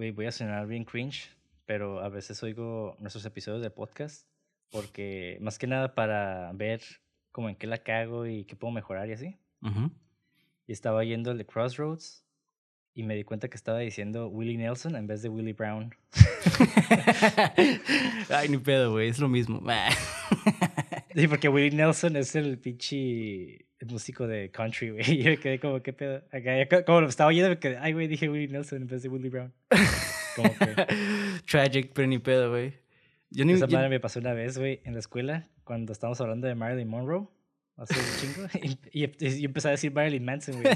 Voy a sonar bien cringe, pero a veces oigo nuestros episodios de podcast porque más que nada para ver como en qué la cago y qué puedo mejorar y así. Y estaba yendo el de Crossroads y me di cuenta que estaba diciendo Willie Nelson en vez de Willie Brown. Ay, ni pedo, güey, es lo mismo. sí, porque Willie Nelson es el pinche músico de country, güey. Yo quedé como, ¿qué pedo? Acá, como lo estaba oyendo, me quedé, ay, güey, dije Willie Nelson en vez de Willie Brown. Como que... Tragic, pero ni pedo, güey. Yo ni, Esa madre me pasó una vez, güey, en la escuela, cuando estábamos hablando de Marilyn Monroe, hace un chingo, y, y, empecé a decir Marilyn Manson, güey.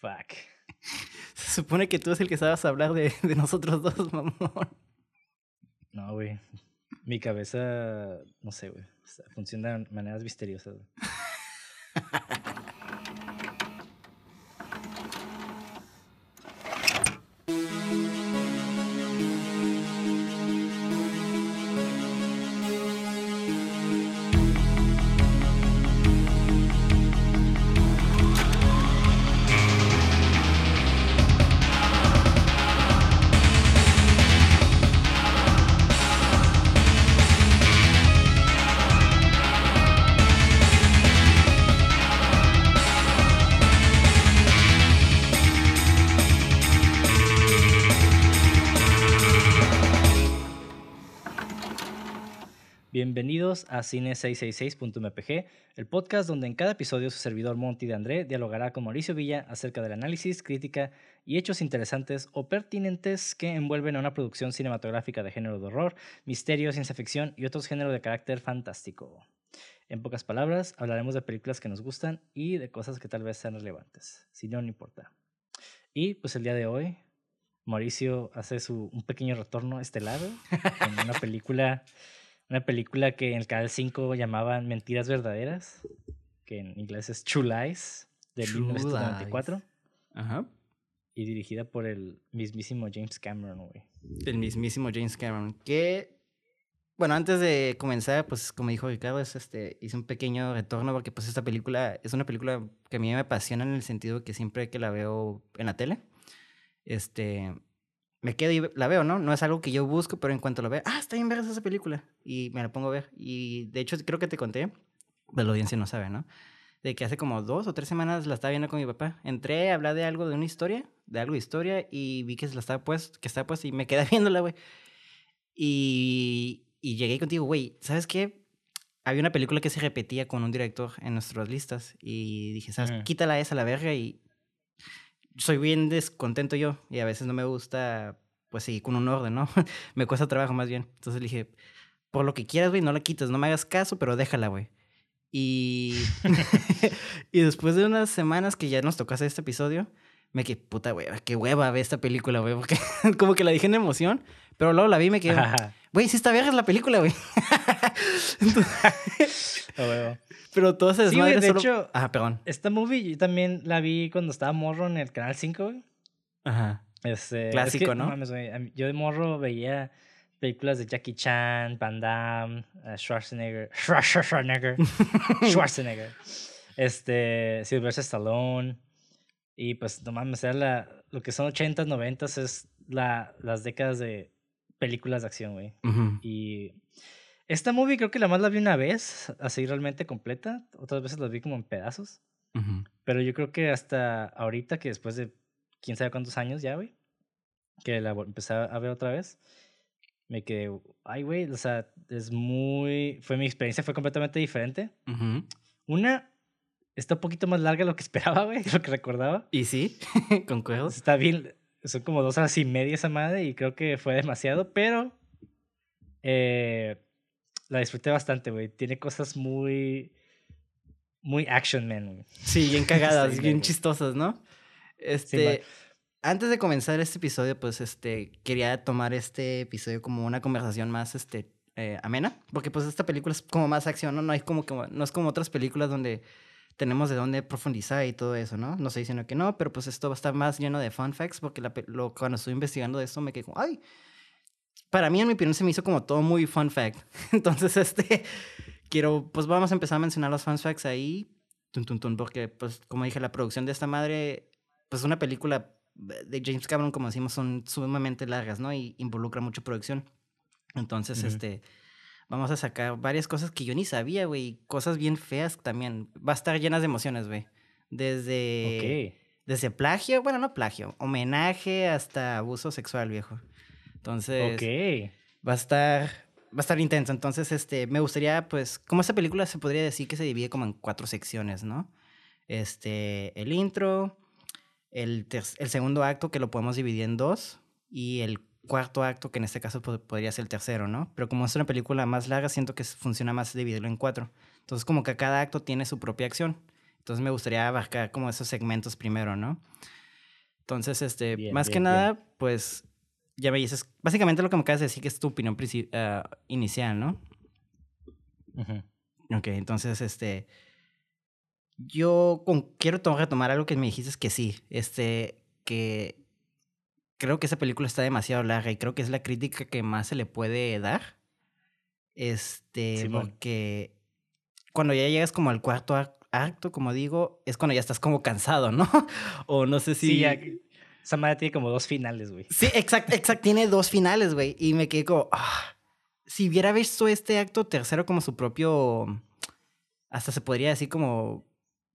Fuck. Se supone que tú es el que sabes hablar de, de nosotros dos, mamón. No, güey. Mi cabeza, no sé, güey. Funciona de maneras misteriosas, A Cine666.mpg, el podcast donde en cada episodio su servidor Monty de André dialogará con Mauricio Villa acerca del análisis, crítica y hechos interesantes o pertinentes que envuelven a una producción cinematográfica de género de horror, misterio, ciencia ficción y otros géneros de carácter fantástico. En pocas palabras, hablaremos de películas que nos gustan y de cosas que tal vez sean relevantes, si no, no importa. Y pues el día de hoy, Mauricio hace su, un pequeño retorno estelar en una película una película que en el canal 5 llamaban Mentiras Verdaderas, que en inglés es True Lies, de 1994. Ajá. Y dirigida por el mismísimo James Cameron, güey. El mismísimo James Cameron. Que, bueno, antes de comenzar, pues como dijo Ricardo, es este, hice un pequeño retorno porque pues esta película es una película que a mí me apasiona en el sentido que siempre que la veo en la tele, este, me quedo y la veo, ¿no? No es algo que yo busco, pero en cuanto lo veo, ah, está bien ver esa película. Y me la pongo a ver. Y de hecho, creo que te conté, pero la audiencia no sabe, ¿no? De que hace como dos o tres semanas la estaba viendo con mi papá. Entré a hablar de algo, de una historia, de algo de historia, y vi que se la estaba puesto, que estaba puesta, y me quedé viéndola, güey. Y, y llegué contigo, güey, ¿sabes qué? Había una película que se repetía con un director en nuestras listas, y dije, ¿sabes? Quítala esa la verga y soy bien descontento yo y a veces no me gusta, pues seguir con un orden, ¿no? me cuesta trabajo más bien. Entonces le dije, por lo que quieras, güey, no la quites, no me hagas caso, pero déjala, güey. Y, y después de unas semanas que ya nos tocó hacer este episodio, me quedé, puta, güey, qué hueva ver esta película, güey, porque como que la dije en emoción, pero luego la vi y me quedé, güey, sí está vieja es la película, güey. Pero todo ese sí, de hecho, ah, perdón. Esta movie yo también la vi cuando estaba morro en el Canal 5, güey. Ajá. Este, Clásico, ¿no? yo de morro veía películas de Jackie Chan, Van Damme, uh, Schwarzenegger, Schwarzenegger, Schwarzenegger, este, Sylvester Stallone. Y pues, no mames, era la, lo que son 80s, 90s es la, las décadas de películas de acción, güey. Y esta movie creo que la más la vi una vez, así realmente completa. Otras veces la vi como en pedazos. Pero yo creo que hasta ahorita, que después de quién sabe cuántos años ya, güey, que la empecé a ver otra vez, me quedé, ay, güey, o sea, es muy. Fue mi experiencia, fue completamente diferente. Una, está un poquito más larga de lo que esperaba, güey, de lo que recordaba. ¿Y sí? ¿Concuerdo? Está bien, son como dos horas y media esa madre y creo que fue demasiado, pero. Eh, la disfruté bastante, güey. Tiene cosas muy. Muy action man. Sí, bien cagadas, bien chistosas, ¿no? Este. antes de comenzar este episodio, pues este. Quería tomar este episodio como una conversación más este. Eh, amena. Porque pues esta película es como más acción, ¿no? No hay como que. No es como otras películas donde tenemos de dónde profundizar y todo eso, ¿no? No estoy diciendo que no, pero pues esto va a estar más lleno de fun facts porque la, lo, cuando estoy investigando de esto me quedo como, ay, para mí, en mi opinión, se me hizo como todo muy fun fact. Entonces, este, quiero, pues vamos a empezar a mencionar los fun facts ahí, porque, pues, como dije, la producción de esta madre, pues, es una película de James Cameron, como decimos, son sumamente largas, ¿no? Y involucra mucho producción. Entonces, este, vamos a sacar varias cosas que yo ni sabía, güey. Cosas bien feas también. Va a estar llenas de emociones, güey. Desde... Desde plagio, bueno, no plagio, homenaje hasta abuso sexual, viejo. Entonces... Ok. Va a estar... Va a estar intenso. Entonces, este, me gustaría, pues, como esta película se podría decir que se divide como en cuatro secciones, ¿no? Este, el intro, el, el segundo acto que lo podemos dividir en dos y el cuarto acto, que en este caso podría ser el tercero, ¿no? Pero como es una película más larga, siento que funciona más dividirlo en cuatro. Entonces, como que cada acto tiene su propia acción. Entonces, me gustaría abarcar como esos segmentos primero, ¿no? Entonces, este, más que nada, pues, ya me dices, básicamente lo que me acabas de decir que es tu opinión uh, inicial, ¿no? Ok, entonces, este, yo con, quiero retomar algo que me dijiste que sí, este, que creo que esa película está demasiado larga y creo que es la crítica que más se le puede dar. Este, porque cuando ya llegas como al cuarto acto, como digo, es cuando ya estás como cansado, ¿no? o no sé si... Sí, ya... Esa madre tiene como dos finales, güey. Sí, exacto, exacto, tiene dos finales, güey. Y me quedé como, ah, si hubiera visto este acto tercero como su propio, hasta se podría decir como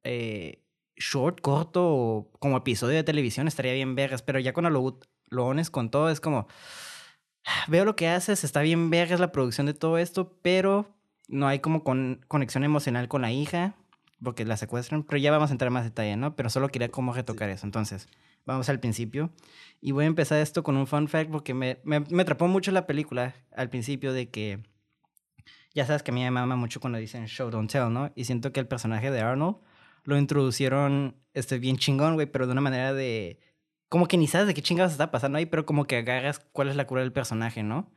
eh, short, corto, como episodio de televisión, estaría bien vergas. Pero ya cuando lo, lo ones con todo, es como, veo lo que haces, está bien vergas la producción de todo esto, pero no hay como con, conexión emocional con la hija, porque la secuestran. Pero ya vamos a entrar en más detalle, ¿no? Pero solo quería como retocar eso. Entonces, vamos al principio. Y voy a empezar esto con un fun fact, porque me, me, me atrapó mucho la película al principio de que ya sabes que a mí me mama mucho cuando dicen show, don't tell, ¿no? Y siento que el personaje de Arnold lo introducieron este, bien chingón, güey, pero de una manera de... Como que ni sabes de qué chingados está pasando ahí, pero como que agarras cuál es la cura del personaje, ¿no?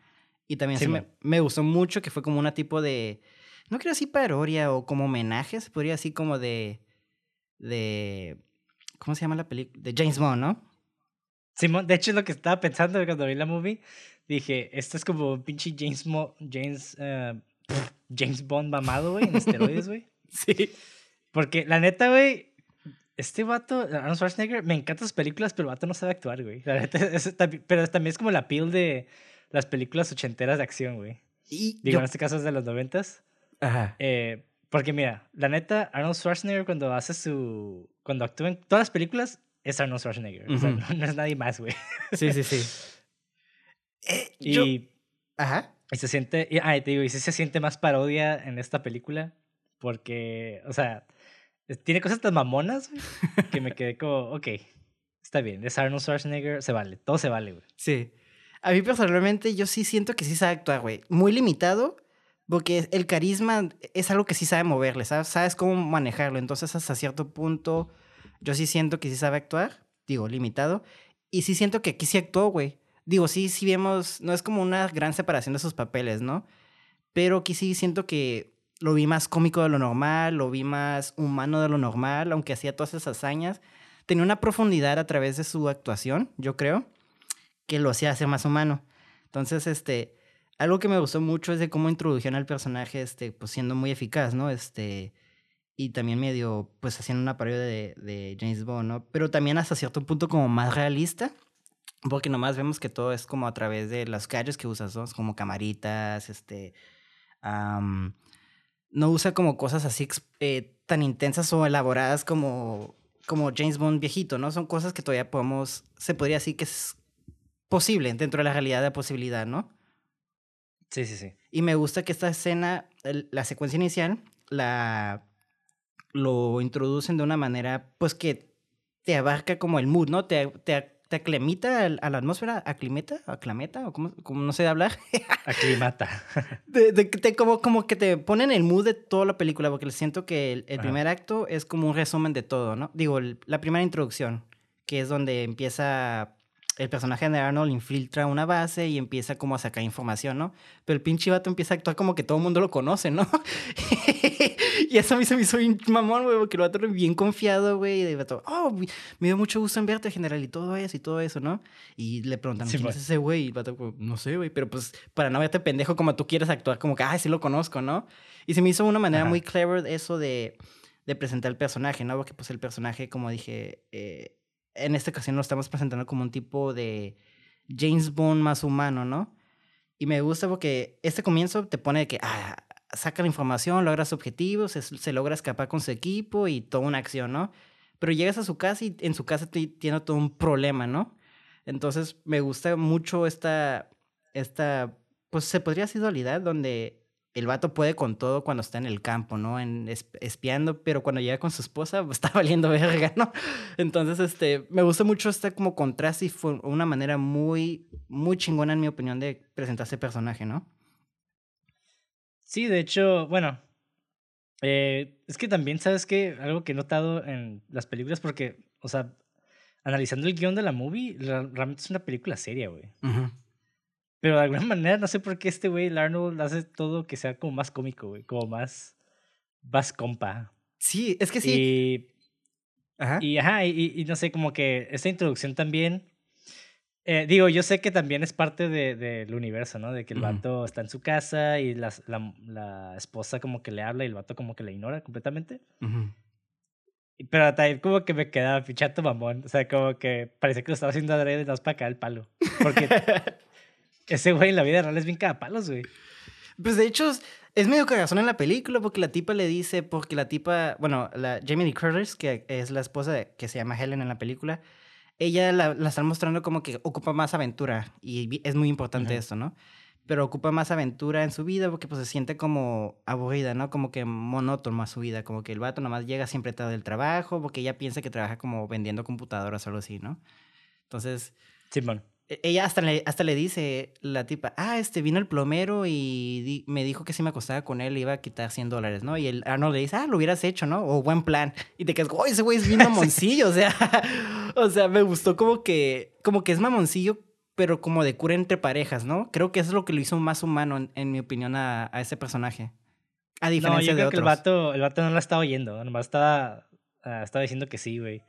Y también sí, me, me, gustó mucho que fue como una tipo de... No quiero decir parodia o como homenaje, se podría decir como de... de ¿Cómo se llama la película? De James Bond, ¿no? Simón, de hecho es lo que estaba pensando cuando vi la movie. Dije, esto es como un pinche James, Mo James, uh, James Bond mamado, güey, en esteroides, güey. sí. Porque la neta, güey, este vato, Arnold Schwarzenegger, me encantan sus películas, pero el vato no sabe actuar, güey. La neta, pero también es como la piel de las películas ochenteras de acción, güey. Y Digo, en este caso es de los noventas. Ajá. Eh, porque mira, la neta, Arnold Schwarzenegger cuando hace su... Cuando actúa en todas las películas, es Arnold Schwarzenegger. O sea, no, es nadie más, güey. Sí, sí, sí. Eh, y... Ajá. Y se siente... Y, ah, te digo, y sí se siente más parodia en esta película. Porque, o sea, tiene cosas tan mamonas, que me quedé como, ok, está bien, es Arnold Schwarzenegger, se vale, todo se vale, güey. Sí. A mí personalmente yo sí siento que sí sabe actuar, güey. Muy limitado, porque el carisma es algo que sí sabe moverle, ¿sabes? Sabes cómo manejarlo. Entonces, hasta cierto punto, yo sí siento que sí sabe actuar, digo, limitado. Y sí siento que aquí sí actuó, güey. Digo, sí, sí vemos, no es como una gran separación de sus papeles, ¿no? Pero aquí sí siento que lo vi más cómico de lo normal, lo vi más humano de lo normal, aunque hacía todas esas hazañas. Tenía una profundidad a través de su actuación, yo creo, que lo hacía hacer más humano. Entonces, este, algo que me gustó mucho es de cómo introdujeron al personaje, este, pues siendo muy eficaz, ¿no? Este, y también medio, pues haciendo una parodia de, James Bond, ¿no? Pero también hasta cierto punto como más realista, porque nomás vemos que todo es como a través de las calles que usas, ¿no? Como camaritas, este, no usa como cosas así eh, tan intensas o elaboradas como, como James Bond viejito, ¿no? Son cosas que todavía podemos, se podría decir que es posible dentro de la realidad de la posibilidad, ¿no? Sí, sí, sí. Y me gusta que esta escena, la secuencia inicial, la lo introducen de una manera, pues que te abarca como el mood, ¿no? Te, te, te aclimita a la atmósfera, aclimeta, aclameta, o como, como no sé hablar. Aclimata. de, de, como, como que te ponen el mood de toda la película, porque siento que el, primer acto es como un resumen de todo, ¿no? Digo, la primera introducción, que es donde empieza el personaje de Arnold infiltra una base y empieza como a sacar información, ¿no? Pero el pinche vato empieza a actuar como que todo el mundo lo conoce, ¿no? y eso a mí se me hizo un mamón, güey, porque el vato bien confiado, güey, y el vato, oh, me dio mucho gusto en verte, general, y todo eso, y todo eso, ¿no? Y le preguntan, ¿quién es ese güey? Y el vato, no sé, güey, pero pues para no verte pendejo como tú quieres actuar, como que, ah, sí lo conozco, ¿no? Y se me hizo una manera muy clever eso de, de presentar el personaje, ¿no? Porque pues el personaje, como dije, eh, en esta ocasión lo estamos presentando como un tipo de James Bond más humano, ¿no? Y me gusta porque este comienzo te pone que ah, saca la información, logra su objetivo, se, logra escapar con su equipo y toda una acción, ¿no? Pero llegas a su casa y en su casa tiene todo un problema, ¿no? Entonces me gusta mucho esta, esta, pues se podría decir dualidad donde el vato puede con todo cuando está en el campo, ¿no? En espiando, pero cuando llega con su esposa pues, está valiendo verga, ¿no? Entonces, este, me gusta mucho este como contraste y fue una manera muy, muy chingona, en mi opinión, de presentar ese personaje, ¿no? Sí, de hecho, bueno, eh, es que también, ¿sabes qué? Algo que he notado en las películas, porque, o sea, analizando el guion de la movie, realmente es una película seria, güey. Pero de alguna manera, no sé por qué este güey, el Arnold, hace todo que sea como más cómico, güey. Como más. Más compa. Sí, es que sí. Y. Ajá. Y, ajá, y, no sé, como que esta introducción también. Eh, digo, yo sé que también es parte del de, universo, ¿no? De que el vato está en su casa y la, la, la, esposa como que le habla y el vato como que le ignora completamente. Pero también como que me quedaba fichato mamón. O sea, como que parecía que lo estaba haciendo adrede, no para acá el palo. Porque Ese güey en la vida real es bien palos, güey. Pues de hecho, es medio cagazón en la película porque la tipa le dice, porque la tipa, bueno, la Jamie Lee Curtis, que es la esposa de, que se llama Helen en la película, ella la, la están mostrando como que ocupa más aventura y es muy importante esto, ¿no? Pero ocupa más aventura en su vida porque pues se siente como aburrida, ¿no? Como que monótono su vida, como que el vato nomás llega siempre tarde del trabajo porque ella piensa que trabaja como vendiendo computadoras o algo así, ¿no? Entonces... Simón. E-, ella hasta le, hasta le dice, la tipa, ah, este vino el plomero y me dijo que si me acostaba con él iba a quitar 100 dólares, ¿no? Y el Arnold le dice, ah, lo hubieras hecho, ¿no? O buen plan. Y te quedas, oh, ese güey es bien mamoncillo, o sea, o sea, me gustó como que, como que es mamoncillo, pero como de cura entre parejas, ¿no? Creo que eso es lo que lo hizo más humano, en, mi opinión, a, a, ese personaje. A diferencia no, yo creo que el vato, el vato no la estaba oyendo, nomás estaba, uh, estaba diciendo que sí, güey.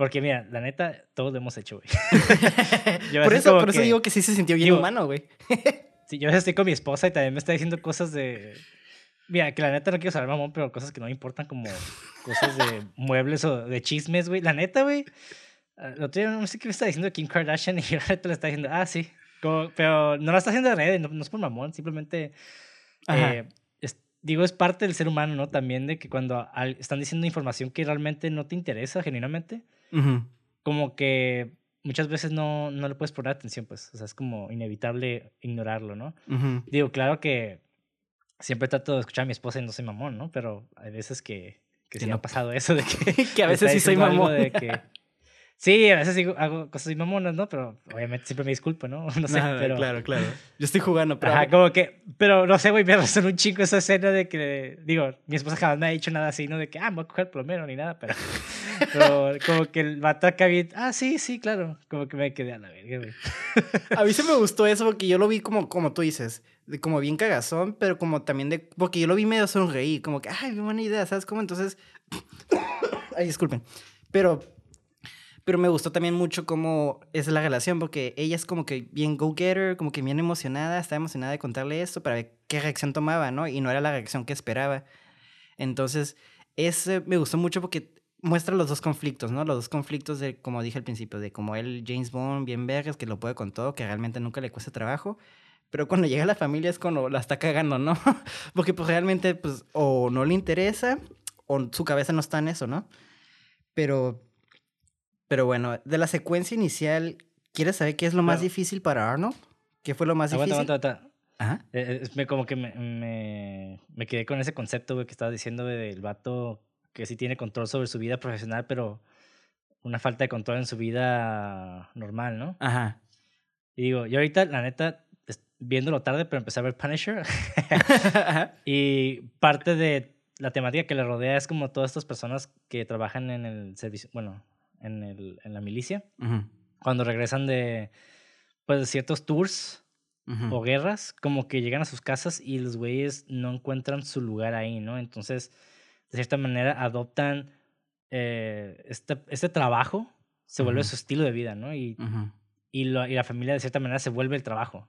Porque mira, la neta, todos lo hemos hecho, güey. por eso, por eso digo que sí se sintió bien humano, güey. sí, yo estoy con mi esposa y también me está diciendo cosas de... Mira, que la neta no quiero saber, mamón, pero cosas que no me importan como cosas de muebles o de chismes, güey. La neta, güey. Ah, el otro día no sé qué me está diciendo Kim Kardashian y la neta le está diciendo, ah, sí. pero no la está haciendo de red, no, es por mamón, simplemente... Eh, digo, es parte del ser humano, ¿no? También de que cuando están diciendo información que realmente no te interesa genuinamente, como que muchas veces no, no le puedes poner atención, pues, o sea, es como inevitable ignorarlo, ¿no? Digo, claro que siempre trato de escuchar a mi esposa y no soy mamón, ¿no? Pero hay veces que, que sí, me ha pasado eso de que... que a veces sí soy mamón. De que, Sí, a veces digo, hago cosas mamonas, ¿no? Pero obviamente siempre me disculpo, ¿no? No sé, pero... Claro, claro. Yo estoy jugando, pero... Ajá, como que... Pero no sé, güey, me razón un chico esa escena de que... Digo, mi esposa jamás me ha dicho nada así, ¿no? De que, ah, me voy a coger plomero ni nada, pero... pero como que el vato acá bien... Ah, sí, sí, claro. Como que me quedé a la verga, güey. a mí sí me gustó eso porque yo lo vi como, como tú dices. De como bien cagazón, pero como también de... Porque yo lo vi medio sonreír. Como que, ay, qué buena idea, ¿sabes cómo? Entonces... ay, disculpen. Pero pero me gustó también mucho cómo es la relación, porque ella es como que bien go-getter, como que bien emocionada, estaba emocionada de contarle esto para ver qué reacción tomaba, ¿no? Y no era la reacción que esperaba. Entonces, ese me gustó mucho porque muestra los dos conflictos, ¿no? Los dos conflictos de, como dije al principio, de como él, James Bond, bien vergas, que lo puede con todo, que realmente nunca le cuesta trabajo. Pero cuando llega a la familia es cuando la está cagando, ¿no? porque pues realmente, pues, o no le interesa, o su cabeza no está en eso, ¿no? Pero pero bueno, de la secuencia inicial, ¿quieres saber qué es lo más difícil para Arnold? ¿Qué fue lo más difícil? Aguanta, aguanta. Ajá. Eh, me, como que me, me, me, quedé con ese concepto, güey, que estaba diciendo del vato que sí tiene control sobre su vida profesional, pero una falta de control en su vida normal, ¿no? Ajá. Y digo, yo ahorita, la neta, viéndolo tarde, pero empecé a ver Punisher. y parte de la temática que le rodea es como todas estas personas que trabajan en el servicio, bueno, en, el, en la milicia, cuando regresan de, pues, de ciertos tours o guerras, como que llegan a sus casas y los güeyes no encuentran su lugar ahí, ¿no? Entonces, de cierta manera, adoptan eh, este, este trabajo, se vuelve su estilo de vida, ¿no? Y, y, y, la familia, de cierta manera, se vuelve el trabajo.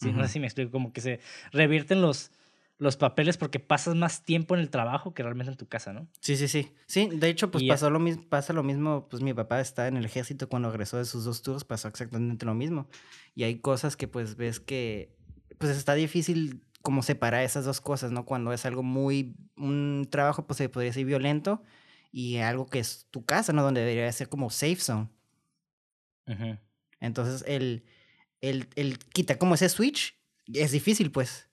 ¿sí? No sé si me explico, como que se revierten los, los papeles porque pasas más tiempo en el trabajo que realmente en tu casa, ¿no? Sí, sí, sí. Sí, de hecho, pues pasó lo mismo, pasa lo mismo, pues mi papá está en el ejército cuando regresó de sus dos tours, pasó exactamente lo mismo. Y hay cosas que pues ves que, pues está difícil como separar esas dos cosas, ¿no? Cuando es algo muy, un trabajo, pues se podría decir violento y algo que es tu casa, ¿no? Donde debería ser como safe zone. Entonces, el, el, el quita como ese switch es difícil, pues.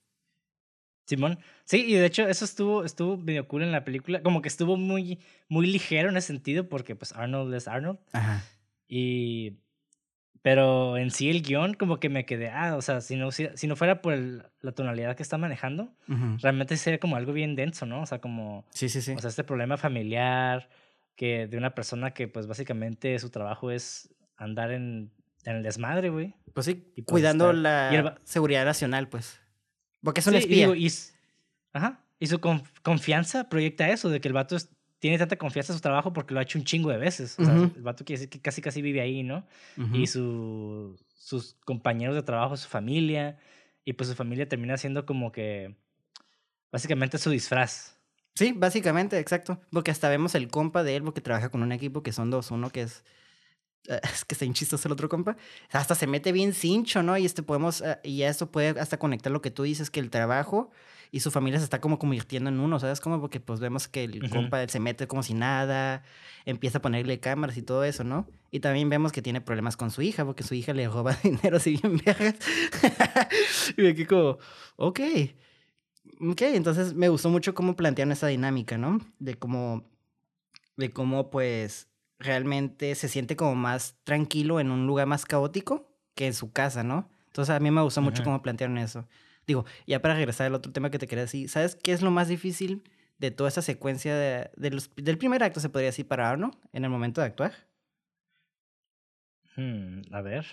Simón. Sí, y de hecho eso estuvo, estuvo medio cool en la película. Como que estuvo muy, muy ligero en ese sentido porque pues Arnold es Arnold. Ajá. Y... Pero en sí el guion como que me quedé, ah, o sea, si no, si, no fuera por la tonalidad que está manejando, realmente sería como algo bien denso, ¿no? O sea, como... Sí, sí, sí. O sea, este problema familiar que de una persona que pues básicamente su trabajo es andar en, en el desmadre, güey. Pues sí, y pues, cuidando la seguridad nacional, pues. Porque es un espía. Y, ajá. Y su confianza proyecta eso, de que el vato tiene tanta confianza en su trabajo porque lo ha hecho un chingo de veces. O sea, el vato quiere decir que casi casi vive ahí, ¿no? Y su, sus compañeros de trabajo, su familia. Y pues su familia termina siendo como que básicamente su disfraz. Sí, básicamente, exacto. Porque hasta vemos el compa de él, porque trabaja con un equipo que son dos. Uno que es es que está chistoso el otro compa, hasta se mete bien cincho, ¿no? Y este podemos, ah, y esto puede hasta conectar lo que tú dices, que el trabajo y su familia se está como convirtiendo en uno, ¿sabes? Como porque pues vemos que el compa se mete como si nada, empieza a ponerle cámaras y todo eso, ¿no? Y también vemos que tiene problemas con su hija, porque su hija le roba dinero así bien viajes. y me quedé como, ok. Ok, entonces me gustó mucho cómo plantean esa dinámica, ¿no? De cómo, de cómo pues realmente se siente como más tranquilo en un lugar más caótico que en su casa, ¿no? Entonces a mí me gustó mucho cómo plantearon eso. Digo, ya para regresar al otro tema que te quería decir, ¿sabes qué es lo más difícil de toda esa secuencia de, del primer acto, se podría decir, para Arno en el momento de actuar? Hmm, a ver.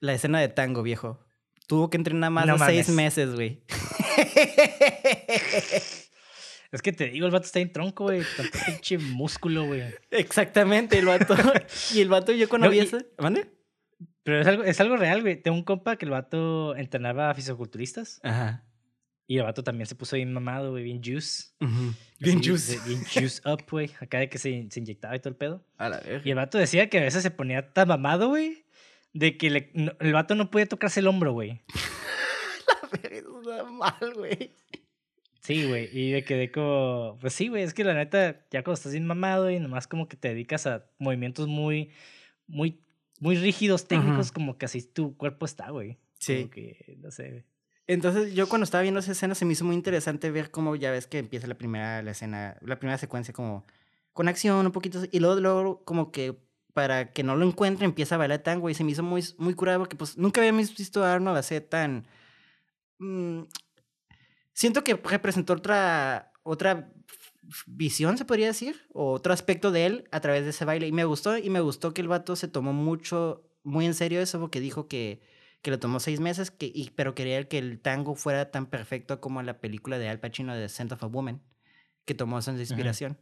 La escena de tango, viejo. Tuvo que entrenar más de seis meses, güey. Es que te digo, el vato está en tronco, güey. Tanto pinche músculo, güey. Exactamente, el vato. y el vato, yo cuando vi eso. ¿Mande? Pero es algo, es algo real, güey. Tengo un compa que el vato entrenaba a fisiculturistas. Ajá. Y el vato también se puso bien mamado, güey, bien juice. Bien juice. bien juice up, güey. Acá de que se, se, inyectaba y todo el pedo. A la verga. Y el vato decía que a veces se ponía tan mamado, güey, de que le, el vato no podía tocarse el hombro, güey. la verga, es mal, güey. Sí, güey, y de quedé como, pues sí, güey, es que la neta, ya cuando estás bien mamado y nomás como que te dedicas a movimientos muy, muy, muy rígidos, técnicos, como que así tu cuerpo está, güey. Sí. Como que, no sé. Entonces, yo cuando estaba viendo esa escena se me hizo muy interesante ver cómo ya ves que empieza la primera la escena, la primera secuencia como con acción un poquito, y luego, luego como que para que no lo encuentre empieza a bailar tango y se me hizo muy, muy curado porque pues nunca habíamos visto a Arnold hacer tan... Mm, siento que representó otra, otra visión, se podría decir, o otro aspecto de él a través de ese baile. Y me gustó, y me gustó que el vato se tomó mucho, muy en serio eso, porque dijo que, que lo tomó seis meses, que, y, pero quería que el tango fuera tan perfecto como la película de Al Pacino de Scent of a Woman, que tomó esa inspiración.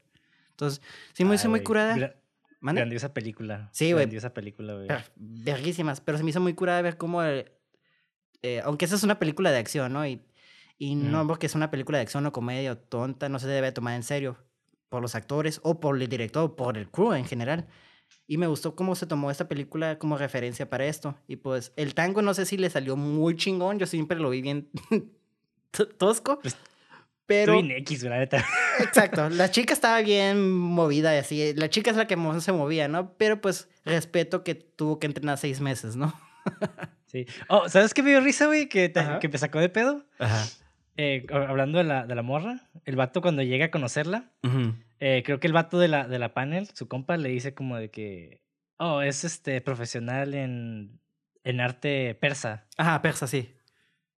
Entonces, sí me hizo muy curada. Grandiosa película. Sí, güey. Grandiosa película, güey. Verguísimas. Pero se me hizo muy curada ver cómo. Eh, eh, aunque esa es una película de acción, ¿no? Y y no porque es una película de acción o comedia o tonta, no se debe tomar en serio por los actores o por el director o por el crew en general. Y me gustó cómo se tomó esta película como referencia para esto. Y pues el tango no sé si le salió muy chingón, yo siempre lo vi bien tosco. Pues, pero... X, ¿verdad? Exacto, la chica estaba bien movida y así. La chica es la que se movía, ¿no? Pero pues respeto que tuvo que entrenar seis meses, ¿no? sí. Oh, ¿sabes qué me dio risa, güey? Que, que me sacó de pedo. Ajá. Eh, hablando de la, de la morra, el vato cuando llega a conocerla, eh, creo que el vato de la, de la panel, su compa, le dice como de que, oh, es este profesional en, en arte persa. Ajá, persa, sí.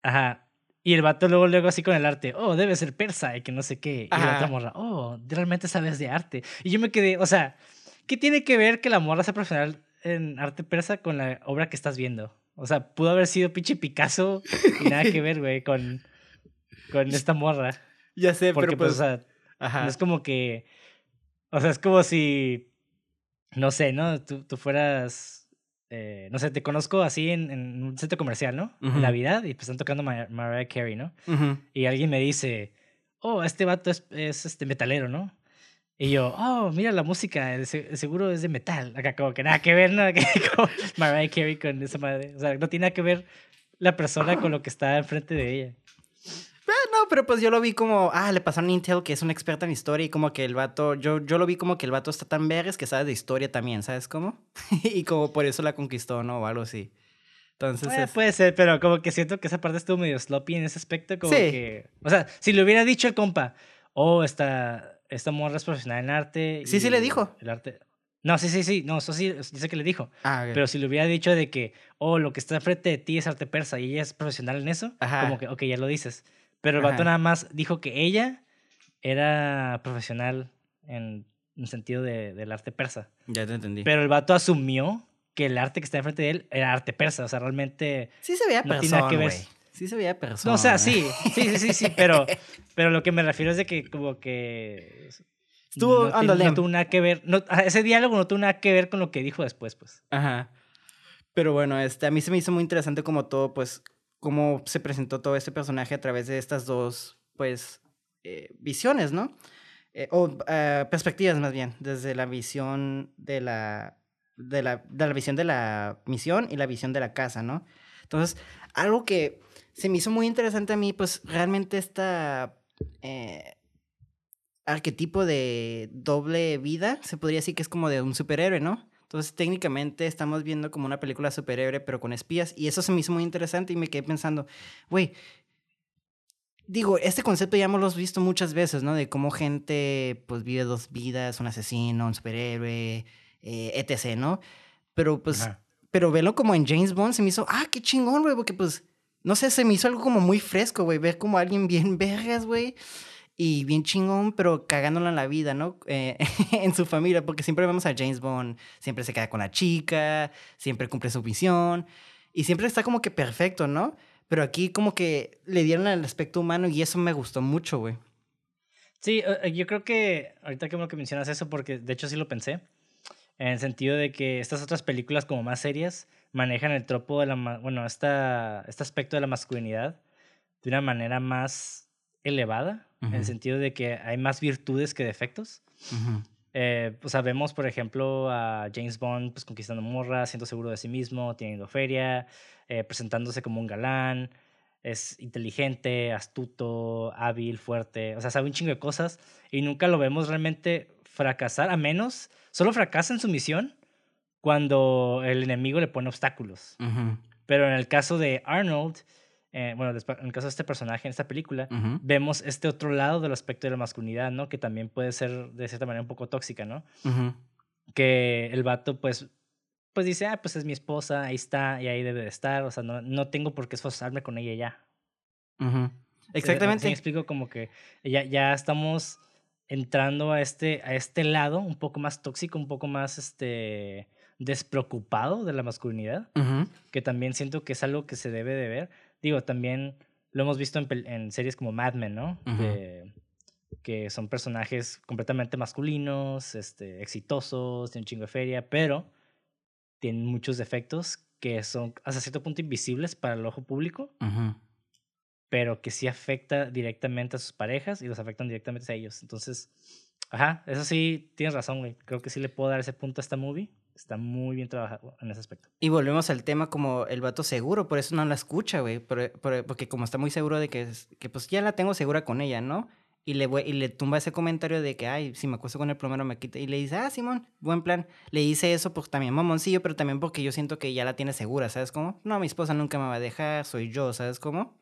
Ajá. Y el vato luego, luego así con el arte, oh, debe ser persa y que no sé qué. Y la otra morra, oh, realmente sabes de arte. Y yo me quedé, o sea, ¿qué tiene que ver que la morra sea profesional en arte persa con la obra que estás viendo? O sea, pudo haber sido pinche Picasso y nada que ver, güey, con con esta morra. Ya sé, Porque, pero pues, pues... o sea, Ajá. es como que... O sea, es como si... No sé, ¿no? Tú, tú fueras eh, no sé, te conozco así en, un centro comercial, ¿no? En Navidad y pues están tocando Mariah Carey, ¿no? Y alguien me dice, oh, este vato es, es este metalero, ¿no? Y yo, oh, mira la música, seguro es de metal. Acá como que nada que ver, nada que ver Mariah Carey con esa madre. O sea, no tiene nada que ver la persona con lo que está enfrente de ella. Eh, no, pero pues yo lo vi como, ah, le pasaron a Intel, que es un experto en historia, y como que el vato, yo, yo lo vi como que el vato está tan vergas que sabe de historia también, ¿sabes cómo? y como por eso la conquistó, ¿no? O algo así. Entonces. Eh, Puede ser, pero como que siento que esa parte estuvo medio sloppy en ese aspecto, como que. O sea, si le hubiera dicho el compa, oh, esta, esta morra es profesional en arte. Sí, sí le dijo. El arte. No, sí, sí, sí, no, eso sí, sé que le dijo. Ah, Pero si le hubiera dicho de que, oh, lo que está enfrente de ti es arte persa y ella es profesional en eso, como que, ok, ya lo dices. Pero el vato nada más dijo que ella era profesional en el sentido de, del arte persa. Ya te entendí. Pero el vato asumió que el arte que está enfrente de él era arte persa. O sea, realmente. Sí se veía no persona, que ver. Sí se veía persona. No, o sea, sí. Sí, sí, sí, sí. pero, pero lo que me refiero es de que, como que. Estuvo, no, no tuvo nada que ver. No, ese diálogo no tuvo nada que ver con lo que dijo después, pues. Ajá. Pero bueno, este, a mí se me hizo muy interesante como todo, pues, cómo se presentó todo este personaje a través de estas dos, pues, eh, visiones, ¿no? Eh, o eh, perspectivas más bien, desde la visión de la, de la, de la visión de la misión y la visión de la casa, ¿no? Entonces, algo que se me hizo muy interesante a mí, pues realmente esta arquetipo de doble vida, se podría decir que es como de un superhéroe, ¿no? Entonces, técnicamente estamos viendo como una película superhéroe, pero con espías. Y eso se me hizo muy interesante y me quedé pensando, güey, digo, este concepto ya hemos visto muchas veces, ¿no? De cómo gente, pues, vive dos vidas, un asesino, un superhéroe, eh, etc., ¿no? Pero, pues, pero verlo como en James Bond se me hizo, ah, qué chingón, güey, porque, pues, no sé, se me hizo algo como muy fresco, güey, ver como alguien bien vergas, güey y bien chingón, pero cagándola en la vida, ¿no? Eh, en su familia, porque siempre vemos a James Bond, siempre se queda con la chica, siempre cumple su visión y siempre está como que perfecto, ¿no? Pero aquí como que le dieron el aspecto humano y eso me gustó mucho, güey. Sí, eh, yo creo que ahorita que lo que mencionas eso, porque de hecho sí lo pensé, en el sentido de que estas otras películas como más serias manejan el tropo de la, bueno, esta, este aspecto de la masculinidad de una manera más elevada en el sentido de que hay más virtudes que defectos. Eh, pues sabemos, por ejemplo, a James Bond pues, conquistando morra, siendo seguro de sí mismo, teniendo feria, eh, presentándose como un galán, es inteligente, astuto, hábil, fuerte, o sea, sabe un chingo de cosas y nunca lo vemos realmente fracasar, a menos, solo fracasa en su misión cuando el enemigo le pone obstáculos. Pero en el caso de Arnold, eh, bueno, en el caso de este personaje en esta película, vemos este otro lado del aspecto de la masculinidad, ¿no? Que también puede ser de cierta manera un poco tóxica, ¿no? Que el vato, pues, pues dice, ah, pues es mi esposa, ahí está, y ahí debe de estar, o sea, no, no tengo por qué esforzarme con ella ya. Exactamente. me explico como que ya, ya estamos entrando a este, a este lado un poco más tóxico, un poco más, este, despreocupado de la masculinidad, que también siento que es algo que se debe de ver digo, también lo hemos visto en, series como Mad Men, ¿no? que son personajes completamente masculinos, este, exitosos, tienen un chingo de feria, pero tienen muchos defectos que son hasta cierto punto invisibles para el ojo público, pero que sí afecta directamente a sus parejas y los afectan directamente a ellos. Entonces, ajá, eso sí, tienes razón, güey. Creo que sí le puedo dar ese punto a esta movie. Está muy bien trabajado en ese aspecto. Y volvemos al tema como el vato seguro, por eso no la escucha, güey. porque como está muy seguro de que, que pues ya la tengo segura con ella, ¿no? Y le, y le tumba ese comentario de que, ay, si me acuesto con el plomero me quita. Y le dice, ah, Simón, buen plan. Le dice eso pues también mamoncillo, pero también porque yo siento que ya la tiene segura, ¿sabes cómo? No, mi esposa nunca me va a dejar, soy yo, ¿sabes cómo?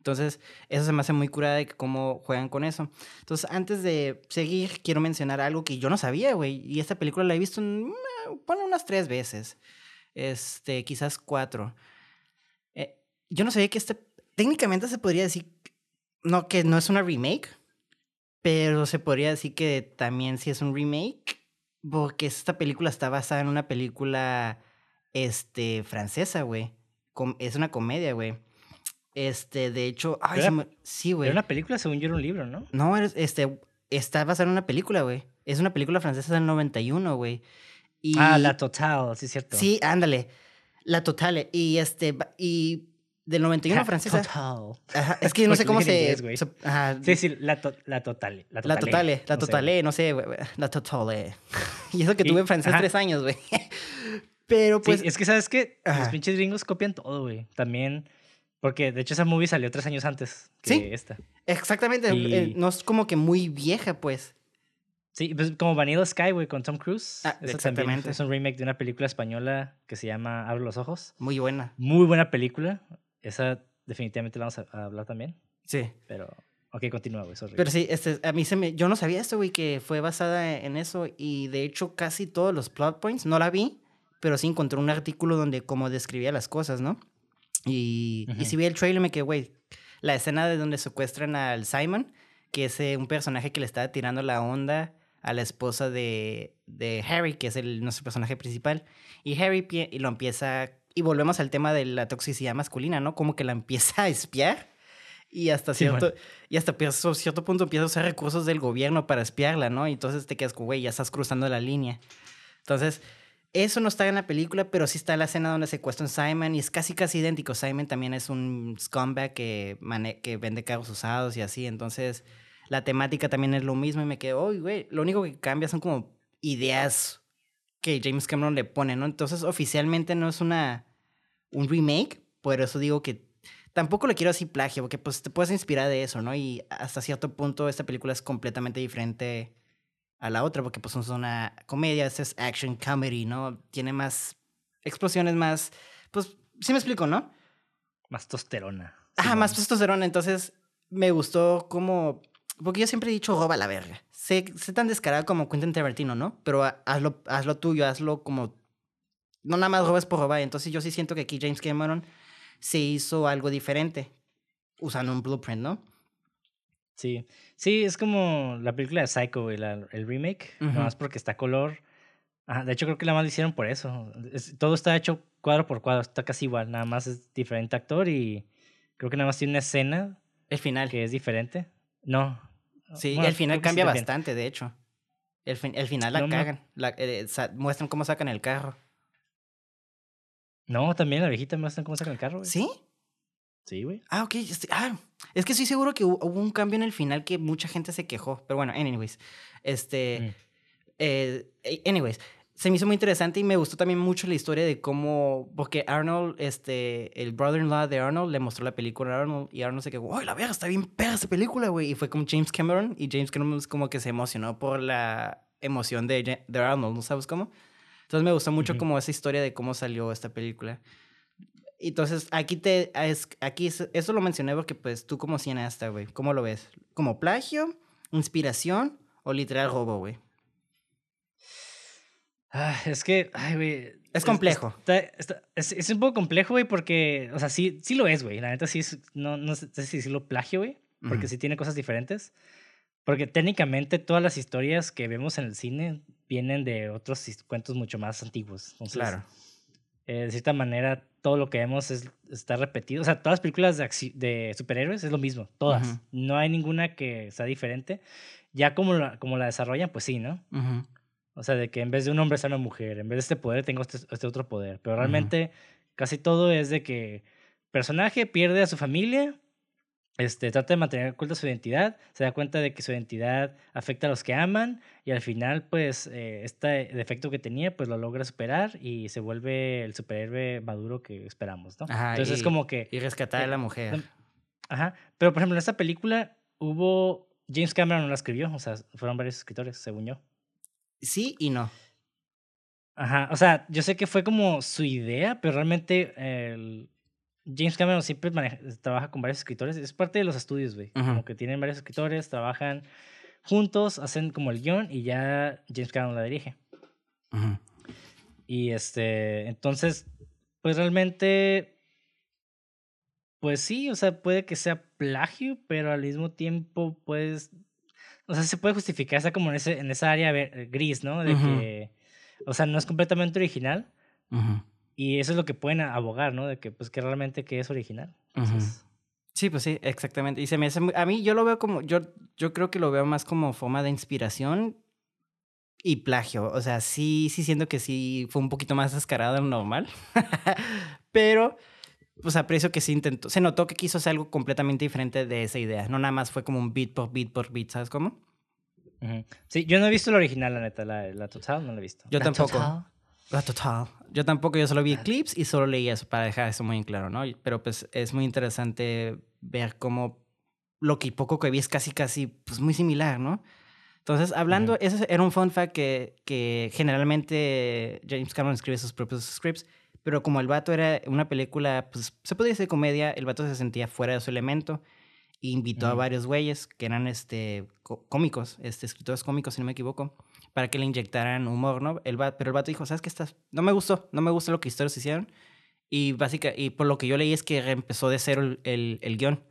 Entonces, eso se me hace muy curada de cómo juegan con eso. Entonces, antes de seguir, quiero mencionar algo que yo no sabía, güey. Y esta película la he visto, en, bueno, unas tres veces. Este, quizás cuatro. Eh, yo no sabía que este, técnicamente se podría decir, no, que no es una remake, pero se podría decir que también sí es un remake, porque esta película está basada en una película, este, francesa, güey. Es una comedia, güey. Este, de hecho, ay, sí, güey. Era una película, según yo, era un libro, ¿no? No, este, está basada en una película, güey. Es una película francesa del 91, güey. ah, La Total, sí cierto. Sí, ándale. La Totale. Y este, y del 91 francesa. Total. es que no sé cómo se. sí, sí, la, la Totale. La Totale. La Totale, no sé, La Totale. y eso que tuve en francés tres años, güey. Pero pues. Sí, es que, ¿sabes qué? Los pinches gringos copian todo, güey. También. Porque de hecho esa movie salió tres años antes que ¿Sí? esta. Exactamente. Eh, no es como que muy vieja, pues. Sí, pues como Vanilla Sky, güey, con Tom Cruise. Ah, exactamente. es un remake de una película española que se llama Abre los Ojos. Muy buena. Muy buena película. Esa definitivamente la vamos a, hablar también. Sí. Pero, ok, continúa, güey. Pero sí, este, a mí se me. Yo no sabía esto, güey, que fue basada en eso. Y de hecho, casi todos los plot points, no la vi, pero sí encontré un artículo donde como describía las cosas, ¿no? Y, y si vi el trailer me quedé, güey, la escena de donde secuestran al Simon, que es eh, un personaje que le estaba tirando la onda a la esposa de, de Harry, que es el, nuestro personaje principal. Y Harry y lo empieza, y volvemos al tema de la toxicidad masculina, ¿no? Como que la empieza a espiar y hasta cierto, y hasta cierto punto empieza a usar recursos del gobierno para espiarla, ¿no? Y entonces te quedas como, güey, ya estás cruzando la línea. Entonces, eso no está en la película, pero sí está la escena donde secuestran Simon y es casi casi idéntico. Simon también es un scumbag que, vende carros usados y así, entonces la temática también es lo mismo y me quedo, uy, güey, lo único que cambia son como ideas que James Cameron le pone, ¿no? Entonces oficialmente no es una un remake, por eso digo que tampoco le quiero así plagio, porque pues te puedes inspirar de eso, ¿no? Y hasta cierto punto esta película es completamente diferente a la otra, porque pues es una comedia, es action comedy, ¿no? Tiene más explosiones, más, pues, sí me explico, ¿no? Más tosterona. Ah, más testosterona, entonces me gustó como porque yo siempre he dicho roba la verga. Sé, sé tan descarado como Quentin Tarantino, ¿no? Pero hazlo, hazlo tuyo, hazlo como... No nada más robes por robar. Entonces yo sí siento que aquí James Cameron se hizo algo diferente usando un blueprint, ¿no? Sí. Sí, es como la película de Psycho, el, el remake. Nada más porque está color. de hecho, creo que la más lo hicieron por eso. todo está hecho cuadro por cuadro, está casi igual. Nada más es diferente actor y creo que nada más tiene una escena. El final. Que es diferente. No, Sí, el final cambia bastante, de hecho. El, el final la cagan. La, eh, muestran cómo sacan el carro. No, también la viejita muestran cómo sacan el carro, ¿Sí? Sí, güey. Ah, ok. Ah, es que estoy seguro que hubo un cambio en el final que mucha gente se quejó. Pero bueno, anyways. Este. Mm. Eh, anyways se me hizo muy interesante y me gustó también mucho la historia de cómo, porque Arnold, este, el brother-in-law de Arnold le mostró la película a Arnold y Arnold se quedó, ¡ay, la verga, está bien perra esa película, güey! Y fue como James Cameron y James Cameron como que se emocionó por la emoción de, de Arnold, ¿no sabes cómo? Entonces me gustó mucho como esa historia de cómo salió esta película. Entonces, aquí te, aquí eso lo mencioné porque pues tú como cineasta, güey, ¿cómo lo ves? ¿Como plagio, inspiración o literal robo, güey? Ah, es que, ay, güey. Es complejo. es, es, un poco complejo, güey, porque, o sea, sí, sí lo es, güey. La neta sí, es, no, no sé si lo plagio, güey, porque sí tiene cosas diferentes. Porque técnicamente todas las historias que vemos en el cine vienen de otros cuentos mucho más antiguos. claro. Eh, de cierta manera, todo lo que vemos es, está repetido. O sea, todas las películas de, de superhéroes es lo mismo, todas. No hay ninguna que sea diferente. Ya como la, como la desarrollan, pues sí, ¿no? O sea, de que en vez de un hombre sea una mujer, en vez de este poder tengo este, este otro poder. Pero realmente casi todo es de que personaje pierde a su familia, este, trata de mantener oculta su identidad, se da cuenta de que su identidad afecta a los que aman y al final pues eh, este defecto que tenía pues lo logra superar y se vuelve el superhéroe maduro que esperamos, ¿no? Entonces es como que... Y rescatar a la mujer. Ajá, pero por ejemplo en esta película hubo... James Cameron no la escribió, o sea, fueron varios escritores, según yo sí y no. Ajá, o sea, yo sé que fue como su idea, pero realmente el James Cameron siempre trabaja con varios escritores. Es parte de los estudios, güey. Como que tienen varios escritores, trabajan juntos, hacen como el guion y ya James Cameron la dirige. Y este, entonces, pues realmente, pues sí, o sea, puede que sea plagio, pero al mismo tiempo, pues o sea, se puede justificar, está como en, ese, en esa área gris, ¿no? De que, o sea, no es completamente original. Y eso es lo que pueden abogar, ¿no? De que, pues, que realmente que es original. Sí, pues sí, exactamente. Y se me hace, a mí yo lo veo como, yo, yo creo que lo veo más como forma de inspiración, y plagio. O sea, sí, sí siento que sí fue un poquito más descarado de lo normal. Pero, pues aprecio que sí intentó. Se notó que quiso hacer algo completamente diferente de esa idea. No nada más fue como un beat por beat por beat, ¿sabes cómo? Sí, yo no he visto la original, la neta. La, la total no la he visto. Yo tampoco. La total. Yo tampoco, yo solo vi clips y solo leí eso para dejar eso muy en claro, ¿no? Pero pues es muy interesante ver cómo lo que poco que vi es casi, casi, pues muy similar, ¿no? Entonces, hablando, ese era un fun fact que, que generalmente James Cameron escribe sus propios scripts, pero como el vato era una película, pues se podría decir comedia, el vato se sentía fuera de su elemento e invitó a varios güeyes que eran este, cómicos, este, escritores cómicos, si no me equivoco, para que le inyectaran humor, ¿no? El pero el vato dijo, ¿sabes qué? Estás? No me gustó, no me gustó lo que historias hicieron. Y, básicamente, y por lo que yo leí es que empezó de cero el, el, el guion.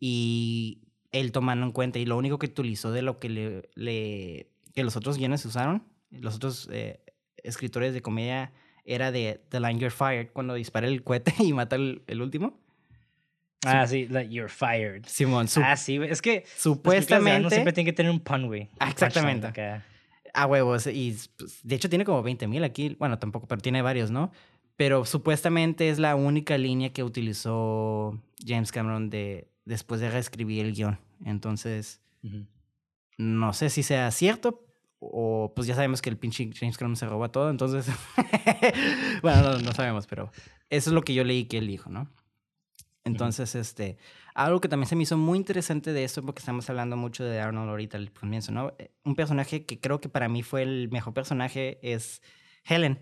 Y él tomando en cuenta y lo único que utilizó de lo que le, le que los otros guiones usaron, los otros eh, escritores de comedia era de The Line You're Fired cuando dispara el cohete y mata el, el último. Ah, sí, like you're fired. Simón. ah, sí, es que supuestamente no siempre tiene que tener un pun, güey. Exactamente. A huevos. Y pues, de hecho tiene como 20 mil aquí. Bueno, tampoco, pero tiene varios, ¿no? Pero supuestamente es la única línea que utilizó James Cameron de, después de reescribir el guion. Entonces, no sé si sea cierto o pues ya sabemos que el pinche James Cameron se roba todo, entonces, bueno, no, sabemos, pero eso es lo que yo leí que él dijo, ¿no? Entonces, este, algo que también se me hizo muy interesante de esto, porque estamos hablando mucho de Arnold ahorita al comienzo, ¿no? Eh, un personaje que creo que para mí fue el mejor personaje es Helen,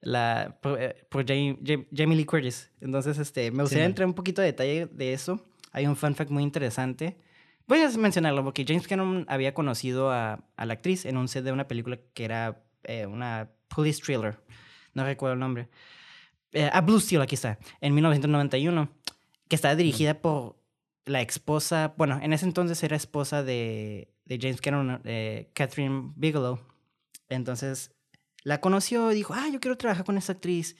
la, por, eh, Jamie, Lee Curtis. Entonces, este, me gustaría entrar un poquito de detalle de eso hay un fun fact muy interesante. Voy a mencionarlo porque James Cameron había conocido a, a la actriz en un set de una película que era eh, una police thriller. No recuerdo el nombre. Eh, a Blue Steel, aquí está. En 1991. Que estaba dirigida por la esposa. Bueno, en ese entonces era esposa de, de James Cameron, eh, Catherine Bigelow. Entonces la conoció y dijo: Ah, yo quiero trabajar con esa actriz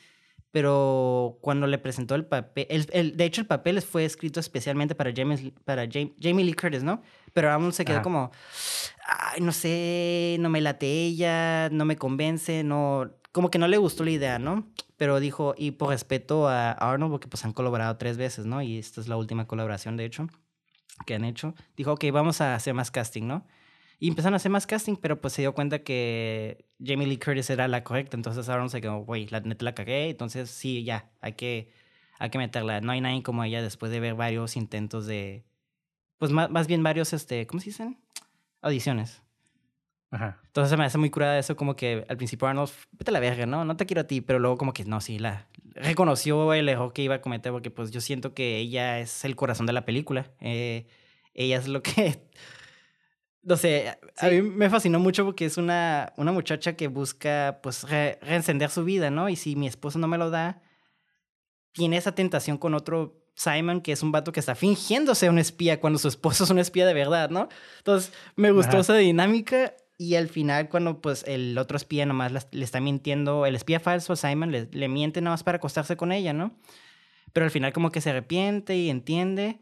pero cuando le presentó el papel, el, de hecho el papel fue escrito especialmente para, James, para Jamie, Lee Curtis, ¿no? Pero aún se quedó como, ay, no sé, no me late ella, no me convence, no, como que no le gustó la idea, ¿no? Pero dijo, y por respeto a Arnold, porque pues han colaborado tres veces, ¿no? Y esta es la última colaboración, de hecho, que han hecho. Dijo, ok, vamos a hacer más casting, ¿no? Y empezaron a hacer más casting, pero pues se dio cuenta que Jamie Lee Curtis era la correcta. Entonces no sé quedó, güey, la neta la cagué. Entonces sí, ya, hay que, hay que meterla. No hay nadie como ella después de ver varios intentos de. Pues más, más bien varios, este, ¿cómo se dicen? Audiciones. Ajá. Entonces se me hace muy curada eso, como que al principio Arnold, vete a la verga, ¿no? No te quiero a ti, pero luego como que no, sí, la reconoció el error que iba a cometer porque pues yo siento que ella es el corazón de la película. Eh, ella es lo que no sé, a mí me fascinó mucho porque es una, una muchacha que busca, pues, reencender su vida, ¿no? Y si mi esposo no me lo da, tiene esa tentación con otro Simon, que es un vato que está fingiéndose un espía cuando su esposo es un espía de verdad, ¿no? Entonces, me gustó esa dinámica y al final cuando, pues, el otro espía nomás le está mintiendo, el espía falso, Simon, le, le miente nomás para acostarse con ella, ¿no? Pero al final como que se arrepiente y entiende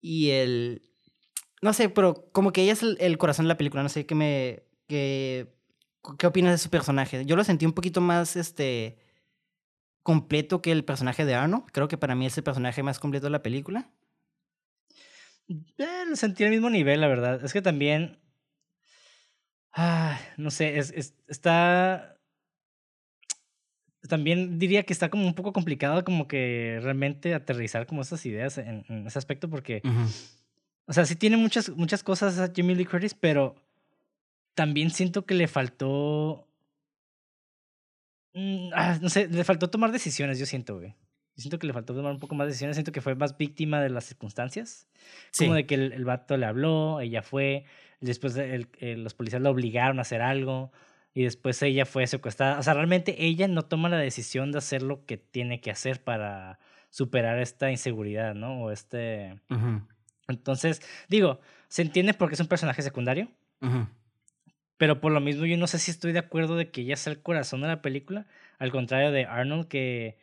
y el, no sé, pero como que ella es el, corazón de la película, no sé qué me... Qué, ¿Qué opinas de su personaje? Yo lo sentí un poquito más, este, completo que el personaje de Arno. Creo que para mí es el personaje más completo de la película. Eh, lo sentí al mismo nivel, la verdad. Es que también... Ah, no sé, es, es, está... También diría que está como un poco complicado como que realmente aterrizar como esas ideas en, ese aspecto porque... O sea, sí tiene muchas, muchas cosas a Jamie Lee Curtis, pero también siento que le faltó. Mm, ah, no sé, le faltó tomar decisiones, yo siento, güey. Yo siento que le faltó tomar un poco más decisiones. Siento que fue más víctima de las circunstancias. Como de que el, el, vato le habló, ella fue. Después el, los policías la obligaron a hacer algo. Y después ella fue secuestrada. O sea, realmente ella no toma la decisión de hacer lo que tiene que hacer para superar esta inseguridad, ¿no? O este. Entonces, digo, se entiende porque es un personaje secundario. Pero por lo mismo yo no sé si estoy de acuerdo de que ella sea el corazón de la película. Al contrario de Arnold, que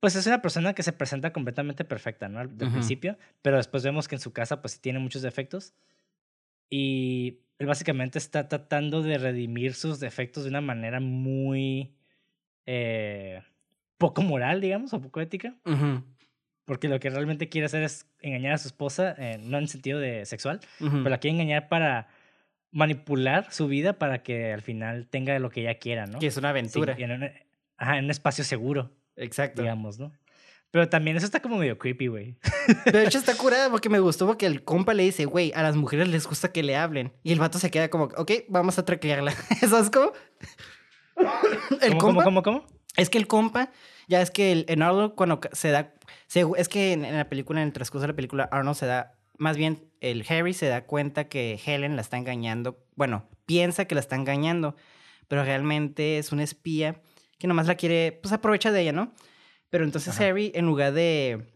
pues es una persona que se presenta completamente perfecta, ¿no? Al principio. Pero después vemos que en su casa pues tiene muchos defectos. Y él básicamente está tratando de redimir sus defectos de una manera muy eh, poco moral, digamos, o poco ética. Porque lo que realmente quiere hacer es engañar a su esposa, eh, no en el sentido de sexual, pero la quiere engañar para manipular su vida para que al final tenga lo que ella quiera, ¿no? Que es una aventura. en, un, ajá, en un espacio seguro. Exacto. Digamos, ¿no? Pero también eso está como medio creepy, güey. De hecho está curada porque me gustó porque el compa le dice, güey, a las mujeres les gusta que le hablen. Y el vato se queda como, ok, vamos a traquearla. ¿Sabes cómo? el ¿Cómo, compa, ¿Cómo, cómo, Es que el compa, ya es que el, en Arnold cuando se da, es que en, la película, en el transcurso de la película, Arnold se da, más bien el Harry se da cuenta que Helen la está engañando, bueno, piensa que la está engañando, pero realmente es un espía que nomás la quiere, pues aprovecha de ella, ¿no? Pero entonces Harry, en lugar de,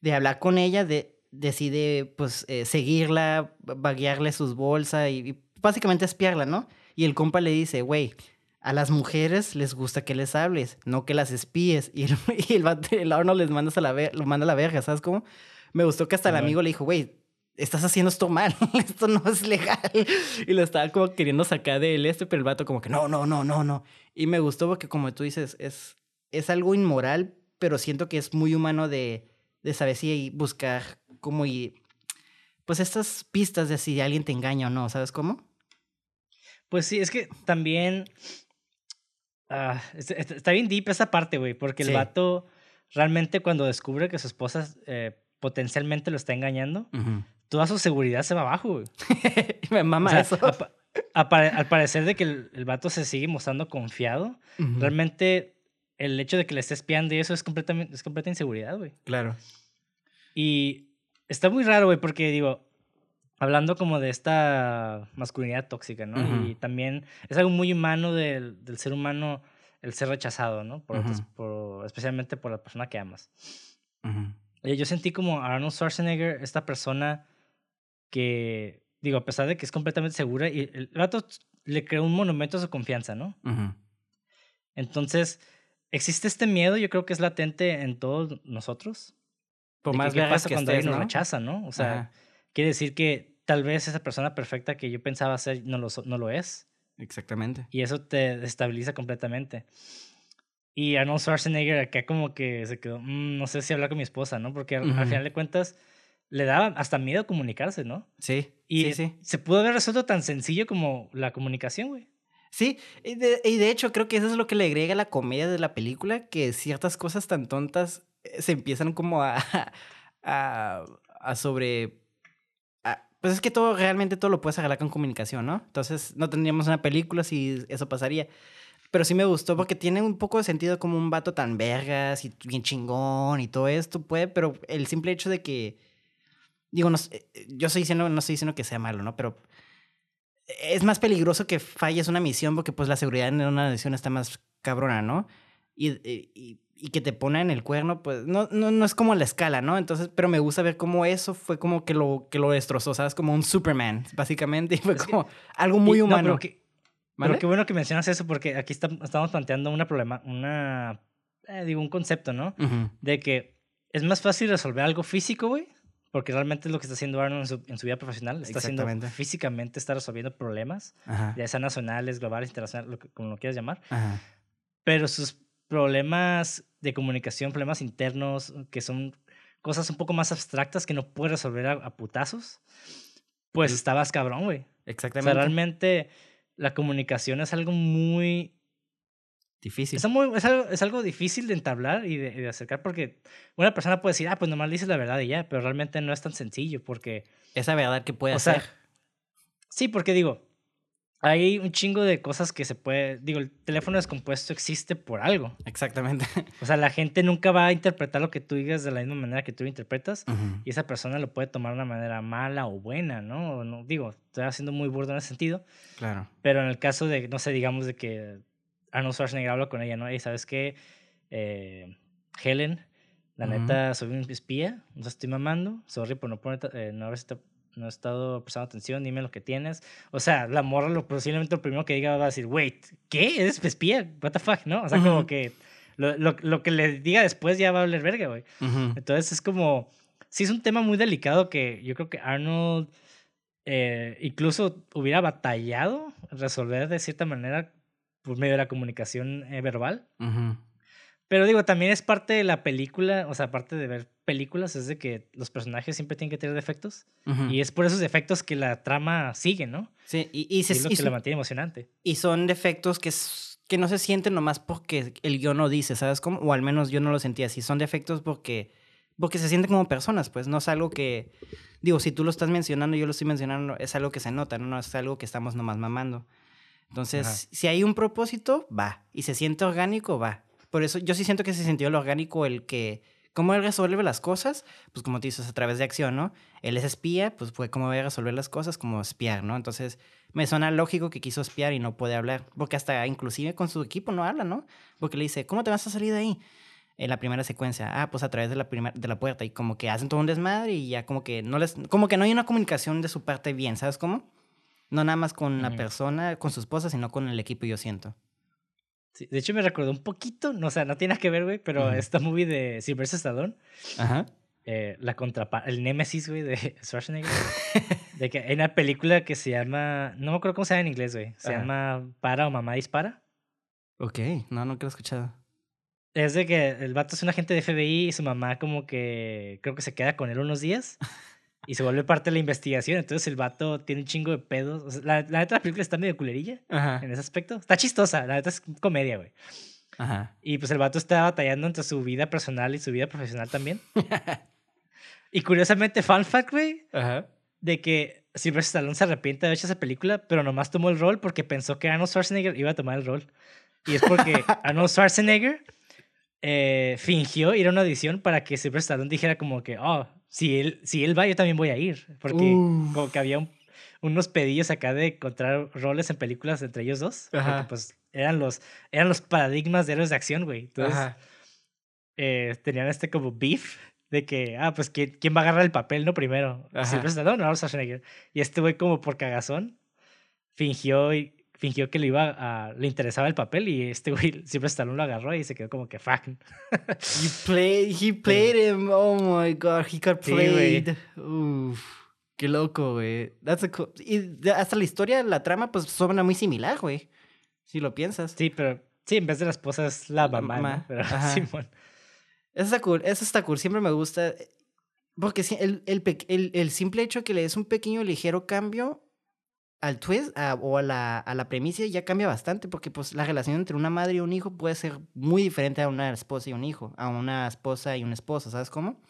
de hablar con ella, de, decide pues eh, seguirla, vaguearle sus bolsas y, básicamente espiarla, ¿no? Y el compa le dice, güey, a las mujeres les gusta que les hables, no que las espíes. Y el, y el, el Arnold les manda a la, ver, lo manda a la verga, ¿sabes cómo? Me gustó que hasta el amigo le dijo, güey, estás haciendo esto mal, esto no es legal. Y lo estaba como queriendo sacar de él este, pero el vato como que no, no, no, no, no. Y me gustó porque como tú dices, es, es algo inmoral, pero siento que es muy humano de, de saber si buscar como y pues estas pistas de si alguien te engaña o no, ¿sabes cómo? Pues sí, es que también ah, está bien deep esa parte, güey, porque el vato realmente cuando descubre que su esposa eh, potencialmente lo está engañando, toda su seguridad se va abajo, güey. Me mama eso. al parecer de que el, el, vato se sigue mostrando confiado, realmente el hecho de que le esté espiando y eso es completamente es completa inseguridad, güey. Claro. Y está muy raro, güey, porque digo, hablando como de esta masculinidad tóxica, ¿no? Y también es algo muy humano del, del, ser humano el ser rechazado, ¿no? Por, por, especialmente por la persona que amas. Y yo sentí como Arnold Schwarzenegger, esta persona que, digo, a pesar de que es completamente segura, y el rato le creó un monumento a su confianza, ¿no? Entonces, existe este miedo, yo creo que es latente en todos nosotros. Por más ¿Qué pasa cuando alguien nos rechaza, no? O sea, quiere decir que tal vez esa persona perfecta que yo pensaba ser no lo, no lo es. Exactamente. Y eso te destabiliza completamente. Y Arnold Schwarzenegger acá como que se quedó, mm, no sé si hablar con mi esposa, ¿no? Porque al, final de cuentas le daba hasta miedo comunicarse, ¿no? Sí. Y sí, sí. se pudo haber resuelto tan sencillo como la comunicación, güey. Sí, y de, hecho creo que eso es lo que le agrega la comedia de la película, que ciertas cosas tan tontas eh, se empiezan como a, a, a sobre... pues es que todo, realmente todo lo puedes arreglar con comunicación, ¿no? Entonces no tendríamos una película si eso pasaría. Pero sí me gustó porque tiene un poco de sentido como un vato tan vergas y bien chingón y todo esto puede, pero el simple hecho de que... Digo, no, eh, yo estoy diciendo, no estoy diciendo que sea malo, ¿no? Pero es más peligroso que falles una misión porque pues la seguridad en una misión está más cabrona, ¿no? Y, y, y, que te ponen el cuerno, pues no, no, no es como la escala, ¿no? Entonces, pero me gusta ver cómo eso fue como que lo, que lo destrozó, ¿sabes? Como un Superman, básicamente, y fue como algo muy humano. pero, qué bueno que mencionas eso porque aquí estamos planteando una problema, una, eh, digo, un concepto, ¿no? De que es más fácil resolver algo físico, güey, porque realmente es lo que está haciendo Arnold en su, vida profesional. Está haciendo físicamente, está resolviendo problemas, ya sean nacionales, globales, internacionales, como lo quieras llamar. Pero sus problemas de comunicación, problemas internos, que son cosas un poco más abstractas que no puede resolver a, putazos, pues estabas cabrón, güey. Exactamente. O sea, realmente la comunicación es algo muy Difícil. Es, es, algo, es, algo, difícil de entablar y de, acercar porque una persona puede decir, ah, pues nomás dices la verdad y ya, pero realmente no es tan sencillo porque... Esa verdad que puede hacer. sí, porque digo, hay un chingo de cosas que se puede... Digo, el teléfono descompuesto existe por algo. Exactamente. O sea, la gente nunca va a interpretar lo que tú digas de la misma manera que tú lo interpretas y esa persona lo puede tomar de una manera mala o buena, ¿no? no digo, estoy haciendo muy burdo en ese sentido. Claro. Pero en el caso de, no sé, digamos de que Arnold Schwarzenegger habla con ella, ¿no? Y sabes qué, eh, Helen, la neta, soy un espía, no estoy mamando, sorry por no poner, eh, no haber no he estado prestando atención, dime lo que tienes. O sea, la morra lo, posiblemente lo primero que diga va a decir, wait, ¿qué? ¿Eres espía? What the fuck, ¿no? O sea, como que lo, lo, lo, que le diga después ya va a hablar verga, güey. Entonces es como, sí es un tema muy delicado que yo creo que Arnold eh, incluso hubiera batallado resolver de cierta manera por medio de la comunicación eh, verbal. Pero digo, también es parte de la película, o sea, aparte de ver películas, es de que los personajes siempre tienen que tener defectos. Y es por esos defectos que la trama sigue, ¿no? Sí, y, es lo que la mantiene emocionante. Y son defectos que, que no se sienten nomás porque el guion no dice, ¿sabes cómo? O al menos yo no lo sentía así. Son defectos porque, porque se sienten como personas, pues no es algo que. Digo, si tú lo estás mencionando, yo lo estoy mencionando, es algo que se nota, no, no es algo que estamos nomás mamando. Entonces, si hay un propósito, va. Y se siente orgánico, va. Por eso yo sí siento que se sintió lo orgánico el que, cómo él resuelve las cosas, pues como te dices, a través de acción, ¿no? Él es espía, pues fue cómo voy a resolver las cosas, como espiar, ¿no? Entonces me suena lógico que quiso espiar y no puede hablar, porque hasta inclusive con su equipo no habla, ¿no? Porque le dice, ¿cómo te vas a salir de ahí? En la primera secuencia, ah, pues a través de la, de la puerta y como que hacen todo un desmadre y ya como que no les, como que no hay una comunicación de su parte bien, ¿sabes cómo? No nada más con la persona, con su esposa, sino con el equipo, yo siento de hecho, me recordó un poquito, no, o sea, no tiene que ver, güey, pero esta movie de Sylvester Stallone. Ajá. Eh, la contraparte, el Nemesis, güey, de Schwarzenegger. de que hay una película que se llama, no me acuerdo cómo se llama en inglés, güey. Se llama Para o Mamá Dispara. Ok, no, no lo he escuchado. Es de que el vato es un agente de FBI y su mamá como que creo que se queda con él unos días y se vuelve parte de la investigación. Entonces el vato tiene un chingo de pedos. la, la neta, la película está medio culerilla en ese aspecto. Está chistosa, la neta es comedia, güey. Ajá. Y pues el vato está batallando entre su vida personal y su vida profesional también. y curiosamente, fun fact, güey, de que Sylvester Stallone se arrepiente de haber hecho esa película, pero nomás tomó el rol porque pensó que Arnold Schwarzenegger iba a tomar el rol. Y es porque Arnold Schwarzenegger eh, fingió ir a una audición para que Sylvester Stallone dijera como que, oh, si él, si él va, yo también voy a ir. Porque como que había unos pedillos acá de encontrar roles en películas entre ellos dos. Porque pues eran los, eran los paradigmas de héroes de acción, güey. Entonces eh, tenían este como beef de que, ah, pues ¿quién, quién va a agarrar el papel, ¿no? Primero. Sylvester no, no, Schwarzenegger. Y este güey como por cagazón fingió y fingió que le iba a, le interesaba el papel y este güey siempre Stallone lo agarró y se quedó como que fuck. he played, he played him. Oh my god, he got played. Uf, qué loco, güey. That's a y hasta la historia, la trama, pues suena muy similar, güey. Si lo piensas. Sí, pero sí, en vez de la esposa es la mamá, Pero Simón. Eso está cool, eso está cool. Siempre me gusta. Porque el, el, el, el simple hecho de que le des un pequeño ligero cambio al twist o a la, a la premisa ya cambia bastante, porque pues la relación entre una madre y un hijo puede ser muy diferente a una esposa y un hijo, a una esposa y un esposo, ¿sabes cómo?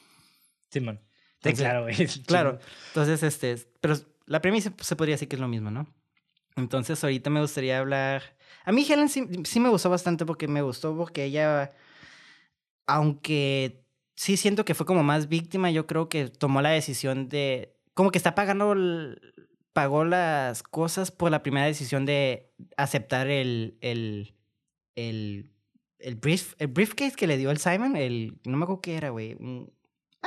Simón. Sí, claro, güey. Claro. Entonces, este, pero la premisa pues, se podría decir que es lo mismo, ¿no? Entonces, ahorita me gustaría hablar. A mí Helen sí, sí me gustó bastante porque me gustó porque ella, aunque sí siento que fue como más víctima, yo creo que tomó la decisión de, como que está pagando el, pagó las cosas por la primera decisión de aceptar el, el, el, el, brief, el briefcase que le dio el Simon, el, no me acuerdo qué era, güey.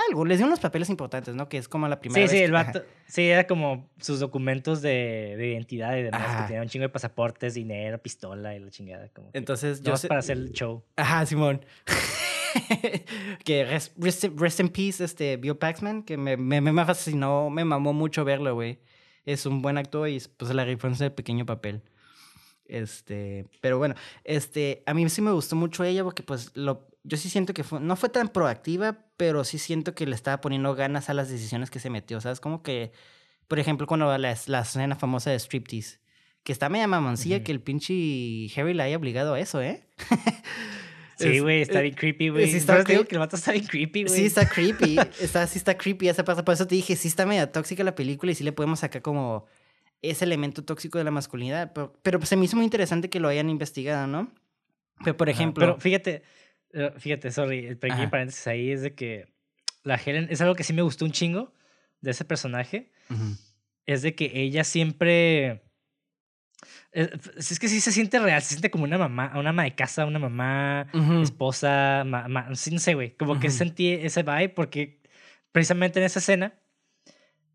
Algo, les dio unos papeles importantes, ¿no? Que es como la primera sí, Sí, el vato, sí, era como sus documentos de, de identidad y demás, que tenían un chingo de pasaportes, dinero, pistola y la chingada. Como Entonces, yo para hacer el show. Ajá, Simón. que rest, rest, in peace, este, Bill Paxman, que me, me, me fascinó, me mamó mucho verlo, güey es un buen actor y pues la rifó en ese pequeño papel. Este, pero bueno, este, a mí sí me gustó mucho ella porque pues lo, yo sí siento que fue, no fue tan proactiva, pero sí siento que le estaba poniendo ganas a las decisiones que se metió, ¿sabes? Como que, por ejemplo, cuando la, la escena famosa de striptease, que está media mamoncilla que el pinche Harry la haya obligado a eso, ¿eh? Sí, güey, está eh, bien creepy, güey. Sí, está que el vato está bien creepy, güey. Sí, está creepy. Está, sí está creepy esa parte. Por eso te dije, sí está media tóxica la película y sí le podemos sacar como ese elemento tóxico de la masculinidad. Pero, pero se me hizo muy interesante que lo hayan investigado, ¿no? Pero, por ejemplo... pero fíjate, eh, fíjate, sorry, el pequeño paréntesis ahí es de que la Helen... Es algo que sí me gustó un chingo de ese personaje. Es de que ella siempre es, que sí se siente real, se siente como una mamá, una ama de casa, una mamá, esposa, no sé, güey. Como que sentí ese vibe porque precisamente en esa escena,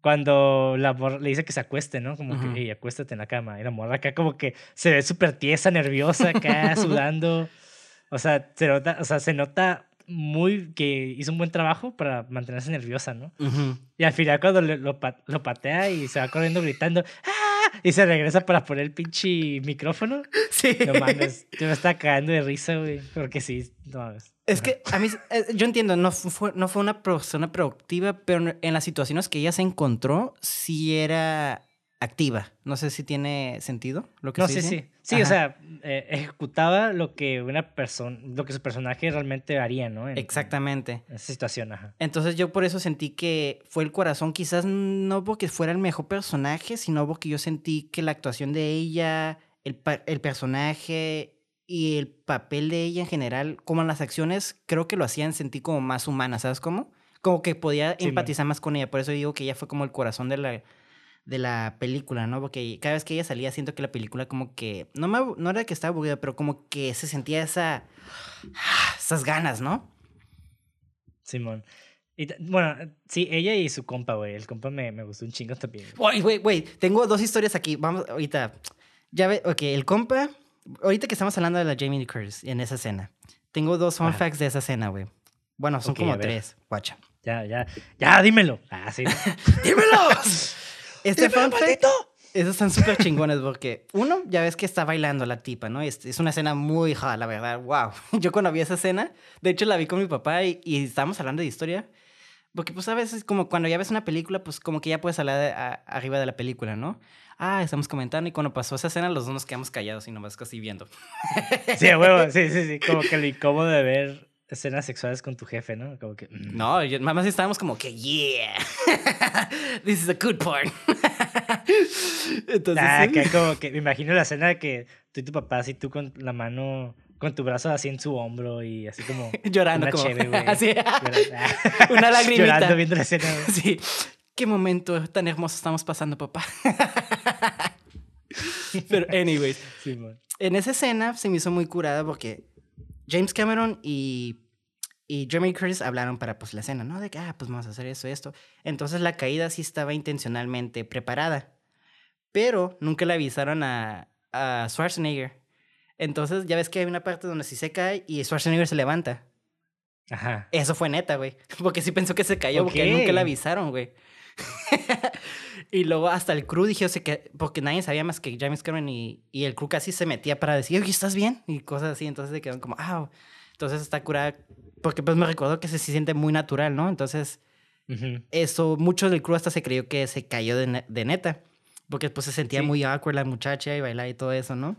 cuando la morra le dice que se acueste, ¿no? Como que, hey, acuéstate en la cama. Y la morra acá como que se ve súper tiesa, nerviosa acá, sudando. O sea, se nota, o sea, se nota muy, que hizo un buen trabajo para mantenerse nerviosa, ¿no? Y al final cuando lo, lo, patea y se va corriendo gritando, ¡ah! Y se regresa para poner el pinche micrófono. Sí. No mames, yo me estaba cagando de risa, güey. Porque sí, no mames. Es que a mí, eh, yo entiendo, no fue, no fue una persona productiva, pero en las situaciones que ella se encontró, sí era activa. No sé si tiene sentido lo que No, sí, sí. Sí, o sea, eh, ejecutaba lo que una persona, lo que su personaje realmente haría, ¿no? Exactamente. En esa situación, ajá. Entonces yo por eso sentí que fue el corazón, quizás no porque fuera el mejor personaje, sino porque yo sentí que la actuación de ella, el, el personaje y el papel de ella en general, como en las acciones, creo que lo hacían sentir como más humana, ¿sabes cómo? Como que podía empatizar más con ella. Por eso digo que ella fue como el corazón de la de la película, ¿no? Porque cada vez que ella salía siento que la película como que, no, me, no era que estaba aburrida, pero como que se sentía esa, esas ganas, ¿no? Simón. Y bueno, sí, ella y su compa, güey. El compa me, me gustó un chingo también. Güey, güey, güey. Tengo dos historias aquí. Vamos, ahorita. Ya ve, ok, el compa. Ahorita que estamos hablando de la Jamie Lee Curtis en esa escena. Tengo dos fun facts de esa escena, güey. Bueno, son como tres. Guacha. Ya, ya. Ya, dímelo. Ah, sí. ¡Dímelos! Este fun esos están súper chingones porque, uno, ya ves que está bailando la tipa, ¿no? Es, es una escena muy ja, la verdad, wow. Yo cuando vi esa escena, de hecho la vi con mi papá y, y estábamos hablando de historia. Porque pues a veces como cuando ya ves una película, pues como que ya puedes hablar arriba de la película, ¿no? Ah, estamos comentando y cuando pasó esa escena los dos nos quedamos callados y nomás casi viendo. Sí, huevo, sí, sí, sí. Como que lo incómodo de ver escenas sexuales con tu jefe, ¿no? Como que... Mm. No, más estábamos como que, yeah, this is a good porn. Entonces, ah, que como que me imagino la escena de que tú y tu papá así tú con la mano con tu brazo así en su hombro y así como llorando una como así. Una lagrimita. llorando viendo la escena sí. Qué momento tan hermoso estamos pasando papá. Pero anyways sí, en esa escena se me hizo muy curada porque James Cameron y y Jeremy Curtis hablaron para pues la escena, ¿no? De que, ah, pues vamos a hacer eso, esto. Entonces la caída sí estaba intencionalmente preparada. Pero nunca le avisaron a, a Schwarzenegger. Entonces ya ves que hay una parte donde sí se cae y Schwarzenegger se levanta. Ajá. Eso fue neta, güey. Porque sí pensó que se cayó porque nunca le avisaron, güey. y luego hasta el crew dijo que porque nadie sabía más que James Cameron y, y el crew casi se metía para decir, oye, ¿estás bien? Y cosas así. Entonces se quedaron como, ah, entonces está curada porque pues me recordó que se, siente muy natural, ¿no? Entonces, eso, mucho del crew hasta se creyó que se cayó de, de neta, porque pues se sentía muy awkward la muchacha y bailar y todo eso, ¿no?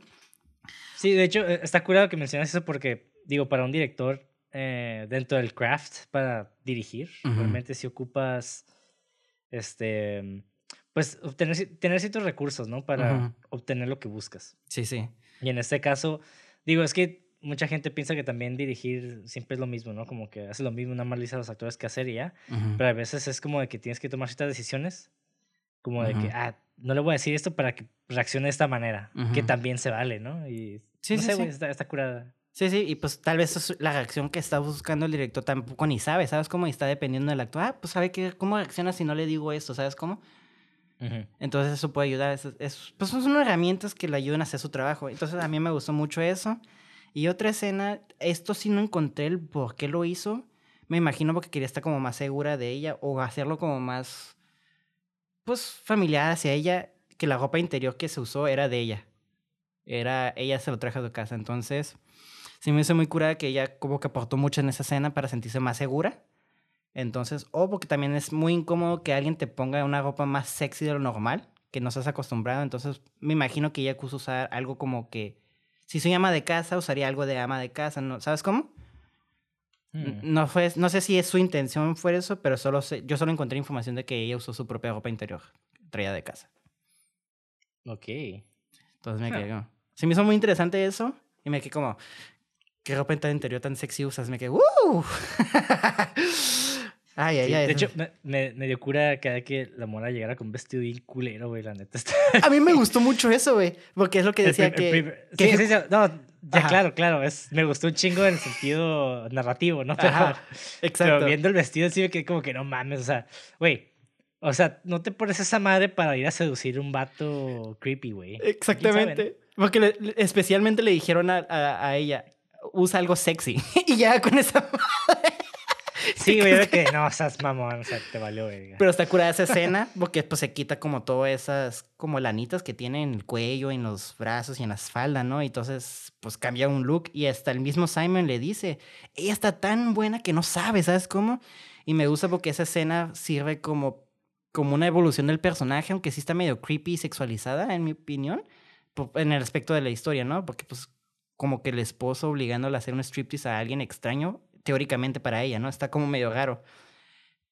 Sí, de hecho, eh, está curado que mencionas eso porque, digo, para un director eh, dentro del craft, para dirigir, realmente si ocupas, este, pues, obtener, tener ciertos recursos, ¿no? Para obtener lo que buscas. Sí, sí. Y en este caso, digo, es que mucha gente piensa que también dirigir siempre es lo mismo, ¿no? Como que hace lo mismo una lista a los actores que hacer y ya. Pero a veces es como de que tienes que tomar ciertas decisiones. Como de que, ah, no le voy a decir esto para que reaccione de esta manera. Que también se vale, ¿no? Y sí, no sí, sé, güey, está, está, curada. Sí, sí, y pues tal vez es la reacción que está buscando el director tampoco ni sabe, ¿sabes cómo? Y está dependiendo del actor. Ah, pues sabe que, cómo reacciona si no le digo esto, ¿sabes cómo? Entonces eso puede ayudar. Es, es, pues son herramientas que le ayudan a hacer su trabajo. Entonces a mí me gustó mucho eso. Y otra escena, esto sí no encontré el por qué lo hizo. Me imagino porque quería estar como más segura de ella o hacerlo como más, pues, familiar hacia ella, que la ropa interior que se usó era de ella. Era, ella se lo trajo de casa. Entonces, sí me hizo muy curada que ella como que aportó mucho en esa escena para sentirse más segura. Entonces, o porque también es muy incómodo que alguien te ponga una ropa más sexy de lo normal, que no estás acostumbrado. Entonces, me imagino que ella quiso usar algo como que si soy ama de casa, usaría algo de ama de casa, ¿no? ¿Sabes cómo? Hmm. No, fue, no sé si es su intención fue eso, pero solo sé, yo solo encontré información de que ella usó su propia ropa interior, traída de casa. Ok. Entonces me quedé como... Se me hizo muy interesante eso y me quedé como... ¿Qué ropa interior tan sexy usas? Me quedé... ¡Uh! Ay, ay, ay. De hecho, me, me, dio cura cada que la mora llegara con un vestido bien culero, güey, la neta. A mí me gustó mucho eso, güey, porque es lo que decía que, Sí, sí, sí, no, ya claro, claro, es, me gustó un chingo en el sentido narrativo, ¿no? Pero, Ajá, exacto. Pero viendo el vestido sí me quedé como que no mames, o sea, güey, o sea, no te pones esa madre para ir a seducir un vato creepy, güey. Exactamente. Porque especialmente le dijeron a, a, a ella, usa algo sexy. y ya con esa madre Sí, güey, que no, seas mamón, o sea, te valió, güey. Pero está curada esa escena porque pues se quita como todas esas como lanitas que tiene en el cuello, en los brazos y en las faldas, ¿no? Y entonces pues cambia un look y hasta el mismo Simon le dice, ella está tan buena que no sabe, ¿sabes cómo? Y me gusta porque esa escena sirve como, como una evolución del personaje, aunque sí está medio creepy y sexualizada, en mi opinión, en el aspecto de la historia, ¿no? Porque pues como que el esposo obligándola a hacer un striptease a alguien extraño, teóricamente para ella, ¿no? Está como medio raro.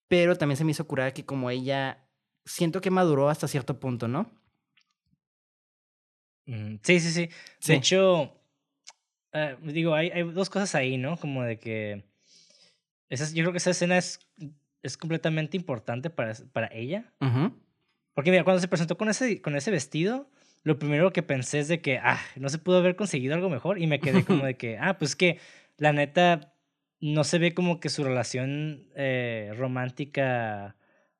Pero también se me hizo curar que como ella, siento que maduró hasta cierto punto, ¿no? Mm, sí, sí, sí. De hecho, eh, digo, hay, hay, dos cosas ahí, ¿no? Como de que... Esa, yo creo que esa escena es, es completamente importante para, para ella. Porque mira, cuando se presentó con ese, con ese vestido, lo primero que pensé es de que, ah, no se pudo haber conseguido algo mejor y me quedé como de que, ah, pues que la neta no se ve como que su relación eh, romántica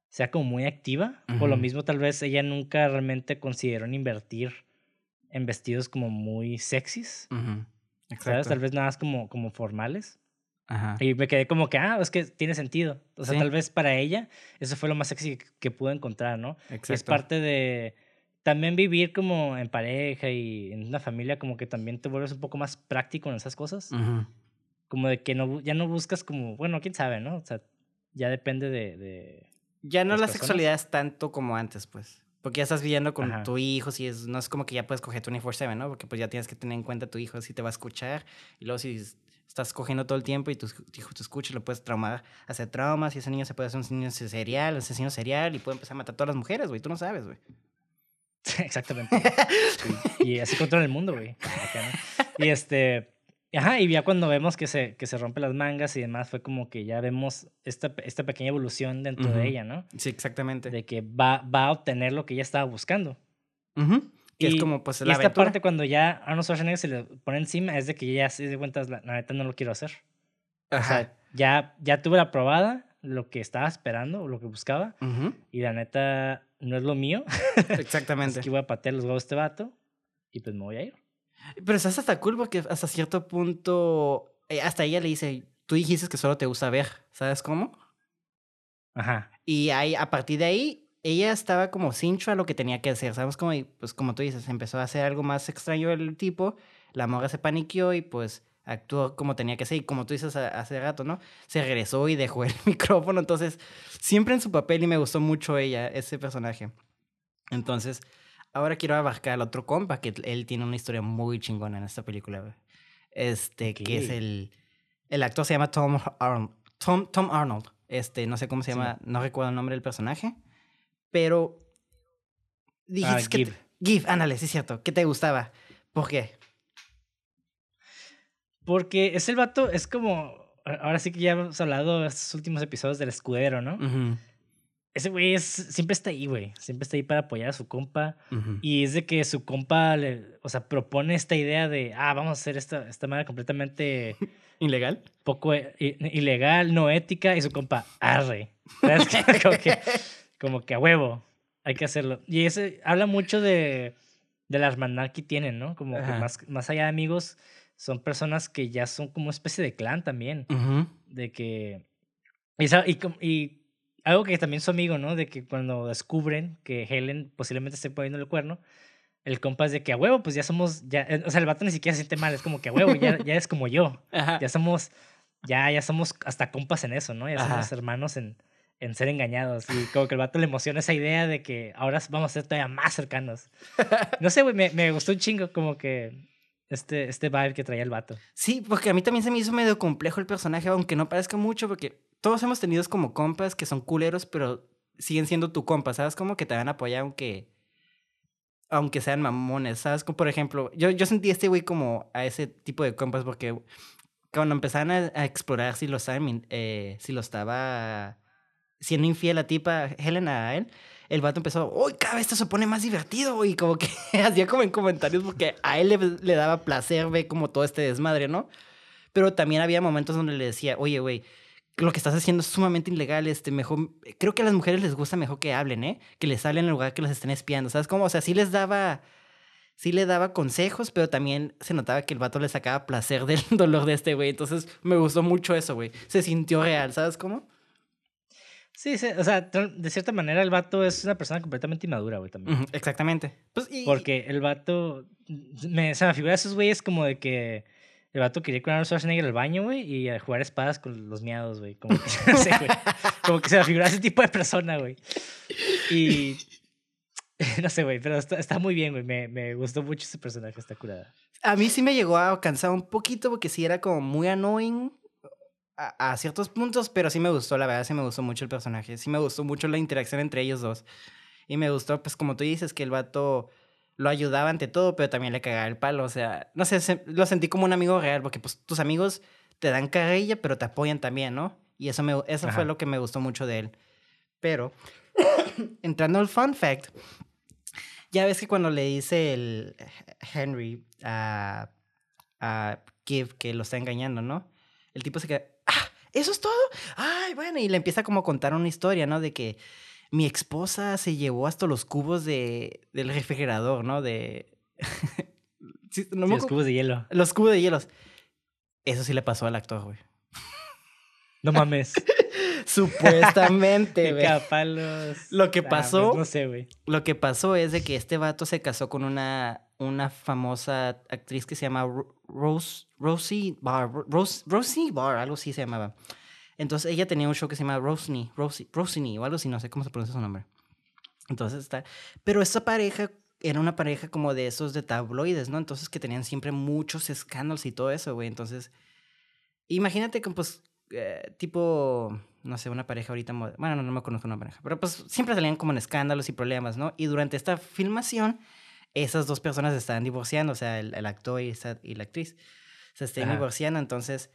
sea como muy activa. Por lo mismo, tal vez ella nunca realmente consideró invertir en vestidos como muy sexys. ¿Sabes? Tal vez nada más como, como formales. Ajá. Y me quedé como que, ah, es que tiene sentido. O sea, tal vez para ella eso fue lo más sexy que, que pudo encontrar, ¿no? Exacto. Es parte de también vivir como en pareja y en una familia, como que también te vuelves un poco más práctico en esas cosas. Como de que no, ya no buscas como, bueno, quién sabe, ¿no? O sea, ya depende de... de ya no la sexualidad es tanto como antes, pues. Porque ya estás viviendo con tu hijo, si es, no es como que ya puedes coger 24/7, ¿no? Porque pues ya tienes que tener en cuenta tu hijo si te va a escuchar. Y luego si estás cogiendo todo el tiempo y tu hijo te escucha, lo puedes traumar, hacer traumas y ese niño se puede hacer un niño serial, un asesino serial y puede empezar a matar a todas las mujeres, güey. Tú no sabes, güey. Exactamente. y, así controla el mundo, güey. Y este. Ajá, y ya cuando vemos que se, que se rompe las mangas y demás, fue como que ya vemos esta, esta pequeña evolución dentro de ella, ¿no? Sí, exactamente. De que va, va a obtener lo que ella estaba buscando. Que y, es como, pues, la y esta parte cuando ya Arnold Schwarzenegger se le pone encima es de que ya se de cuenta, la, neta no lo quiero hacer. Ajá. O sea, ya, ya tuve la probada, lo que estaba esperando lo que buscaba, y la neta no es lo mío. Exactamente. Así que voy a patear los huevos a este vato y pues me voy a ir. Pero estás hasta cool porque hasta cierto punto, eh, hasta ella le dice, tú dijiste que solo te gusta ver, ¿sabes cómo? Ajá. Y ahí, a partir de ahí, ella estaba como cincho a lo que tenía que hacer, ¿sabes cómo? Y pues como tú dices, empezó a hacer algo más extraño el tipo, la morra se paniqueó y pues actuó como tenía que ser. Y como tú dices hace rato, ¿no? Se regresó y dejó el micrófono. Entonces, siempre en su papel y me gustó mucho ella, ese personaje. Entonces, ahora quiero abarcar al otro compa, que él tiene una historia muy chingona en esta película. Este, que es el... El actor se llama Tom Arnold. Tom, Tom Arnold. Este, no sé cómo se llama, no recuerdo el nombre del personaje. Pero... Dijiste ah, que... Give. Give, ándale, sí es cierto. ¿Qué te gustaba? ¿Por qué? Porque es el vato, es como. Ahora sí que ya hemos hablado en estos últimos episodios del escudero, ¿no? Ese güey es, siempre está ahí, güey. Siempre está ahí para apoyar a su compa. Y es de que su compa, le, o sea, propone esta idea de, ah, vamos a hacer esta, esta manera completamente... ¿Ilegal? Poco eh, ilegal, no ética. Y su compa, arre. como, que, como que a huevo. Hay que hacerlo. Y ese habla mucho de, de la hermandad que tienen, ¿no? Como que más, más allá de amigos son personas que ya son como especie de clan también. De que. Y, y, algo que también su amigo, ¿no? De que cuando descubren que Helen posiblemente esté poniendo el cuerno, el compa es de que a huevo, pues ya somos. Ya, eh, o sea, el vato ni siquiera se siente mal, es como que a huevo, ya, ya es como yo. Ya somos. Ya, ya somos hasta compas en eso, ¿no? Ya somos hermanos en, en ser engañados. Y como que el vato le emociona esa idea de que ahora vamos a ser todavía más cercanos. No sé, güey, me, me gustó un chingo, como que este, este vibe que traía el vato. Sí, porque a mí también se me hizo medio complejo el personaje, aunque no parezca mucho, porque todos hemos tenido como compas que son culeros, pero siguen siendo tu compa, ¿sabes? Como que te van a apoyar aunque, aunque sean mamones, ¿sabes? Como por ejemplo, yo, yo sentí a este güey como a ese tipo de compas porque cuando empezaron a, explorar si lo, saben, eh, si lo estaba siendo infiel a tipa Helena a él, el vato empezó, uy, cada vez esto se pone más divertido, y como que hacía como en comentarios porque a él le, daba placer ver como todo este desmadre, ¿no? Pero también había momentos donde le decía, oye, güey, lo que estás haciendo es sumamente ilegal, este, mejor, creo que a las mujeres les gusta mejor que hablen, ¿eh? Que les hablen en lugar que los estén espiando, ¿sabes cómo? O sea, sí les daba, sí le daba consejos, pero también se notaba que el vato le sacaba placer del dolor de este güey. Entonces me gustó mucho eso, güey. Se sintió real, ¿sabes cómo? Sí, sí, o sea, de cierta manera el vato es una persona completamente inmadura, güey, también. exactamente. Pues, Porque el vato, me, se me figura a esos güeyes como de que el vato quería con Arnold Schwarzenegger al baño, güey, y a jugar espadas con los miados, güey. Como que, como que se me figura ese tipo de persona, güey. Y no sé, güey, pero está, está muy bien, güey. Me, me, gustó mucho ese personaje, está curada. A mí sí me llegó a cansar un poquito porque sí era como muy annoying a, ciertos puntos, pero sí me gustó, la verdad, sí me gustó mucho el personaje. Sí me gustó mucho la interacción entre ellos dos. Y me gustó, pues como tú dices, que el vato lo ayudaba ante todo, pero también le cagaba el palo. O sea, no sé, lo sentí como un amigo real, porque pues tus amigos te dan carrilla, pero te apoyan también, ¿no? Y eso, me, eso fue lo que me gustó mucho de él. Pero, entrando al fun fact, ya ves que cuando le dice el Henry a, a Kiev que lo está engañando, ¿no? El tipo se queda, ¿eso es todo? Ay, bueno, y le empieza como a contar una historia, ¿no? De que mi esposa se llevó hasta los cubos de, del refrigerador, ¿no? De... los cubos de hielo. Los cubos de hielos. Eso sí le pasó al actor, güey. No mames. Supuestamente, güey. Lo que ah, pasó. Pues no sé, güey. Lo que pasó es de que este vato se casó con una, una famosa actriz que se llama Rose, Rosie Bar, Rose, Rosie Bar, algo así se llamaba. Entonces ella tenía un show que se llama Rosny, Rosny o algo así, no sé cómo se pronuncia su nombre. Entonces está. Pero esa pareja era una pareja como de esos de tabloides, ¿no? Entonces que tenían siempre muchos escándalos y todo eso, güey. Entonces, imagínate que, pues, eh, tipo, no sé, una pareja ahorita. Bueno, no, no me conozco una pareja, pero pues siempre salían como en escándalos y problemas, ¿no? Y durante esta filmación esas dos personas se estaban divorciando, o sea, el, actor y, y, la actriz se están divorciando, entonces,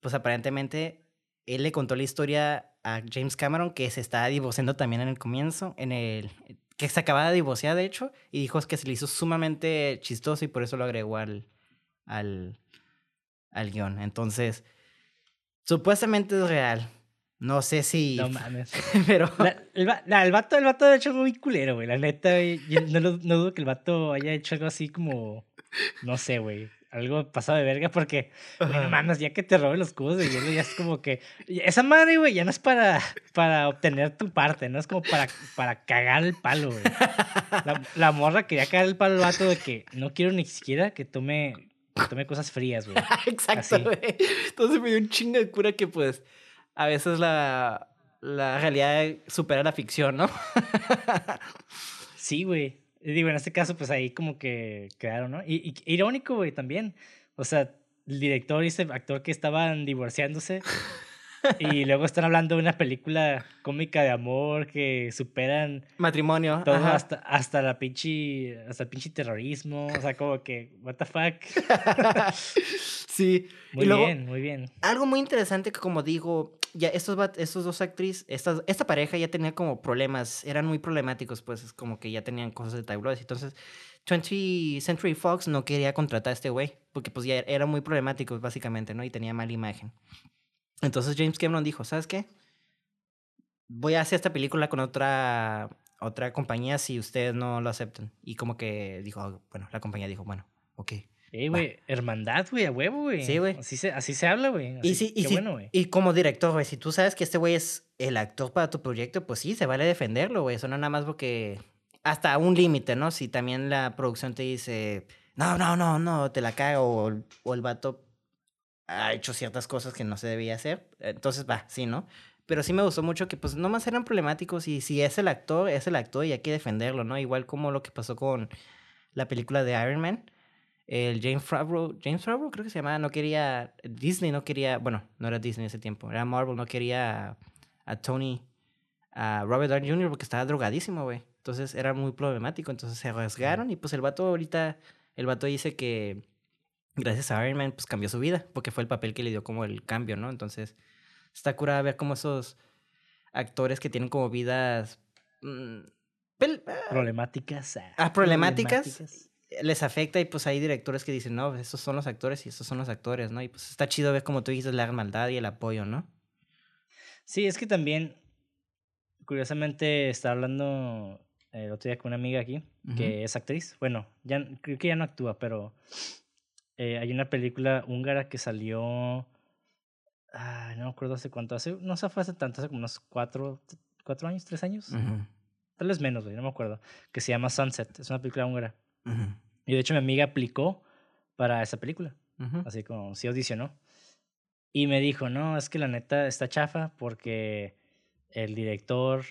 pues aparentemente él le contó la historia a James Cameron que se estaba divorciando también en el comienzo, en el que se acababa de divorciar de hecho, y dijo que se le hizo sumamente chistoso y por eso lo agregó al, al, al guion. Entonces, supuestamente es real. No sé si. No mames. Pero. el, el, vato, el vato ha hecho algo muy culero, güey. La neta, no, no, dudo que el vato haya hecho algo así como. No sé, güey. Algo pasado de verga, porque, güey, no mames, ya que te roben los cubos de hielo, ya es como que. Esa madre, güey, ya no es para, para obtener tu parte, ¿no? Es como para, para cagar el palo, güey. La, la morra quería cagar el palo al vato de que no quiero ni siquiera que tome, que tome cosas frías, güey. Exacto, güey. Entonces me dio un chingo de cura que, pues a veces la, la realidad supera la ficción, ¿no? sí, güey. Digo, en este caso, pues ahí como que quedaron, ¿no? Y, y irónico, güey, también. O sea, el director y ese actor que estaban divorciándose y luego están hablando de una película cómica de amor que superan matrimonio todo hasta hasta la pinche hasta el pinche terrorismo o sea como que what the fuck sí muy bien muy bien algo muy interesante que como digo ya estos estos dos actrices esta, esta pareja ya tenía como problemas eran muy problemáticos pues como que ya tenían cosas de tabloides entonces 20 Century Fox no quería contratar a este güey porque pues ya era muy problemático básicamente no y tenía mala imagen entonces James Cameron dijo, ¿sabes qué? Voy a hacer esta película con otra, otra compañía si ustedes no lo aceptan. Y como que dijo, bueno, la compañía dijo, bueno, ok. Eh, güey, hermandad, güey, a huevo, güey. Sí, güey. Así se, así se habla, güey. Y, sí, y, bueno, güey. y como director, güey, si tú sabes que este güey es el actor para tu proyecto, pues sí, se vale defenderlo, güey. Eso no nada más porque... Hasta un límite, ¿no? Si también la producción te dice, no, no, no, no, te la cago, o, o el vato ha hecho ciertas cosas que no se debía hacer. Entonces, va, sí, ¿no? Pero sí me gustó mucho que pues nomás eran problemáticos y si es el actor, es el actor y hay que defenderlo, ¿no? Igual como lo que pasó con la película de Iron Man. El James Favreau, James Favreau creo que se llamaba, no quería, Disney no quería, bueno, no era Disney en ese tiempo, era Marvel, no quería a, Tony, a Robert Downey Jr. porque estaba drogadísimo, güey. Entonces era muy problemático, entonces se arriesgaron y pues el vato ahorita, el vato dice que gracias a Iron Man, pues cambió su vida, porque fue el papel que le dio como el cambio, ¿no? Entonces, está curada ver cómo esos actores que tienen como vidas... Mm, ah, problemáticas. Ah, ah problemáticas, les afecta y pues hay directores que dicen, no, esos son los actores y esos son los actores, ¿no? Y pues está chido ver como tú dices la maldad y el apoyo, ¿no? Sí, es que también, curiosamente, está hablando el otro día con una amiga aquí, que es actriz. Bueno, ya, creo que ya no actúa, pero eh, hay una película húngara que salió. no me acuerdo hace cuánto. Hace, no sé, fue hace tanto, hace como unos cuatro, cuatro años, tres años. Tal vez menos, güey, no me acuerdo. Que se llama Sunset. Es una película húngara. Y de hecho, mi amiga aplicó para esa película. Así como sí audicionó. Y me dijo, no, es que la neta está chafa porque el director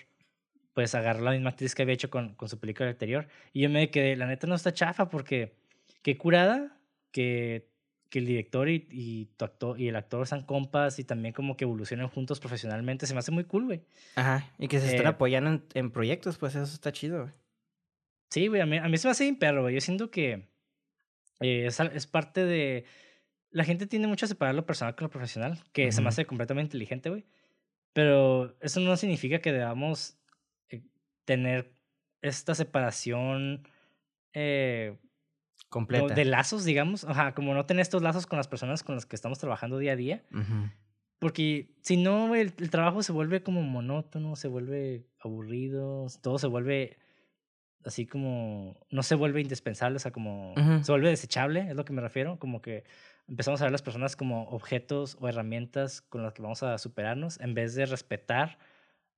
pues agarró la misma actriz que había hecho con, con su película anterior. Y yo me quedé, la neta no está chafa porque qué curada que, que el director y, y, tu actor, y el actor sean compas y también como que evolucionen juntos profesionalmente. Se me hace muy cool, güey. Ajá, y que se estén eh, apoyando en, proyectos, pues eso está chido, güey. Sí, güey, a mí, a mí se me hace bien perro, güey. Yo siento que eh, es, es parte de la gente tiene mucho a separar lo personal con lo profesional, que se me hace completamente inteligente, güey. Pero eso no significa que debamos eh, tener esta separación eh, completa de lazos, digamos. Ajá, como no tener estos lazos con las personas con las que estamos trabajando día a día. Porque si no, el, el, trabajo se vuelve como monótono, se vuelve aburrido, todo se vuelve así como, no se vuelve indispensable, o sea, como se vuelve desechable, es lo que me refiero, como que empezamos a ver las personas como objetos o herramientas con las que vamos a superarnos en vez de respetar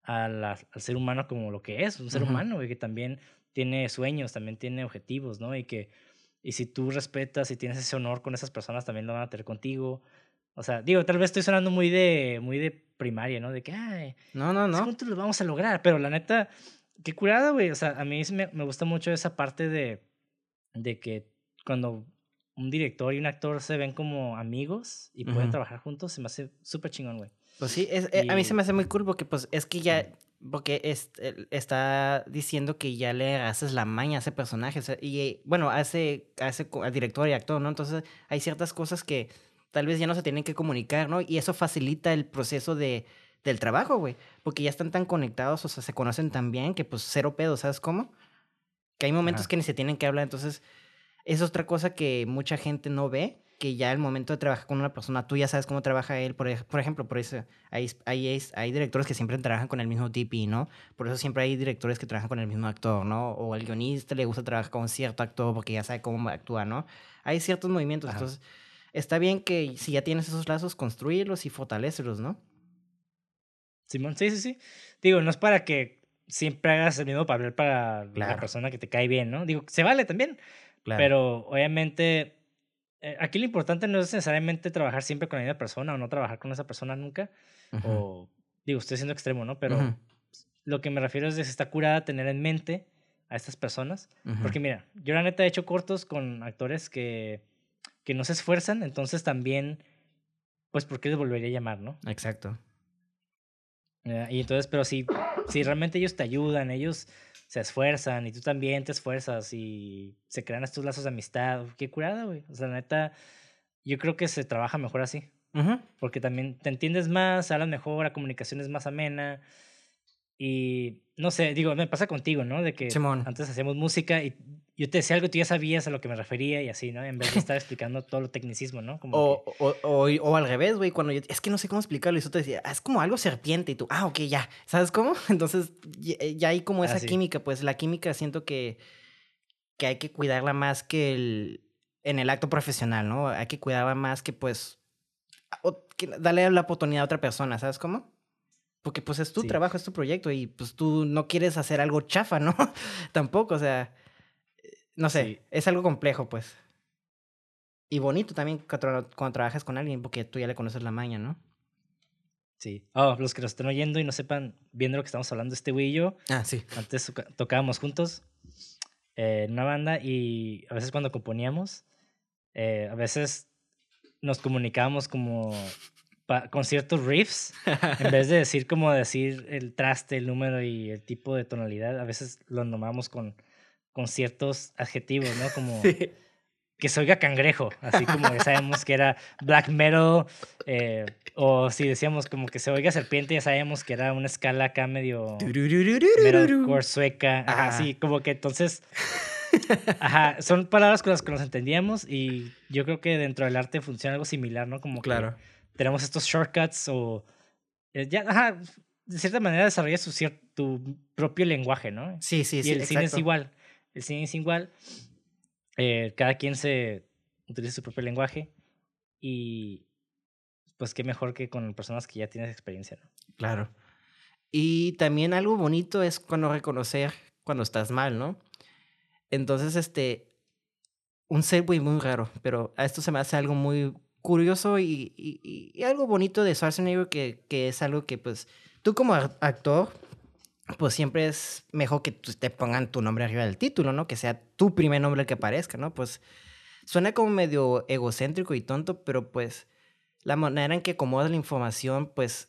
al ser humano como lo que es, un ser humano y que también tiene sueños, también tiene objetivos, ¿no? Y que y si tú respetas y tienes ese honor con esas personas, también lo van a tener contigo. O sea, digo, tal vez estoy sonando muy de, muy de primaria, ¿no? De que, ay, no, no, no. Juntos lo vamos a lograr, pero la neta, qué curada, güey. O sea, a mí me, me gusta mucho esa parte de, de que cuando un director y un actor se ven como amigos y pueden trabajar juntos, se me hace súper chingón, güey. Pues sí, es, eh, a mí se me hace muy cool porque pues es que ya, porque es, está diciendo que ya le haces la maña a ese personaje, y bueno, a ese, a ese director y actor, ¿no? Entonces hay ciertas cosas que tal vez ya no se tienen que comunicar, ¿no? Y eso facilita el proceso de, del trabajo, güey, porque ya están tan conectados, o sea, se conocen tan bien que pues cero pedo, ¿sabes cómo? Que hay momentos que ni se tienen que hablar, entonces es otra cosa que mucha gente no ve, que ya al momento de trabajar con una persona, tú ya sabes cómo trabaja él. Por, ejemplo, por eso hay, hay, hay directores que siempre trabajan con el mismo DP, ¿no? Por eso siempre hay directores que trabajan con el mismo actor, ¿no? O al guionista le gusta trabajar con cierto actor porque ya sabe cómo actúa, ¿no? Hay ciertos movimientos. Entonces, está bien que si ya tienes esos lazos, construirlos y fortalecerlos, ¿no? Simón, sí, sí, sí. Digo, no es para que siempre hagas el mismo papel para la persona que te cae bien, ¿no? Digo, se vale también. Pero obviamente, eh, aquí lo importante no es necesariamente trabajar siempre con la misma persona o no trabajar con esa persona nunca. O, digo, estoy siendo extremo, ¿no? Pero lo que me refiero es de si está curada tener en mente a estas personas. Porque mira, yo la neta he hecho cortos con actores que, que no se esfuerzan, entonces también, pues, ¿por qué les volvería a llamar, no? Exacto. Y entonces, pero si, si realmente ellos te ayudan, ellos se esfuerzan y tú también te esfuerzas y se crean estos lazos de amistad. Qué curada, güey. O sea, la neta, yo creo que se trabaja mejor así. Porque también te entiendes más, hablas mejor, la comunicación es más amena. Y no sé, digo, me pasa contigo, ¿no? De que antes hacíamos música y yo te decía algo, tú ya sabías a lo que me refería y así, ¿no? En vez de estar explicando todo lo tecnicismo, ¿no? Como o, o, o, al revés, güey, cuando yo, es que no sé cómo explicarlo y tú te decía, ah, es como algo serpiente y tú, ah, ok, ya, ¿sabes cómo? Entonces ya, hay como esa química, pues la química siento que, que hay que cuidarla más que el, en el acto profesional, ¿no? Hay que cuidarla más que pues, darle la oportunidad a otra persona, ¿sabes cómo? Porque pues es tu trabajo, es tu proyecto y pues tú no quieres hacer algo chafa, ¿no? Tampoco, o sea, no sé, es algo complejo pues. Y bonito también cuando, trabajas con alguien porque tú ya le conoces la maña, ¿no? Sí. Oh, los que nos estén oyendo y no sepan, viendo lo que estamos hablando, este güey y yo. Ah, sí. Antes tocábamos juntos eh, en una banda y a veces cuando componíamos, eh, a veces nos comunicábamos como con ciertos riffs, en vez de decir como decir el traste, el número y el tipo de tonalidad, a veces lo nombramos con, con ciertos adjetivos, ¿no? Como que se oiga cangrejo, así como ya sabemos que era black metal, eh, o si decíamos como que se oiga serpiente, ya sabemos que era una escala acá medio metalcore sueca, así como que entonces... Ajá, son palabras con las que nos entendíamos y yo creo que dentro del arte funciona algo similar, ¿no? Como claro. que tenemos estos shortcuts o... Eh, ya, ajá, de cierta manera desarrolla su, tu propio lenguaje, ¿no? Sí, sí, sí. Y el cine es igual. El cine es igual. Eh, cada quien se utiliza su propio lenguaje y pues qué mejor que con personas que ya tienes experiencia, ¿no? Claro. Y también algo bonito es cuando reconocer cuando estás mal, ¿no? Entonces, este, un segue muy raro, pero a esto se me hace algo muy curioso y, algo bonito de Schwarzenegger que, que es algo que pues tú como actor pues siempre es mejor que te pongan tu nombre arriba del título, ¿no? Que sea tu primer nombre que aparezca, ¿no? Pues suena como medio egocéntrico y tonto, pero pues la manera en que acomoda la información pues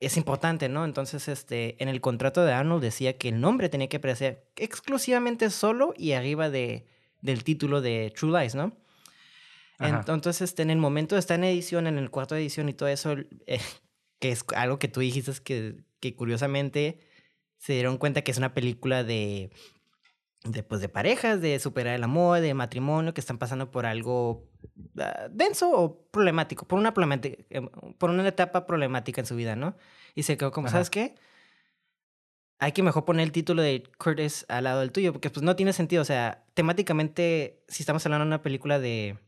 es importante, ¿no? Entonces, este, en el contrato de Arnold decía que el nombre tenía que aparecer exclusivamente solo y arriba de, del título de True Lies, ¿no? Entonces, en el momento de estar en edición, en el cuarto de edición y todo eso, eh, que es algo que tú dijiste que, que curiosamente se dieron cuenta que es una película de, de, pues, de parejas, de superar el amor, de matrimonio, que están pasando por algo ah, denso o problemático, por una, problemática, em, por una etapa problemática en su vida, ¿no? Y se quedó como, ¿sabes qué? hay que mejor poner el título de Curtis al lado del tuyo, porque pues no tiene sentido. O sea, temáticamente, si estamos hablando de una película de,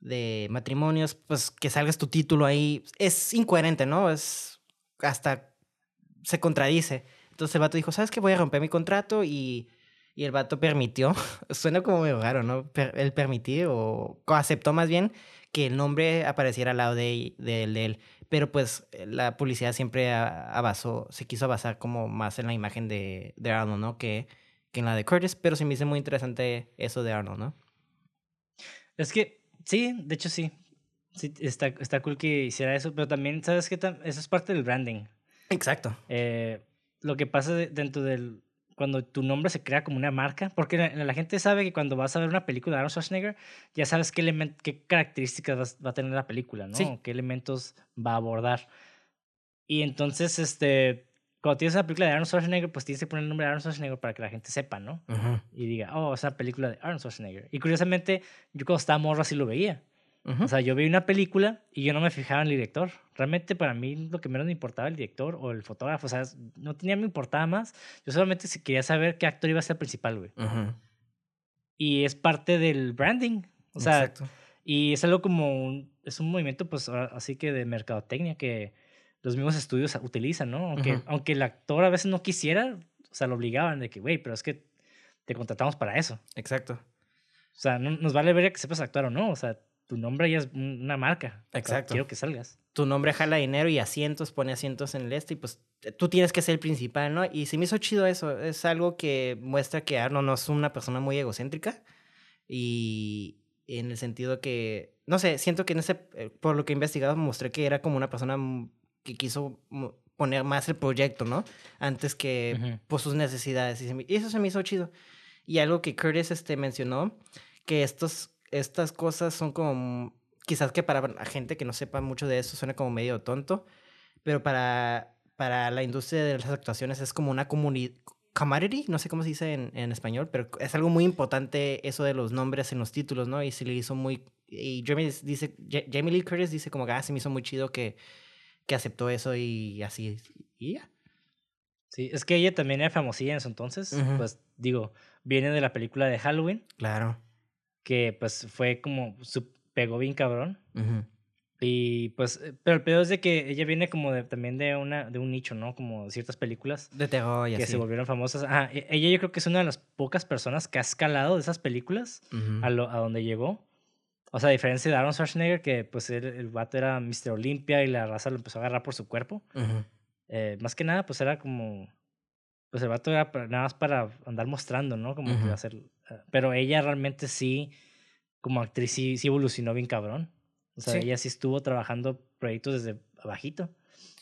de matrimonios, pues que salgas tu título ahí, es incoherente, ¿no? Es hasta se contradice. Entonces el vato dijo, ¿sabes qué? Voy a romper mi contrato y, y el vato permitió, suena como medio raro, ¿no? él permitió o aceptó más bien que el nombre apareciera al lado de, de, él. Pero pues la publicidad siempre abasó, se quiso basar como más en la imagen de, de Arnold, ¿no? Que, que en la de Curtis, pero se me hizo muy interesante eso de Arnold, ¿no? Es que, sí, de hecho sí. Sí, está, está cool que hiciera eso, pero también, ¿sabes qué? Eso es parte del branding. Exacto. Eh, lo que pasa dentro del, cuando tu nombre se crea como una marca, porque la, gente sabe que cuando vas a ver una película de Arnold Schwarzenegger, ya sabes qué, qué características va a tener la película, ¿no? Qué elementos va a abordar. Y entonces, este, cuando tienes una película de Arnold Schwarzenegger, pues tienes que poner el nombre de Arnold Schwarzenegger para que la gente sepa, ¿no? Y diga, oh, es una película de Arnold Schwarzenegger. Y curiosamente, yo cuando estaba morro así lo veía. O sea, yo vi una película y yo no me fijaba en el director. Realmente para mí lo que menos me importaba el director o el fotógrafo. O sea, no tenía me importaba más. Yo solamente quería saber qué actor iba a ser el principal, güey. Y es parte del branding. O sea, Exacto. y es algo como un, es un movimiento, pues así que de mercadotecnia que los mismos estudios utilizan, ¿no? Aunque, aunque el actor a veces no quisiera, o sea, lo obligaban de que, güey, pero es que te contratamos para eso. Exacto. O sea, no nos vale ver que sepas actuar o no. O sea, tu nombre ya es una marca. Exacto. Quiero que salgas. Tu nombre jala dinero y asientos, pone asientos en el este y pues eh, tú tienes que ser el principal, ¿no? Y se me hizo chido eso. Es algo que muestra que Arno no es una persona muy egocéntrica y en el sentido que, no sé, siento que en ese, eh, por lo que he investigado, mostré que era como una persona que quiso poner más el proyecto, ¿no? Antes que por sus necesidades. Y, eso se me hizo chido. Y algo que Curtis este, mencionó, que estos estas cosas son como, quizás que para la gente que no sepa mucho de eso suena como medio tonto, pero para, para la industria de las actuaciones es como una comunidad, commodity, no sé cómo se dice en, en, español, pero es algo muy importante eso de los nombres en los títulos, ¿no? Y se le hizo muy, y Jamie, dice, Jamie Lee Curtis dice como que ah, se me hizo muy chido que, que aceptó eso y así, y ya. Sí, es que ella también era famosilla en su entonces, pues digo, viene de la película de Halloween. Claro que pues fue como, su, pegó bien cabrón. Y pues, eh, pero el peor es de que ella viene como de, también de, una, de un nicho, ¿no? Como ciertas películas. De terror Que se volvieron famosas. Ah, ella yo creo que es una de las pocas personas que ha escalado de esas películas a, lo, a donde llegó. O sea, a diferencia de Aaron Schwarzenegger, que pues el, el vato era Mr. Olympia y la raza lo empezó a agarrar por su cuerpo. eh, más que nada, pues era como... Pues el vato era nada más para andar mostrando, ¿no? Como que hacer pero ella realmente sí, como actriz, sí, evolucionó bien cabrón. O sea, ella sí estuvo trabajando proyectos desde abajito.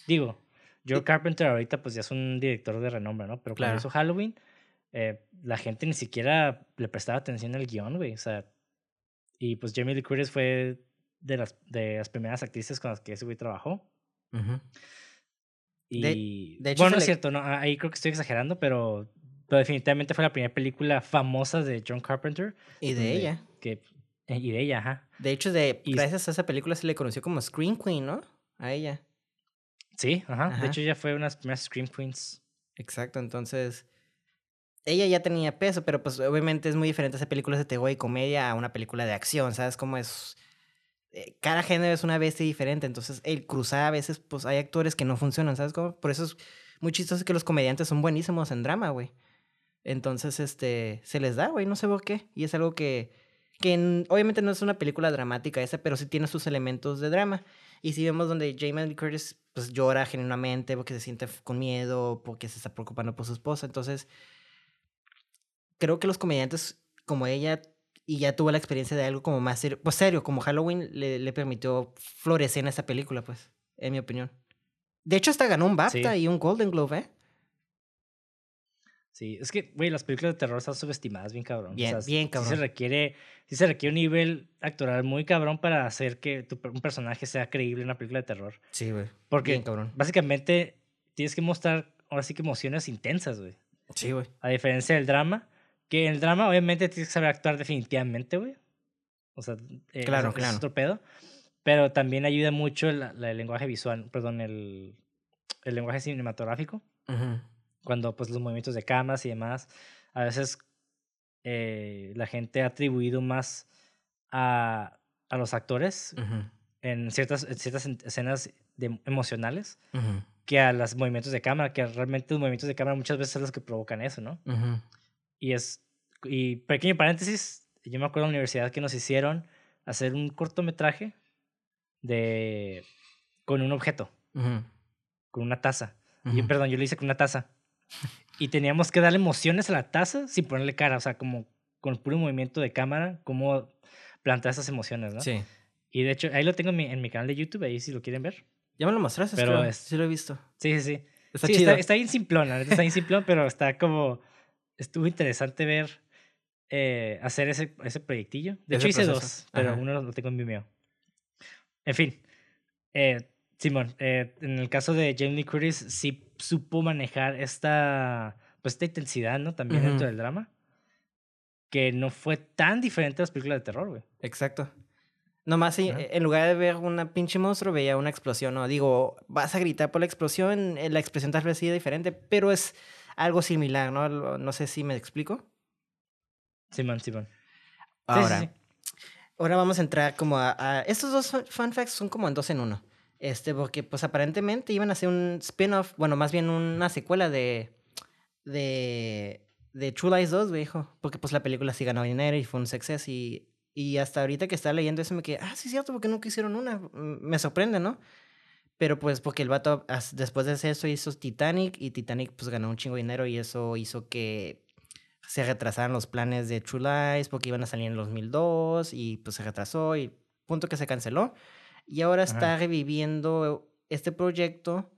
Digo, Joe Carpenter ahorita pues ya es un director de renombre, ¿no? Pero cuando hizo Halloween, eh, la gente ni siquiera le prestaba atención al guion, güey. O sea, y pues Jamie Lee Curtis fue de las, de las primeras actrices con las que ese güey trabajó. Y de, hecho, bueno, es cierto, no, ahí creo que estoy exagerando, pero pero definitivamente fue la primera película famosa de John Carpenter. Y de ella. Que, eh, y de ella, ajá. De hecho, de, gracias a esa película se le conoció como Scream Queen, ¿no? A ella. Sí, ajá. De hecho, ella fue una de las primeras Scream Queens. Exacto, entonces ella ya tenía peso, pero pues obviamente es muy diferente hacer películas de terror y comedia a una película de acción, ¿sabes? Cómo es... Eh, cada género es una bestia diferente, entonces el cruzar a veces, pues hay actores que no funcionan, ¿sabes? Cómo? Por eso es muy chistoso que los comediantes son buenísimos en drama, güey. Entonces, este, se les da, güey, no sé por qué. Y es algo que, que obviamente no es una película dramática esa, pero sí tiene sus elementos de drama. Y si vemos donde Jamie Lee Curtis pues llora genuinamente porque se siente con miedo, porque se está preocupando por su esposa. Entonces, creo que los comediantes como ella y ya tuvo la experiencia de algo como más serio, pues serio, como Halloween le, le permitió florecer en esta película, pues, en mi opinión. De hecho, hasta ganó un BAFTA y un Golden Globe, ¿eh? Sí, es que, güey, las películas de terror están subestimadas bien cabrón. Bien, bien cabrón. Sí se, requiere, sí se requiere un nivel actoral muy cabrón para hacer que tu, un personaje sea creíble en una película de terror. Sí, güey. Porque bien, cabrón. básicamente tienes que mostrar ahora sí que emociones intensas, güey. Sí, güey. A diferencia del drama, que en el drama obviamente tienes que saber actuar definitivamente, güey. O sea, eh, claro, es, claro. Es otro pedo. Pero también ayuda mucho el, el lenguaje visual, perdón, el, el lenguaje cinematográfico. Ajá cuando pues los movimientos de cámaras y demás, a veces eh, la gente ha atribuido más a, a los actores en, ciertas, ciertas escenas de, emocionales que a los movimientos de cámara, que realmente los movimientos de cámara muchas veces son los que provocan eso, ¿no? Y es, y pequeño paréntesis, yo me acuerdo de la universidad que nos hicieron hacer un cortometraje de, con un objeto, con una taza. Y, perdón, yo lo hice con una taza. Y teníamos que darle emociones a la taza sin ponerle cara, o sea, como con puro movimiento de cámara, cómo plantear esas emociones, ¿no? Sí. Y de hecho, ahí lo tengo en mi, en mi canal de YouTube, ahí si lo quieren ver. Ya me lo mostraste, pero sí lo he visto. Sí, sí, sí. Está chido. Está, bien simplón, está bien simplón, pero está como... Estuvo interesante ver eh, hacer ese, ese proyectillo. De hecho, hice dos, pero uno lo tengo en Vimeo. En fin, eh, Simón, eh, en el caso de Jamie Lee Curtis, sí supo manejar esta, pues, esta intensidad, ¿no? También dentro del drama. Que no fue tan diferente a las películas de terror, güey. Exacto. Nomás en lugar de ver una pinche monstruo, veía una explosión, ¿no? Digo, vas a gritar por la explosión, eh, la expresión tal vez sea diferente, pero es algo similar, ¿no? No sé si me explico. Simón, Simón. Ahora, ahora vamos a entrar como a, a, Estos dos fun facts son como en dos en uno. Este, porque pues aparentemente iban a hacer un spin-off, bueno, más bien una secuela de, de, de True Lies 2, viejo. Porque pues la película sí ganó dinero y fue un suceso y, y hasta ahorita que estaba leyendo eso me quedé, ah, sí es cierto, porque nunca hicieron una. Me sorprende, ¿no? Pero pues porque el vato después de hacer eso hizo Titanic y Titanic pues ganó un chingo de dinero y eso hizo que se retrasaran los planes de True Lies porque iban a salir en el 2002 y pues se retrasó y punto que se canceló y ahora está reviviendo este proyecto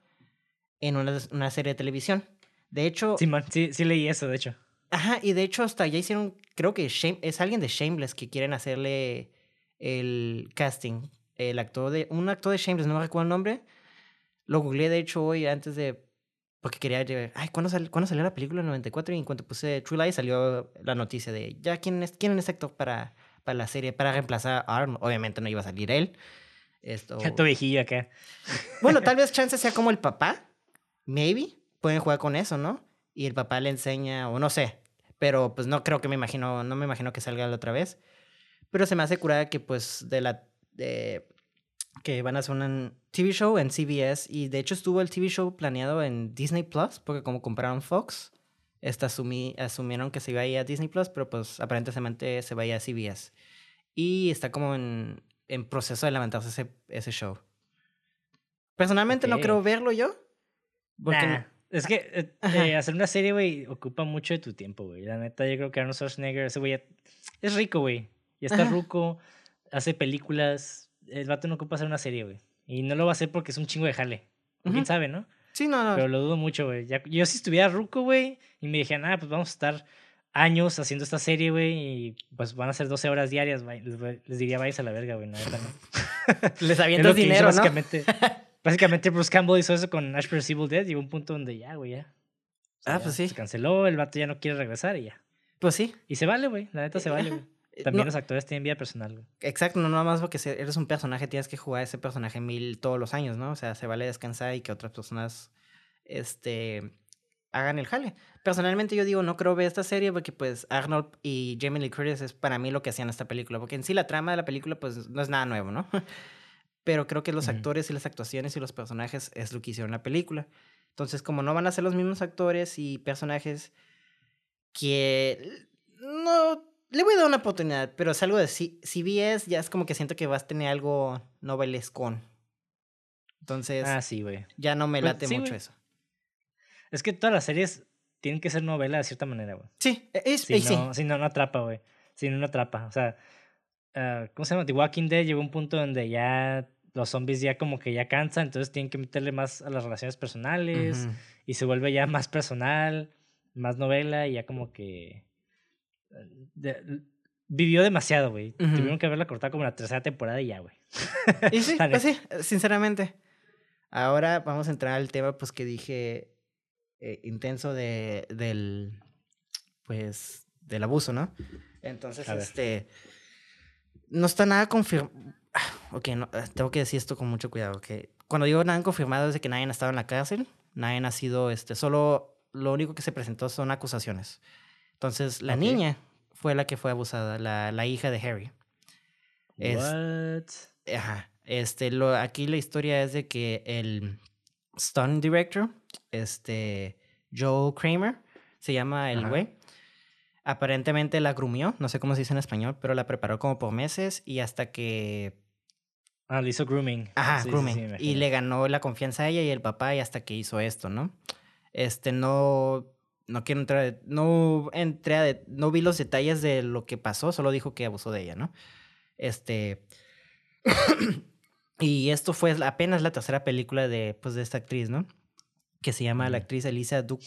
en una, una, serie de televisión. De hecho... Sí, man, sí, sí leí eso, de hecho. Ajá, y de hecho hasta ya hicieron, creo que es alguien de Shameless que quieren hacerle el casting. El actor de, un actor de Shameless, no me recuerdo el nombre. Lo googleé de hecho hoy antes de, porque quería ver, ay, ¿cuándo, sal, ¿cuándo salió la película? En 94 y en cuanto puse True Lies salió la noticia de, ya, ¿quién es, quién es este actor para, para la serie? Para reemplazar a Arm. Obviamente no iba a salir él. Esto... Tu viejillo acá. Bueno, tal vez Chance sea como el papá. Maybe. Pueden jugar con eso, ¿no? Y el papá le enseña, o no sé. Pero pues no creo que me imagino, no me imagino que salga la otra vez. Pero se me hace curada que pues de la... De, que van a hacer un TV show en CBS. Y de hecho estuvo el TV show planeado en Disney Plus, porque como compraron Fox, esta asumieron que se iba a ir a Disney Plus, pero pues aparentemente se va a ir a CBS. Y está como en, en proceso de levantarse ese, ese show. Personalmente no creo verlo yo. Porque Es que eh, eh, hacer una serie, güey, ocupa mucho de tu tiempo, güey. La neta, yo creo que Arnold Schwarzenegger, ese güey, es rico, güey. Ya está ruco, hace películas. El vato no ocupa hacer una serie, güey. Y no lo va a hacer porque es un chingo de jale. ¿Quién sabe, no? Sí, no, no. Pero lo dudo mucho, güey. Yo si estuviera ruco, güey, y me dijeran, ah, pues vamos a estar años haciendo esta serie, güey, y pues van a ser 12 horas diarias, güey. Les, diría, vais a la verga, güey, no, Les avientas dinero, básicamente, Básicamente Bruce Campbell hizo eso con Ash vs. Evil Dead, llegó un punto donde ya, güey, ya. ah, pues sí. Se canceló, el vato ya no quiere regresar y ya. Pues sí. Y se vale, güey, la neta se vale, güey. También los actores tienen vida personal. Exacto, no nada más porque eres un personaje, tienes que jugar ese personaje mil todos los años, ¿no? O sea, se vale descansar y que otras personas, este hagan el jale. Personalmente yo digo, no creo ver esta serie porque pues Arnold y Jamie Lee Curtis es para mí lo que hacían esta película, porque en sí la trama de la película pues no es nada nuevo, ¿no? Pero creo que los actores y las actuaciones y los personajes es lo que hicieron la película. Entonces, como no van a ser los mismos actores y personajes que no le voy a dar una oportunidad, pero es algo de si, CBS ya es como que siento que vas a tener algo novelescon. Entonces, ah, sí, güey. Ya no me pues late mucho eso. Es que todas las series tienen que ser novela de cierta manera, güey. Sí, e, es, si, eh, no, si no, no atrapa, güey. Si no, no atrapa. O sea, uh, ¿cómo se llama? The Walking Dead llegó a un punto donde ya los zombies ya como que ya cansan, entonces tienen que meterle más a las relaciones personales y se vuelve ya más personal, más novela y ya como que... vivió demasiado, güey. Tuvieron que haberla cortado como la tercera temporada y ya, güey. Y sí, pues sí, sinceramente. Ahora vamos a entrar al tema, pues que dije eh, intenso de, del, pues, del abuso, ¿no? Entonces, este, no está nada confirmado. Ok, no, eh, tengo que decir esto con mucho cuidado. que Cuando digo nada confirmado es de que nadie ha estado en la cárcel, nadie ha sido, este, solo lo único que se presentó son acusaciones. Entonces, la niña fue la que fue abusada, la, la hija de Harry. What? ajá. Este, lo, aquí la historia es de que el stunt director, este, Joel Kramer, se llama el güey. Aparentemente la grumió, no sé cómo se dice en español, pero la preparó como por meses y hasta que... Ah, le hizo grooming. Ajá, grooming. y le ganó la confianza a ella y el papá y hasta que hizo esto, ¿no? Este, no... No quiero entrar... No entré a... No vi los detalles de lo que pasó, solo dijo que abusó de ella, ¿no? Este... Y esto fue apenas la tercera película de, pues, de esta actriz, ¿no? Que se llama la actriz Elisa du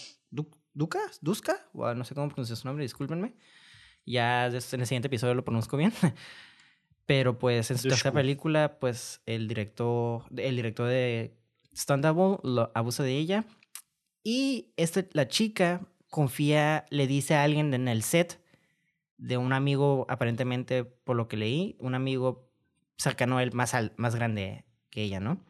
Duca, Duska, o no sé cómo pronunciar su nombre, discúlpenme. Ya en el siguiente episodio lo pronuncio bien. Pero pues en su tercera película, pues el director, el director de Double lo abusa de ella. Y este, la chica confía, le dice a alguien en el set de un amigo, aparentemente, por lo que leí, un amigo cercano él, más, al, más grande que ella, ¿no?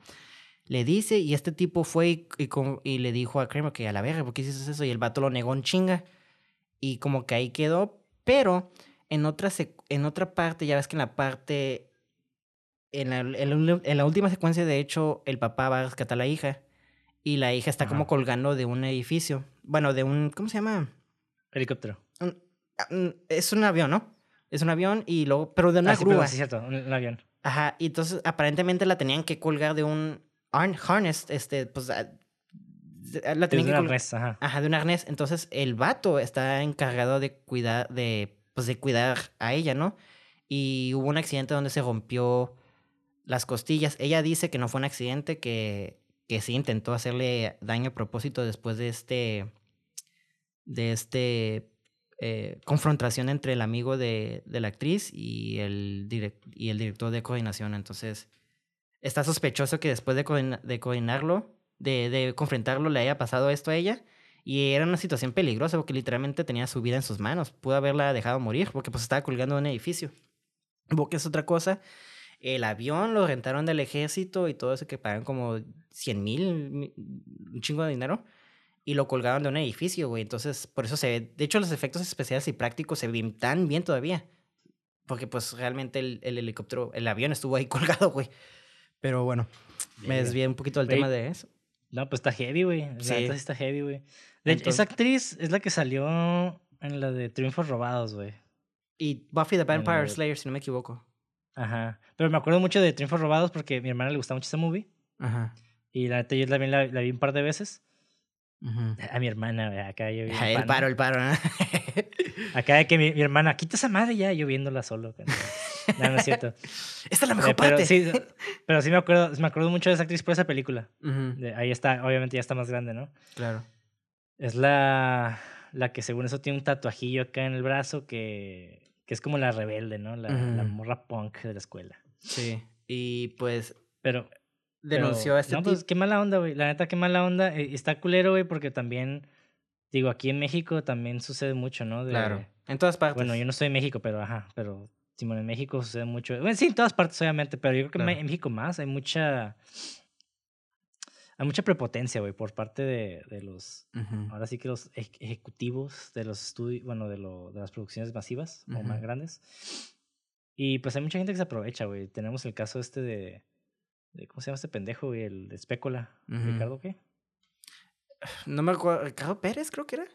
Le dice, y este tipo fue y, le dijo a Kramer que a la verga, ¿por qué hiciste eso? Y el vato lo negó en chinga. Y como que ahí quedó, pero en otra, en otra parte, ya ves que en la parte, en la, en la, última secuencia, de hecho, el papá va a rescatar a la hija. Y la hija está como colgando de un edificio. Bueno, de un, ¿cómo se llama? Helicóptero. Ah, es un avión, ¿no? Es un avión y luego, pero de una ah, grúa. Sí, cierto, un avión. Ajá, y entonces aparentemente la tenían que colgar de un harness, este, pues ah, la tenían de un arnés, ajá. Ajá, de un arnés. Entonces el vato está encargado de cuidar, de, pues de cuidar a ella, ¿no? Y hubo un accidente donde se rompió las costillas. Ella dice que no fue un accidente, que, que sí intentó hacerle daño a propósito después de este, de este eh, confrontación entre el amigo de, de la actriz y el, y el director de coordinación. Entonces, está sospechoso que después de, de coordinarlo, de, de, confrontarlo, le haya pasado esto a ella. Y era una situación peligrosa porque literalmente tenía su vida en sus manos. Pudo haberla dejado morir porque pues estaba colgando en un edificio. Porque es otra cosa. El avión lo rentaron del ejército y todo eso que pagan como 100 mil, un chingo de dinero y lo colgaron de un edificio, güey. Entonces, por eso se ve. De hecho, los efectos especiales y prácticos se ven tan bien todavía. Porque, pues, realmente el, helicóptero, el avión estuvo ahí colgado, güey. Pero bueno, me desvié un poquito del tema de eso. No, pues está heavy, güey. Sí. está heavy, güey. esa actriz es la que salió en la de Triunfos Robados, güey. Y Buffy the Vampire Slayer, si no me equivoco. Ajá. Pero me acuerdo mucho de Triunfos Robados porque a mi hermana le gustaba mucho esa movie. Ajá. Y la neta yo también la, vi un par de veces. A mi hermana, acá yo El paro, el paro. Acá de que mi, hermana, quita esa madre ya, yo viéndola solo. No, no es cierto. Esta es la mejor pero, parte. Sí, pero sí me acuerdo, me acuerdo mucho de esa actriz por esa película. ahí está, obviamente ya está más grande, ¿no? Claro. Es la, la que según eso tiene un tatuajillo acá en el brazo que, que es como la rebelde, ¿no? La, la morra punk de la escuela. Sí. Y pues. Pero denunció a este No, pues qué mala onda, güey. La neta, qué mala onda. Eh, está culero, güey, porque también, digo, aquí en México también sucede mucho, ¿no? claro. En todas partes. Bueno, yo no estoy en México, pero ajá, pero Simón, en México sucede mucho. Bueno, sí, en todas partes, obviamente, pero yo creo que en México más hay mucha. Hay mucha prepotencia, güey, por parte de, de los, ahora sí que los ejecutivos de los estudios, bueno, de, lo, de las producciones masivas o más grandes. Y pues hay mucha gente que se aprovecha, güey. Tenemos el caso este de, de ¿cómo se llama este pendejo, güey? El de Espécola. ¿Ricardo qué? No me acuerdo, Ricardo Pérez creo que era.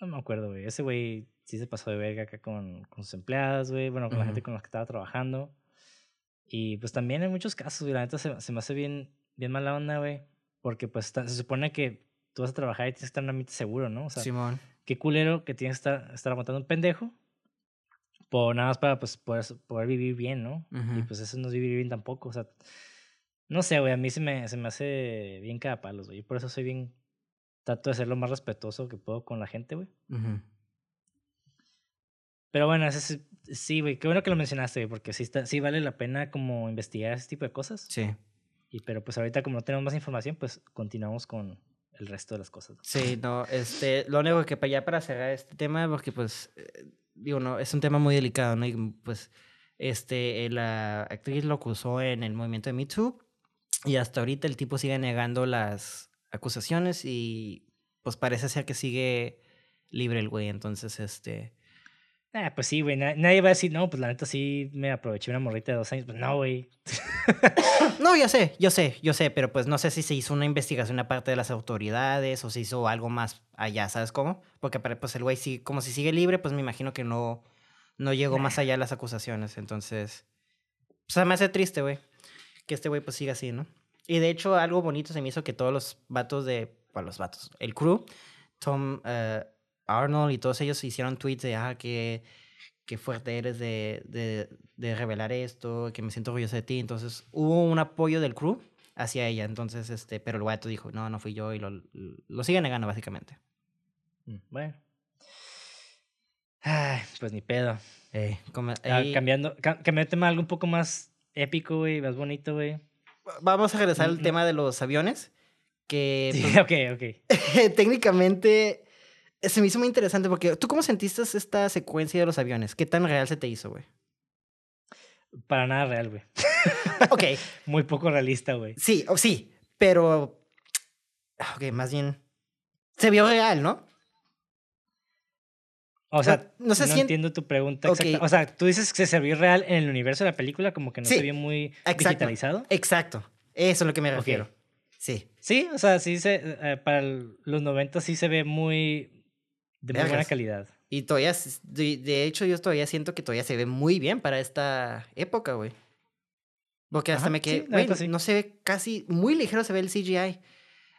No me acuerdo, güey. Ese güey sí se pasó de verga acá con, con sus empleadas, güey. Bueno, con la gente con la que estaba trabajando. Y pues también en muchos casos, güey, la neta se, se me hace bien bien mala onda, güey. Porque pues se supone que tú vas a trabajar y tienes que estar en un ambiente seguro, ¿no? O sea, Simón. Qué culero que tienes que estar, estar aguantando un pendejo. Por nada más para pues poder, poder vivir bien, ¿no? Y pues eso no es vivir bien tampoco. O sea, no sé, güey, a mí se me, se me hace bien cada palos, güey. Por eso soy bien. Trato de ser lo más respetuoso que puedo con la gente, güey. Pero bueno, ese, sí, güey, qué bueno que lo mencionaste, güey, porque sí, está, sí vale la pena como investigar ese tipo de cosas. Sí. Y, pero pues ahorita como no tenemos más información, pues continuamos con el resto de las cosas. Sí, no, este, lo único que para ya para cerrar este tema, porque pues, eh, digo, no, es un tema muy delicado, ¿no? Y pues, este, la actriz lo acusó en el movimiento de Me Too y hasta ahorita el tipo sigue negando las acusaciones y pues parece ser que sigue libre el güey, entonces, este, Ah, pues sí, güey. Nadie va a decir, no, pues la neta sí me aproveché una morrita de dos años. Pues no, güey. no, yo sé, yo sé, yo sé, pero pues no sé si se hizo una investigación aparte de las autoridades o se hizo algo más allá, ¿sabes cómo? Porque pues el güey sí, como si sigue libre, pues me imagino que no, no llegó más allá de las acusaciones. Entonces, pues me hace triste, güey, que este güey pues siga así, ¿no? Y de hecho, algo bonito se me hizo que todos los vatos de, bueno, los vatos, el crew, Tom, uh, Arnold y todos ellos hicieron tweets de, ah, que, qué fuerte eres de, de, de, revelar esto, que me siento orgulloso de ti. Entonces hubo un apoyo del crew hacia ella. Entonces, este, pero el guato dijo, no, no fui yo y lo, lo sigue negando básicamente. Mm, bueno. Ay, pues ni pedo. Ah, cambiando, cambiando tema algo un poco más épico, güey, más bonito, güey. Vamos a regresar al tema de los aviones. Que. Sí, pues, ok, ok. técnicamente se me hizo muy interesante porque tú cómo sentiste esta secuencia de los aviones? ¿Qué tan real se te hizo, güey? Para nada real, güey. ok. Muy poco realista, güey. Sí, oh, sí, pero... Ok, más bien... Se vio real, ¿no? O sea, no, sé si entiendo tu pregunta O sea, tú dices que se vio real en el universo de la película, como que no se vio muy digitalizado. Exacto. Eso es lo que me refiero. Sí. Sí, o sea, sí se, eh, para los 90 sí se ve muy, de muy buena calidad. Y todavía, de, hecho, yo todavía siento que todavía se ve muy bien para esta época, güey. Porque hasta me quedé, no se ve casi, muy ligero se ve el CGI.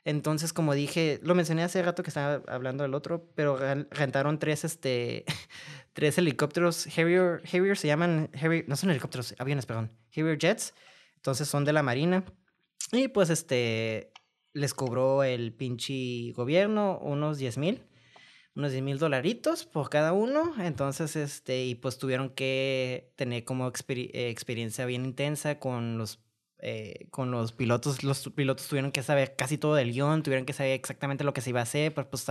Entonces, como dije, lo mencioné hace rato que estaba hablando del otro, pero rentaron tres, este, tres helicópteros Harrier, Harrier se llaman, Harrier, no son helicópteros, aviones, perdón, Harrier Jets. Entonces son de la Marina. Y pues, este, les cobró el pinche gobierno unos 10 mil unos 10 mil dolaritos por cada uno. Entonces, este, y pues tuvieron que tener como experiencia bien intensa con los, eh, con los pilotos. Los pilotos tuvieron que saber casi todo del guion, tuvieron que saber exactamente lo que se iba a hacer para, pues,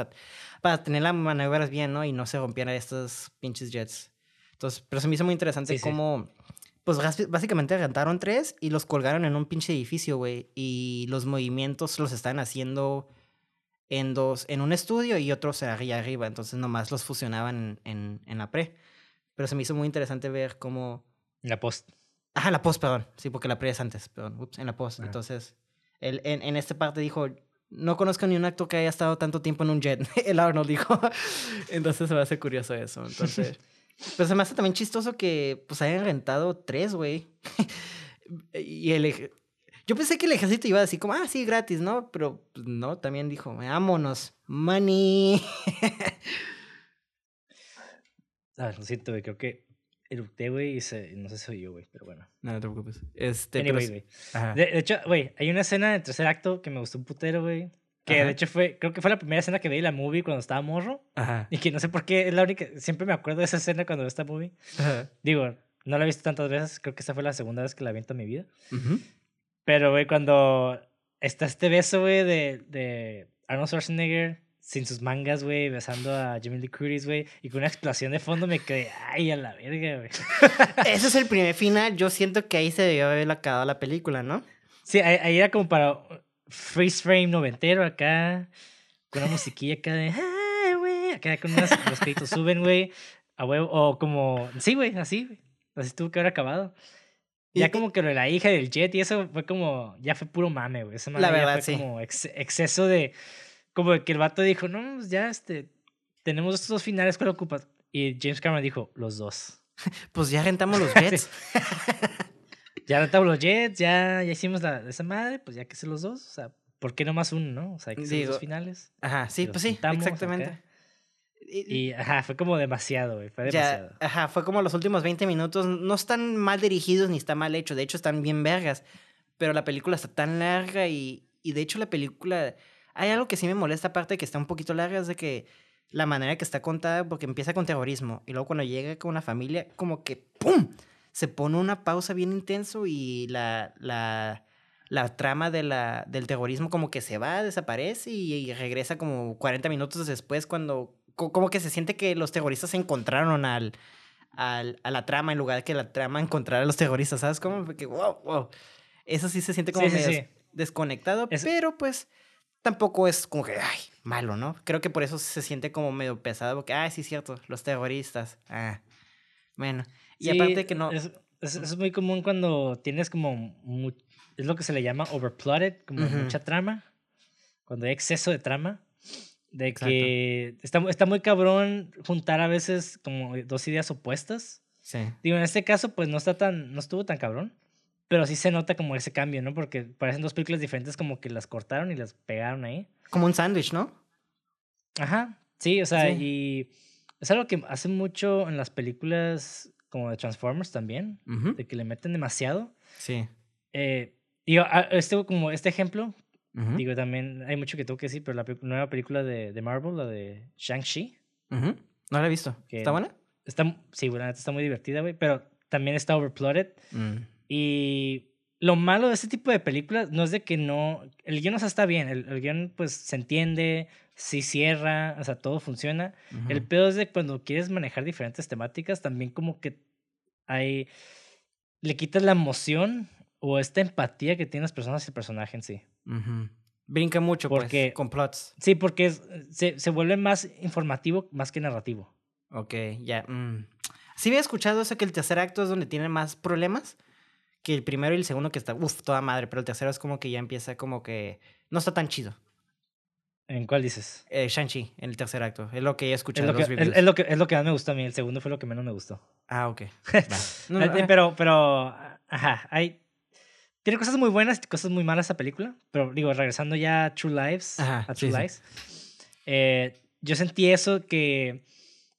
para tener las maniobras bien, ¿no? Y no se rompieran estos pinches jets. Entonces, pero se me hizo muy interesante cómo... Pues básicamente rentaron tres y los colgaron en un pinche edificio, güey. Y los movimientos los están haciendo en dos, en un estudio y otro se allá arriba, entonces nomás los fusionaban en, en, la pre. Pero se me hizo muy interesante ver cómo... La post. Ajá, la post, perdón. Sí, porque la pre es antes, perdón. Ups, en la post. Entonces, él, en, en esta parte dijo, no conozco ni un acto que haya estado tanto tiempo en un jet. El Arnold dijo. Entonces se me hace curioso eso. Entonces, pues se me hace también chistoso que pues hayan rentado tres, güey. y el, yo pensé que el ejército iba así como, ah, sí, gratis, ¿no? Pero pues, no, también dijo, vámonos, money. ah, lo siento, güey, creo que erupté, güey, y se, no sé si soy yo, güey, pero bueno. No, no te preocupes. Este, anyway, güey. De, hecho, güey, hay una escena del tercer acto que me gustó un putero, güey. Que de hecho fue, creo que fue la primera escena que vi la movie cuando estaba morro. Ajá. Y que no sé por qué, es la única, siempre me acuerdo de esa escena cuando veo esta movie. Ajá. Digo, no la he visto tantas veces, creo que esta fue la segunda vez que la vi en toda mi vida. Ajá. Pero, güey, cuando está este beso, güey, de, de Arnold Schwarzenegger sin sus mangas, güey, besando a Jimmy Lee Curtis, güey, y con una explosión de fondo me quedé, ay, a la verga, güey. Ese es el primer final. Yo siento que ahí se debió haber acabado la película, ¿no? Sí, ahí, era como para. freeze frame noventero acá, con una musiquilla acá de, ¡ay, güey! Acá con unos, los créditos suben, güey, a huevo, o como, sí, güey, así. Así tuvo que haber acabado. Ya como que lo de la hija del Jet y eso fue como, ya fue puro mame, güey. La verdad, fue sí. como exceso de, como que el vato dijo, no, pues ya, este, tenemos estos dos finales, ¿cuál ocupas? Y James Cameron dijo, los dos. pues ya rentamos los Jets. ya rentamos los Jets, ya, ya hicimos la, esa madre, pues ya que se los dos, o sea, ¿por qué no más uno, no? O sea, hay que ser los dos finales. Ajá, sí, pues sí, exactamente. Y, ajá, fue como demasiado, güey. Fue demasiado. ajá, fue como los últimos 20 minutos. No están mal dirigidos ni está mal hecho. De hecho, están bien vergas. Pero la película está tan larga y, y de hecho la película... Hay algo que sí me molesta aparte de que está un poquito larga, es de que la manera que está contada, porque empieza con terrorismo y luego cuando llega con una familia, como que ¡pum! Se pone una pausa bien intenso y la, la, la trama de la, del terrorismo como que se va, desaparece y, y regresa como 40 minutos después cuando como que se siente que los terroristas encontraron al, al, a la trama en lugar de que la trama encontrara a los terroristas, ¿sabes? Como que, wow, wow. Eso sí se siente como medio desconectado, pero pues tampoco es como que, ay, malo, ¿no? Creo que por eso se siente como medio pesado, porque, ah, sí, es cierto, los terroristas, ah, bueno. Y aparte que no... Es, es, muy común cuando tienes como, es lo que se le llama overplotted, como mucha trama, cuando hay exceso de trama. De que está, está muy cabrón juntar a veces como dos ideas opuestas. Sí. Digo, en este caso, pues no está tan, no estuvo tan cabrón. Pero sí se nota como ese cambio, ¿no? Porque parecen dos películas diferentes, como que las cortaron y las pegaron ahí. Como un sándwich, ¿no? Ajá. Sí, o sea, y es algo que hace mucho en las películas como de Transformers también, de que le meten demasiado. Sí. Eh, digo, ah, este, como este ejemplo, Digo, también hay mucho que tengo que decir, pero la nueva película de, de Marvel, la de Shang-Chi. No la he visto. ¿Está buena? Está, sí, bueno, está muy divertida, güey, pero también está overplotted. Mm. Y lo malo de este tipo de películas no es de que no. El guion o sea, está bien, el, el guion pues se entiende, sí cierra, o sea, todo funciona. El peor es de cuando quieres manejar diferentes temáticas, también como que hay. Le quitas la emoción o esta empatía que tienen las personas y el personaje en sí. Brinca mucho pues, porque, con plots. Sí, porque se, se, vuelve más informativo más que narrativo. Ok, ya. Mm. Sí había escuchado eso que el tercer acto es donde tiene más problemas que el primero y el segundo que está, uff, toda madre, pero el tercero es como que ya empieza como que no está tan chido. ¿En cuál dices? Eh, Shang-Chi, en el tercer acto. Es lo que he escuchado. Es lo que, es, lo que, es lo que más me gustó a mí. El segundo fue lo que menos me gustó. Ah, ok. pero, pero, ajá, hay, tiene cosas muy buenas y cosas muy malas esa película. Pero digo, regresando ya a True Lives, a True Lives, eh, yo sentí eso que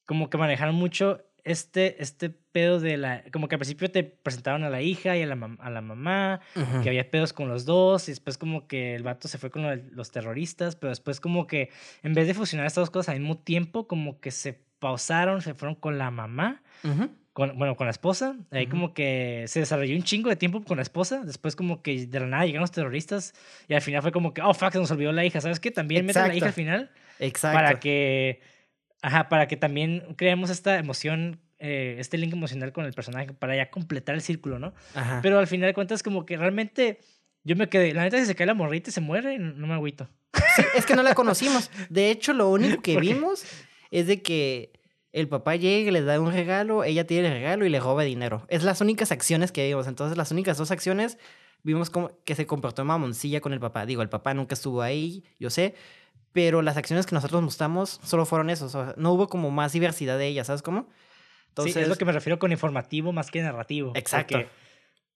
como que manejaron mucho este, este pedo de la... Como que al principio te presentaron a la hija y a la, a la mamá, que había pedos con los dos, y después como que el vato se fue con los terroristas, pero después como que en vez de fusionar estas dos cosas al mismo tiempo, como que se pausaron, se fueron con la mamá con, bueno, con la esposa. Ahí como que se desarrolló un chingo de tiempo con la esposa. Después como que de la nada llegaron los terroristas y al final fue como que, oh, fuck, se nos olvidó la hija. ¿Sabes qué? También meten la hija al final. Exacto. Para que, ajá, para que también creemos esta emoción, eh, este link emocional con el personaje, para ya completar el círculo, ¿no? Ajá. Pero al final de cuentas como que realmente yo me quedé, la neta si se cae la morrita y se muere, no me agüito. es que no la conocimos. De hecho, lo único que vimos es de que el papá llega, le da un regalo, ella tiene el regalo y le roba dinero. Es las únicas acciones que vimos. Entonces, las únicas dos acciones vimos como que se comportó mamoncilla con el papá. Digo, el papá nunca estuvo ahí, yo sé, pero las acciones que nosotros mostramos solo fueron eso. O sea, no hubo como más diversidad de ella, ¿sabes cómo? Entonces, sí, es lo que me refiero con informativo más que narrativo. Exacto.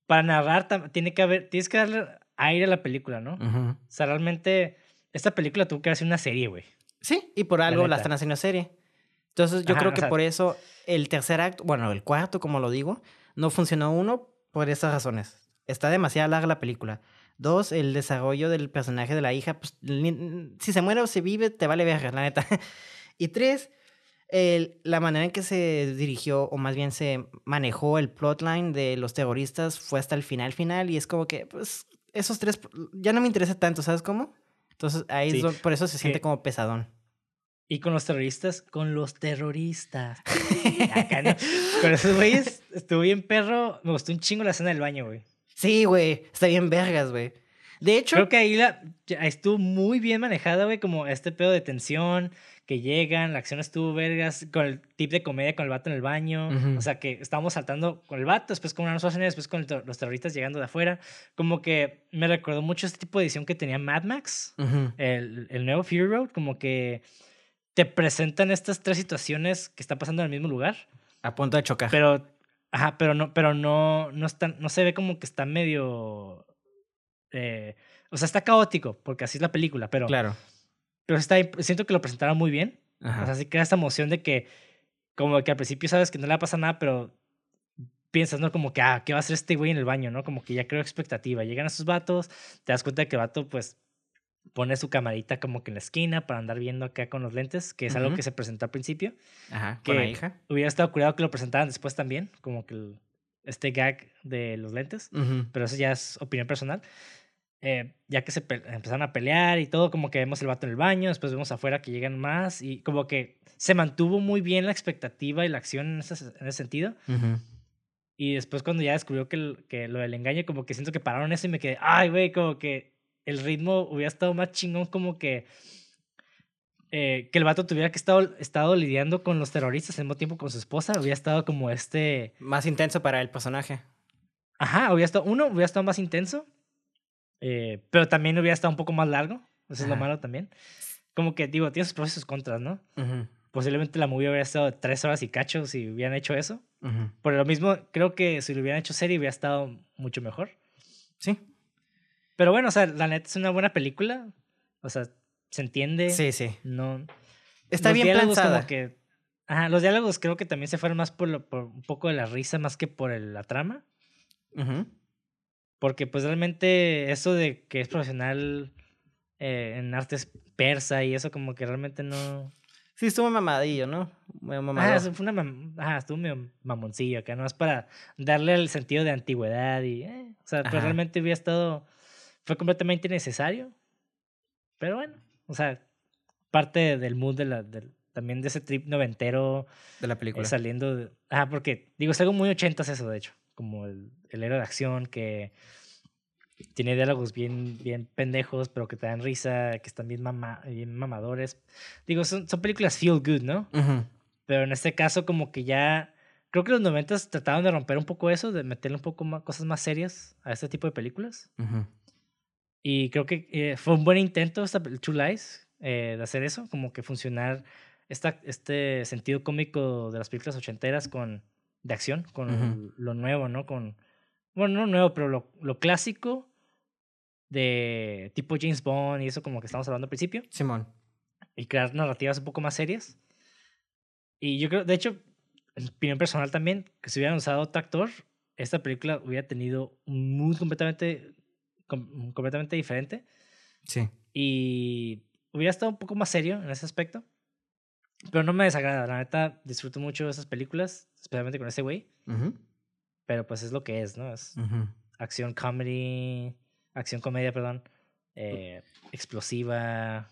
para narrar tiene que haber, tienes que darle aire a la película, ¿no? O sea, realmente esta película tuvo que hacer una serie, güey. Sí, y por algo la, están haciendo serie. Entonces yo creo que por eso el tercer acto, bueno, el cuarto, como lo digo, no funcionó uno por esas razones. Está demasiado larga la película. Dos, el desarrollo del personaje de la hija, pues si se muere o se vive, te vale ver, la neta. Y tres, el, la manera en que se dirigió, o más bien se manejó el plotline de los terroristas fue hasta el final final y es como que, pues, esos tres ya no me interesa tanto, ¿sabes cómo? Entonces ahí por eso se siente como pesadón. Y con los terroristas, con los terroristas. Con esos güeyes, estuvo bien perro. Me gustó un chingo la escena del baño, güey. Sí, güey. Está bien vergas, güey. De hecho. Creo que ahí la, estuvo muy bien manejada, güey, como este pedo de tensión, que llegan, la acción estuvo vergas, con el tip de comedia con el vato en el baño. O sea, que estábamos saltando con el vato, después con una Schwarzenegger, después con los terroristas llegando de afuera. Como que me recordó mucho este tipo de edición que tenía Mad Max, el, el nuevo Fury Road, como que te presentan estas tres situaciones que están pasando en el mismo lugar. A punto de chocar. Pero, ajá, pero no, pero no, no, está, no se ve como que está medio. Eh, o sea, está caótico, porque así es la película, pero. Claro. Pero está, siento que lo presentaron muy bien. Ajá. O sea, sí queda esta emoción de que, como que al principio sabes que no le va a pasar nada, pero piensas, ¿no? Como que, ah, ¿qué va a hacer este güey en el baño, no? Como que ya creo expectativa. Llegan a sus vatos, te das cuenta de que el vato, pues, pone su camarita como que en la esquina para andar viendo acá con los lentes, que es algo que se presentó al principio. Ajá, que con la hija. Hubiera estado cuidado que lo presentaran después también, como que este gag de los lentes, pero eso ya es opinión personal. Eh, ya que se empezaron a pelear y todo, como que vemos el vato en el baño, después vemos afuera que llegan más y como que se mantuvo muy bien la expectativa y la acción en ese, en ese sentido. Y después cuando ya descubrió que, que lo del engaño, como que siento que pararon eso y me quedé, ay, güey, como que el ritmo hubiera estado más chingón como que eh, que el vato tuviera que estado, estado lidiando con los terroristas al mismo tiempo con su esposa, hubiera estado como este... Más intenso para el personaje. Ajá, hubiera estado, uno, hubiera estado más intenso, eh, pero también hubiera estado un poco más largo, eso es lo malo también. Como que, digo, tiene sus pros y sus contras, ¿no? Posiblemente la movie hubiera estado tres horas y cacho si hubieran hecho eso. Por lo mismo, creo que si lo hubieran hecho serie hubiera estado mucho mejor. Sí. Pero bueno, o sea, la neta es una buena película. O sea, se entiende. Sí, sí. No. Está bien pensada. que, ajá, los diálogos creo que también se fueron más por, lo, por un poco de la risa más que por la trama. Porque pues realmente eso de que es profesional eh, en artes persa y eso como que realmente no... Sí, estuvo mamadillo, ¿no? Muy Ah, fue una Ajá, estuvo medio mamoncillo acá, no es para darle el sentido de antigüedad y... Eh, o sea, pues realmente hubiera estado fue completamente innecesario. Pero bueno, o sea, parte del mood de la, también de ese trip noventero. De la película. saliendo de, ah, porque digo, es algo muy ochentas eso, de hecho. Como el, el héroe de acción que tiene diálogos bien, bien pendejos, pero que te dan risa, que están bien, mama, bien mamadores. Digo, son, son películas feel good, ¿no? Pero en este caso, como que ya. Creo que los noventas trataron de romper un poco eso, de meterle un poco más cosas más serias a este tipo de películas. Y creo que eh, fue un buen intento esta, True Lies eh, de hacer eso, como que funcionar esta, este sentido cómico de las películas ochenteras con, de acción, con lo nuevo, ¿no? Con, bueno, no nuevo, pero lo, lo clásico de tipo James Bond y eso como que estamos hablando al principio. Simón. Y crear narrativas un poco más serias. Y yo creo, de hecho, en opinión personal también, que si hubieran usado otro actor, esta película hubiera tenido un mood completamente completamente diferente. Sí. Y hubiera estado un poco más serio en ese aspecto. Pero no me desagrada. La neta, disfruto mucho esas películas, especialmente con ese güey. Pero pues es lo que es, ¿no? Es acción comedy, acción comedia, perdón. Eh, explosiva.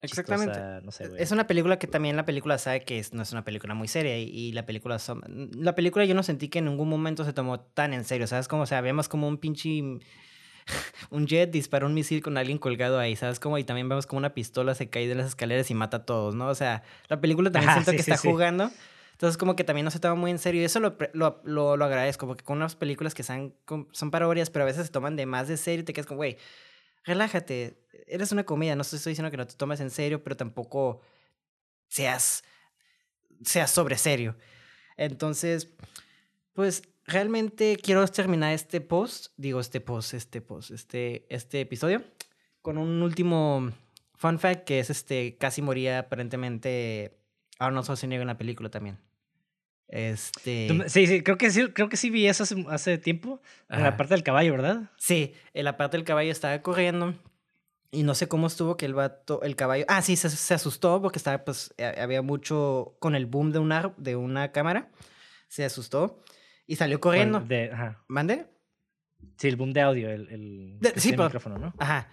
Exactamente. es una película que también la película sabe que no es una película muy seria y, la película la película yo no sentí que en ningún momento se tomó tan en serio, ¿sabes? Como, o sea, vemos como un pinche un jet dispara un misil con alguien colgado ahí, ¿sabes cómo? Y también vemos como una pistola se cae de las escaleras y mata a todos, ¿no? O sea, la película también siento que está jugando. Entonces, como que también no se toma muy en serio. Y eso lo, lo, lo, lo agradezco, porque con unas películas que son, son parodias, pero a veces se toman de más de serio y te quedas como, güey, relájate. Eres una comedia. No estoy diciendo que no te tomes en serio, pero tampoco seas, seas sobre serio. Entonces, pues realmente quiero terminar este post, digo este post, este post, este, este episodio, con un último fun fact que es este, casi moría aparentemente Arnold Schwarzenegger en la película también. Este... Sí, sí, creo que sí, creo que sí vi eso hace, tiempo, en la parte del caballo, ¿verdad? Sí, en la parte del caballo estaba corriendo y no sé cómo estuvo que el vato, el caballo, ah, sí, se, se asustó porque estaba, pues, había mucho con el boom de una, de una cámara, se asustó y salió corriendo. De, ajá. ¿Mande? Sí, el boom de audio, el, el, sí, pero, micrófono, ¿no? Ajá.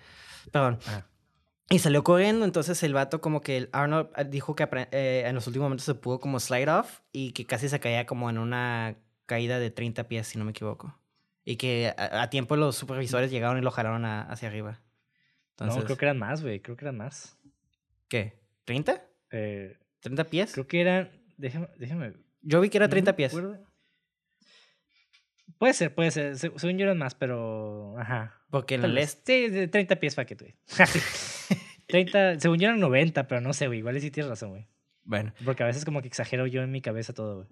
Perdón. Y salió corriendo, entonces el vato como que el Arnold ah, dijo que eh, en los últimos momentos se pudo como slide off y que casi se caía como en una caída de 30 pies, si no me equivoco. Y que a, tiempo los supervisores llegaron y lo jalaron hacia arriba. no, creo que eran más, güey. Creo que eran más. ¿Qué? ¿30? Eh, ¿30 pies? Creo que eran. Déjame. déjame yo vi que era 30 pies. Puede ser, puede ser. Según yo eran más, pero. Ajá. Porque en el este. Sí, de 30 pies para que tú. 30, según yo eran 90, pero no sé, güey. Igual sí tienes razón, güey. Bueno. Porque a veces como que exagero yo en mi cabeza todo, güey.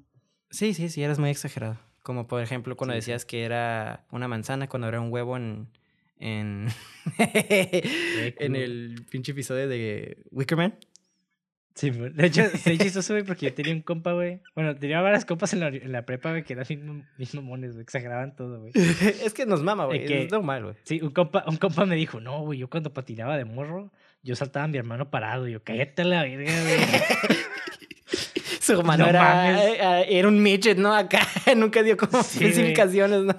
Sí, sí, sí, eres muy exagerado. Como por ejemplo cuando decías que era una manzana cuando era un huevo en. En. en el pinche episodio de Wickerman. Sí, de hecho, se chistoso, güey, porque yo tenía un compa, güey. Bueno, tenía varias compas en la, en la prepa, güey, que eran mismos mones, güey. Exageraban todo, güey. es que nos mama, güey. Es normal, güey. Sí, un compa, un compa me dijo, no, güey, yo cuando patinaba de morro, yo saltaba a mi hermano parado. Yo, cállate la verga, güey. Su hermano era, eh, era, un midget, ¿no? Acá nunca dio como especificaciones, ¿no?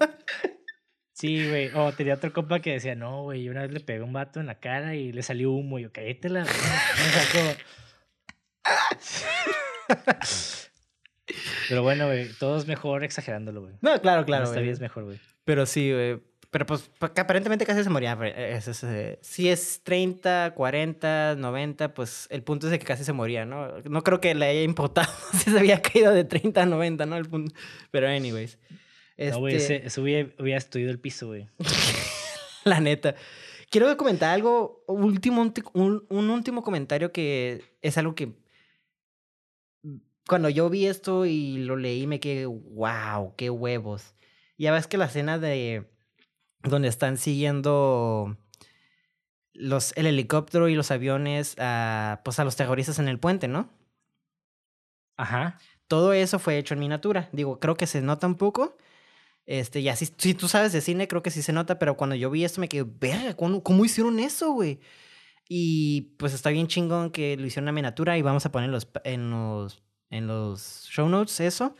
Sí, güey. O tenía otro compa que decía, no, güey, yo una vez le pegué un vato en la cara y le salió humo. Yo, cállate la verga. Pero bueno, güey, todo es mejor exagerándolo, güey. No, claro, claro. Esta vida es mejor, güey. Pero sí, güey. Pero pues, aparentemente casi se moría. Eh, si es 30, 40, 90, pues el punto es de que casi se moría, ¿no? No creo que le haya importado si se había caído de 30 a 90, ¿no? El punto. Pero, anyways. No, güey, este eso hubiera, hubiera estudiado el piso, güey. La neta. Quiero comentar algo, último, un, un último comentario que es algo que cuando yo vi esto y lo leí, me quedé, wow, qué huevos. Ya ves que la escena de donde están siguiendo los, el helicóptero y los aviones a, pues a los terroristas en el puente, ¿no? Ajá. Todo eso fue hecho en miniatura. Digo, creo que se nota un poco. Este, ya si, si tú sabes de cine, creo que sí se nota, pero cuando yo vi esto me quedé, verga, ¿cómo, cómo hicieron eso, güey? Y pues está bien chingón que lo hicieron en miniatura y vamos a poner los, en los en los show notes eso.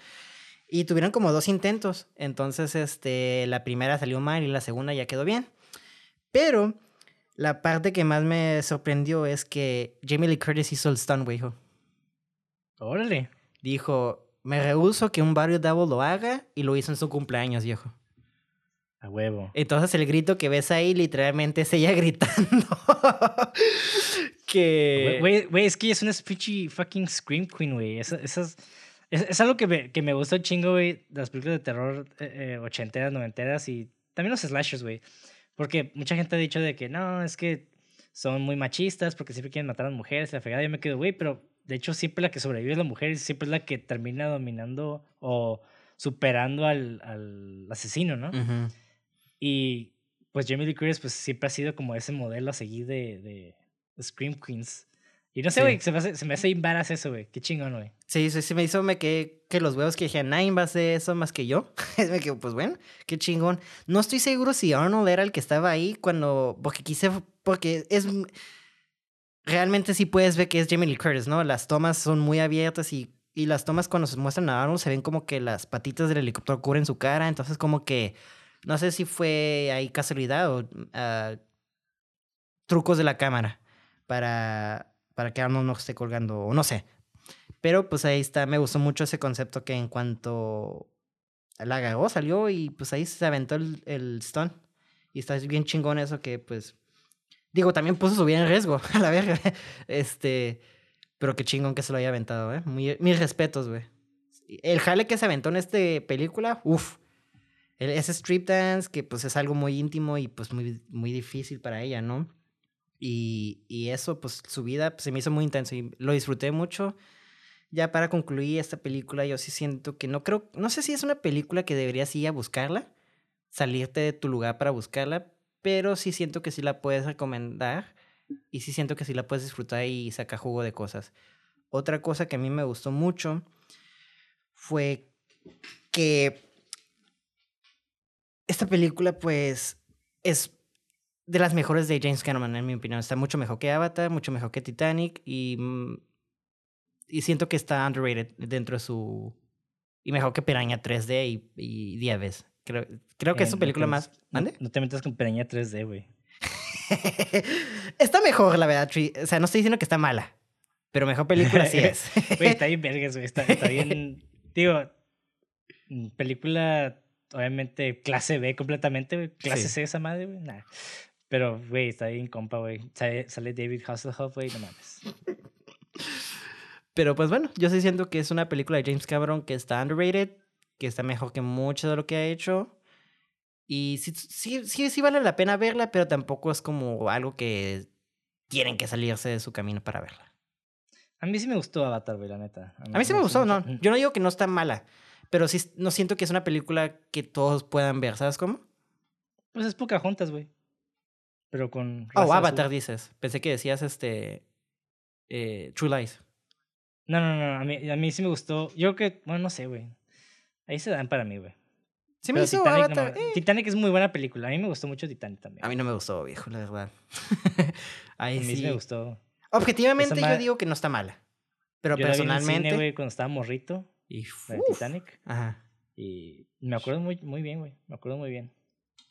Y tuvieron como dos intentos. Entonces, este, la primera salió mal y la segunda ya quedó bien. Pero la parte que más me sorprendió es que Jamie Lee Curtis hizo el stunt, güey. Órale. Dijo, me rehuso que un barrio Double lo haga y lo hizo en su cumpleaños, viejo. A huevo. Entonces el grito que ves ahí literalmente es ella gritando. que... Güey, es que es una pitchy fucking Scream Queen, güey. Es, es, es, algo que me, que me gustó chingo, güey, de las películas de terror eh, eh, ochenteras, noventeras y también los slashers, güey. Porque mucha gente ha dicho de que no, es que son muy machistas porque siempre quieren matar a las mujeres, la fregada. Yo me quedo, güey, pero de hecho siempre la que sobrevive es la mujer y siempre es la que termina dominando o superando al, al asesino, ¿no? Y pues Jamie Lee Curtis pues siempre ha sido como ese modelo a seguir de, de, Scream Queens. Y no sé, güey, se, me hace, se me hace eso, güey. Qué chingón, güey. Sí, sí, sí, me hizo me que, que los huevos que dije, nadie va a hacer eso más que yo. me pues bueno, qué chingón. No estoy seguro si Arnold era el que estaba ahí cuando, porque quise, porque es, realmente sí puedes ver que es Jamie Lee Curtis, ¿no? Las tomas son muy abiertas y, y las tomas cuando se muestran a Arnold se ven como que las patitas del helicóptero cubren su cara, entonces como que no sé si fue ahí casualidad o uh, trucos de la cámara para, para que Arnold no esté colgando, o no sé. Pero pues ahí está, me gustó mucho ese concepto que en cuanto la agarró, salió y pues ahí se aventó el, el stun. Y está bien chingón eso que pues... Digo, también puso su vida en riesgo, a la verga. Este... Pero qué chingón que se lo haya aventado, ¿eh? mis respetos, güey. El jale que se aventó en esta película, uff ese strip dance que pues es algo muy íntimo y pues muy, muy difícil para ella, ¿no? Y, y eso, pues su vida pues, se me hizo muy intenso y lo disfruté mucho. Ya para concluir esta película, yo sí siento que no creo, no sé si es una película que deberías ir a buscarla, salirte de tu lugar para buscarla, pero sí siento que sí la puedes recomendar y sí siento que sí la puedes disfrutar y sacar jugo de cosas. Otra cosa que a mí me gustó mucho fue que esta película, pues, es de las mejores de James Cameron, en mi opinión. Está mucho mejor que Avatar, mucho mejor que Titanic y, mm, y siento que está underrated dentro de su... Y mejor que Piraña 3D y, y Dieves. Creo, creo que es su película más... ¿Mande? No, te metas con Piraña 3D, güey. está mejor, la verdad. O sea, no estoy diciendo que está mala, pero mejor película sí es. Güey, está bien vergas, güey. Está, está bien... Digo, mm, película obviamente clase B completamente, güey. Clase C esa madre, güey. Nah. Pero, güey, está bien compa, güey. Sale, David Hasselhoff, güey, no mames. Pero pues bueno, yo sí siento que es una película de James Cameron que está underrated, que está mejor que mucho de lo que ha hecho. Y sí, sí, sí, sí vale la pena verla, pero tampoco es como algo que tienen que salirse de su camino para verla. A mí sí me gustó Avatar, güey, la neta. A mí, sí me gustó, no. Yo no digo que no está mala, pero sí no siento que es una película que todos puedan ver, ¿sabes cómo? Pues es juntas, güey. Pero con. Oh, Avatar dices. Pensé que decías este. Eh, True Lies. No, no, no. A mí, a mí sí me gustó. Yo creo que. Bueno, no sé, güey. Ahí se dan para mí, güey. Sí me hizo Titanic, Avatar. Eh. Titanic es muy buena película. A mí me gustó mucho Titanic también. A mí no me gustó, viejo, la verdad. Ahí a mí sí me gustó. Objetivamente yo digo que no está mala. Pero yo personalmente. La vi cuando estaba morrito. Y la Titanic. Ajá. Y me acuerdo muy, muy bien, güey. Me acuerdo muy bien.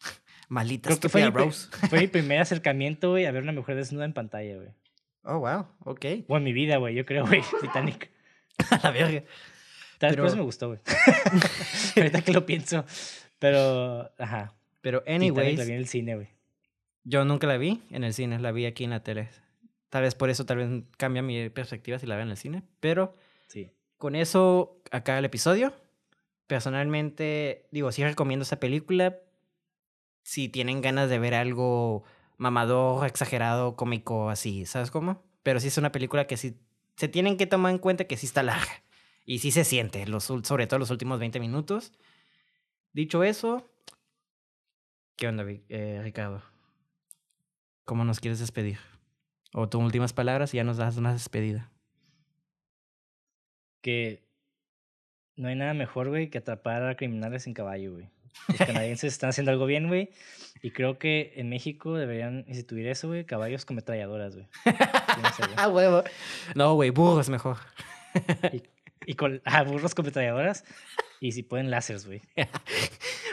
Malita Creo que fue, Rose. fue mi primer acercamiento, güey, a ver una mujer desnuda en pantalla, güey. Oh, wow. Ok. O en mi vida, güey, yo creo, güey. Titanic. a la verga. Tal vez por eso me gustó, güey. Ahorita que lo pienso. Pero, ajá. Pero, anyways. la vi en el cine, güey. Yo nunca la vi en el cine, la vi aquí en la tele. Tal vez por eso tal vez cambia mi perspectiva si la veo en el cine. Pero sí. Con eso acá el episodio. Personalmente, digo, sí recomiendo esta película. Si tienen ganas de ver algo mamador, exagerado, cómico, así, ¿sabes cómo? Pero sí es una película que sí se tienen que tomar en cuenta que sí está larga. Y sí se siente, los, sobre todo los últimos 20 minutos. Dicho eso, ¿qué onda, eh, Ricardo? ¿Cómo nos quieres despedir? O tus últimas palabras y ya nos das una despedida. Que no hay nada mejor, güey, que atrapar a criminales en caballo, güey. Los canadienses están haciendo algo bien, güey. Y creo que en México deberían instituir eso, güey. Caballos con metralladoras, güey. Ah, huevo. No, güey, burros mejor. y, con ah, burros con metralladoras. Y si pueden láseres, güey.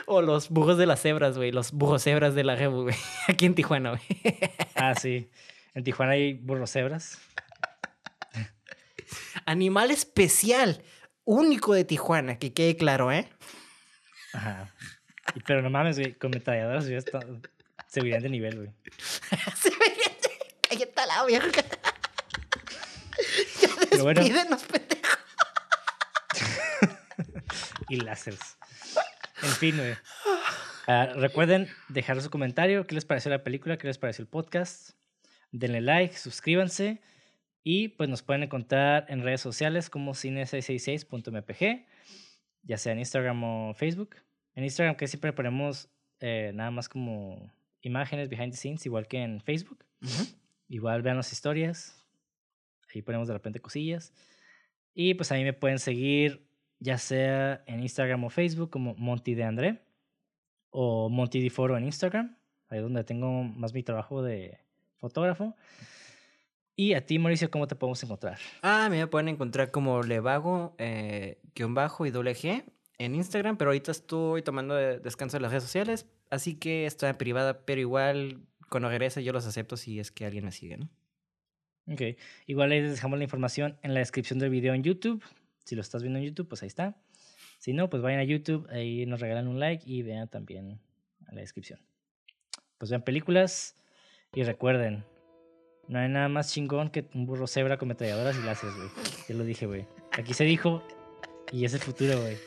o los burros de las cebras, güey. Los burros cebras de la Rebu, güey. Aquí en Tijuana, güey. ah, sí. En Tijuana hay burros cebras. Animal especial, único de Tijuana, que quede claro, ¿eh? Ajá. pero no mames, güey, con metalladoras ya está, de nivel, güey. se verían de... Cállate la vieja. ya despídenos, pendejo. y láseres. En fin, güey. Ah, recuerden dejar su comentario. ¿Qué les pareció la película? ¿Qué les pareció el podcast? denle like, suscríbanse y pues nos pueden encontrar en redes sociales como cine666.mpg, ya sea en Instagram o Facebook. En Instagram que siempre ponemos eh, nada más como imágenes behind the scenes, igual que en Facebook. Igual vean las historias, ahí ponemos de repente cosillas. Y pues ahí me pueden seguir ya sea en Instagram o Facebook como Monty de André o Monty de Foro en Instagram, ahí es donde tengo más mi trabajo de fotógrafo. Y a ti, Mauricio, ¿cómo te podemos encontrar? Ah, me pueden encontrar como Levago, eh, guion bajo y doble G en Instagram, pero ahorita estoy tomando descanso en las redes sociales, así que en privada, pero igual cuando regrese yo los acepto si es que alguien me sigue, ¿no? Ok, igual les dejamos la información en la descripción del video en YouTube. Si lo estás viendo en YouTube, pues ahí está. Si no, pues vayan a YouTube, ahí nos regalan un like y vean también a la descripción. Pues vean películas, y recuerden, no hay nada más chingón que un burro cebra con metralladoras y láseres, güey. Ya lo dije, güey. Aquí se dijo y es el futuro, güey.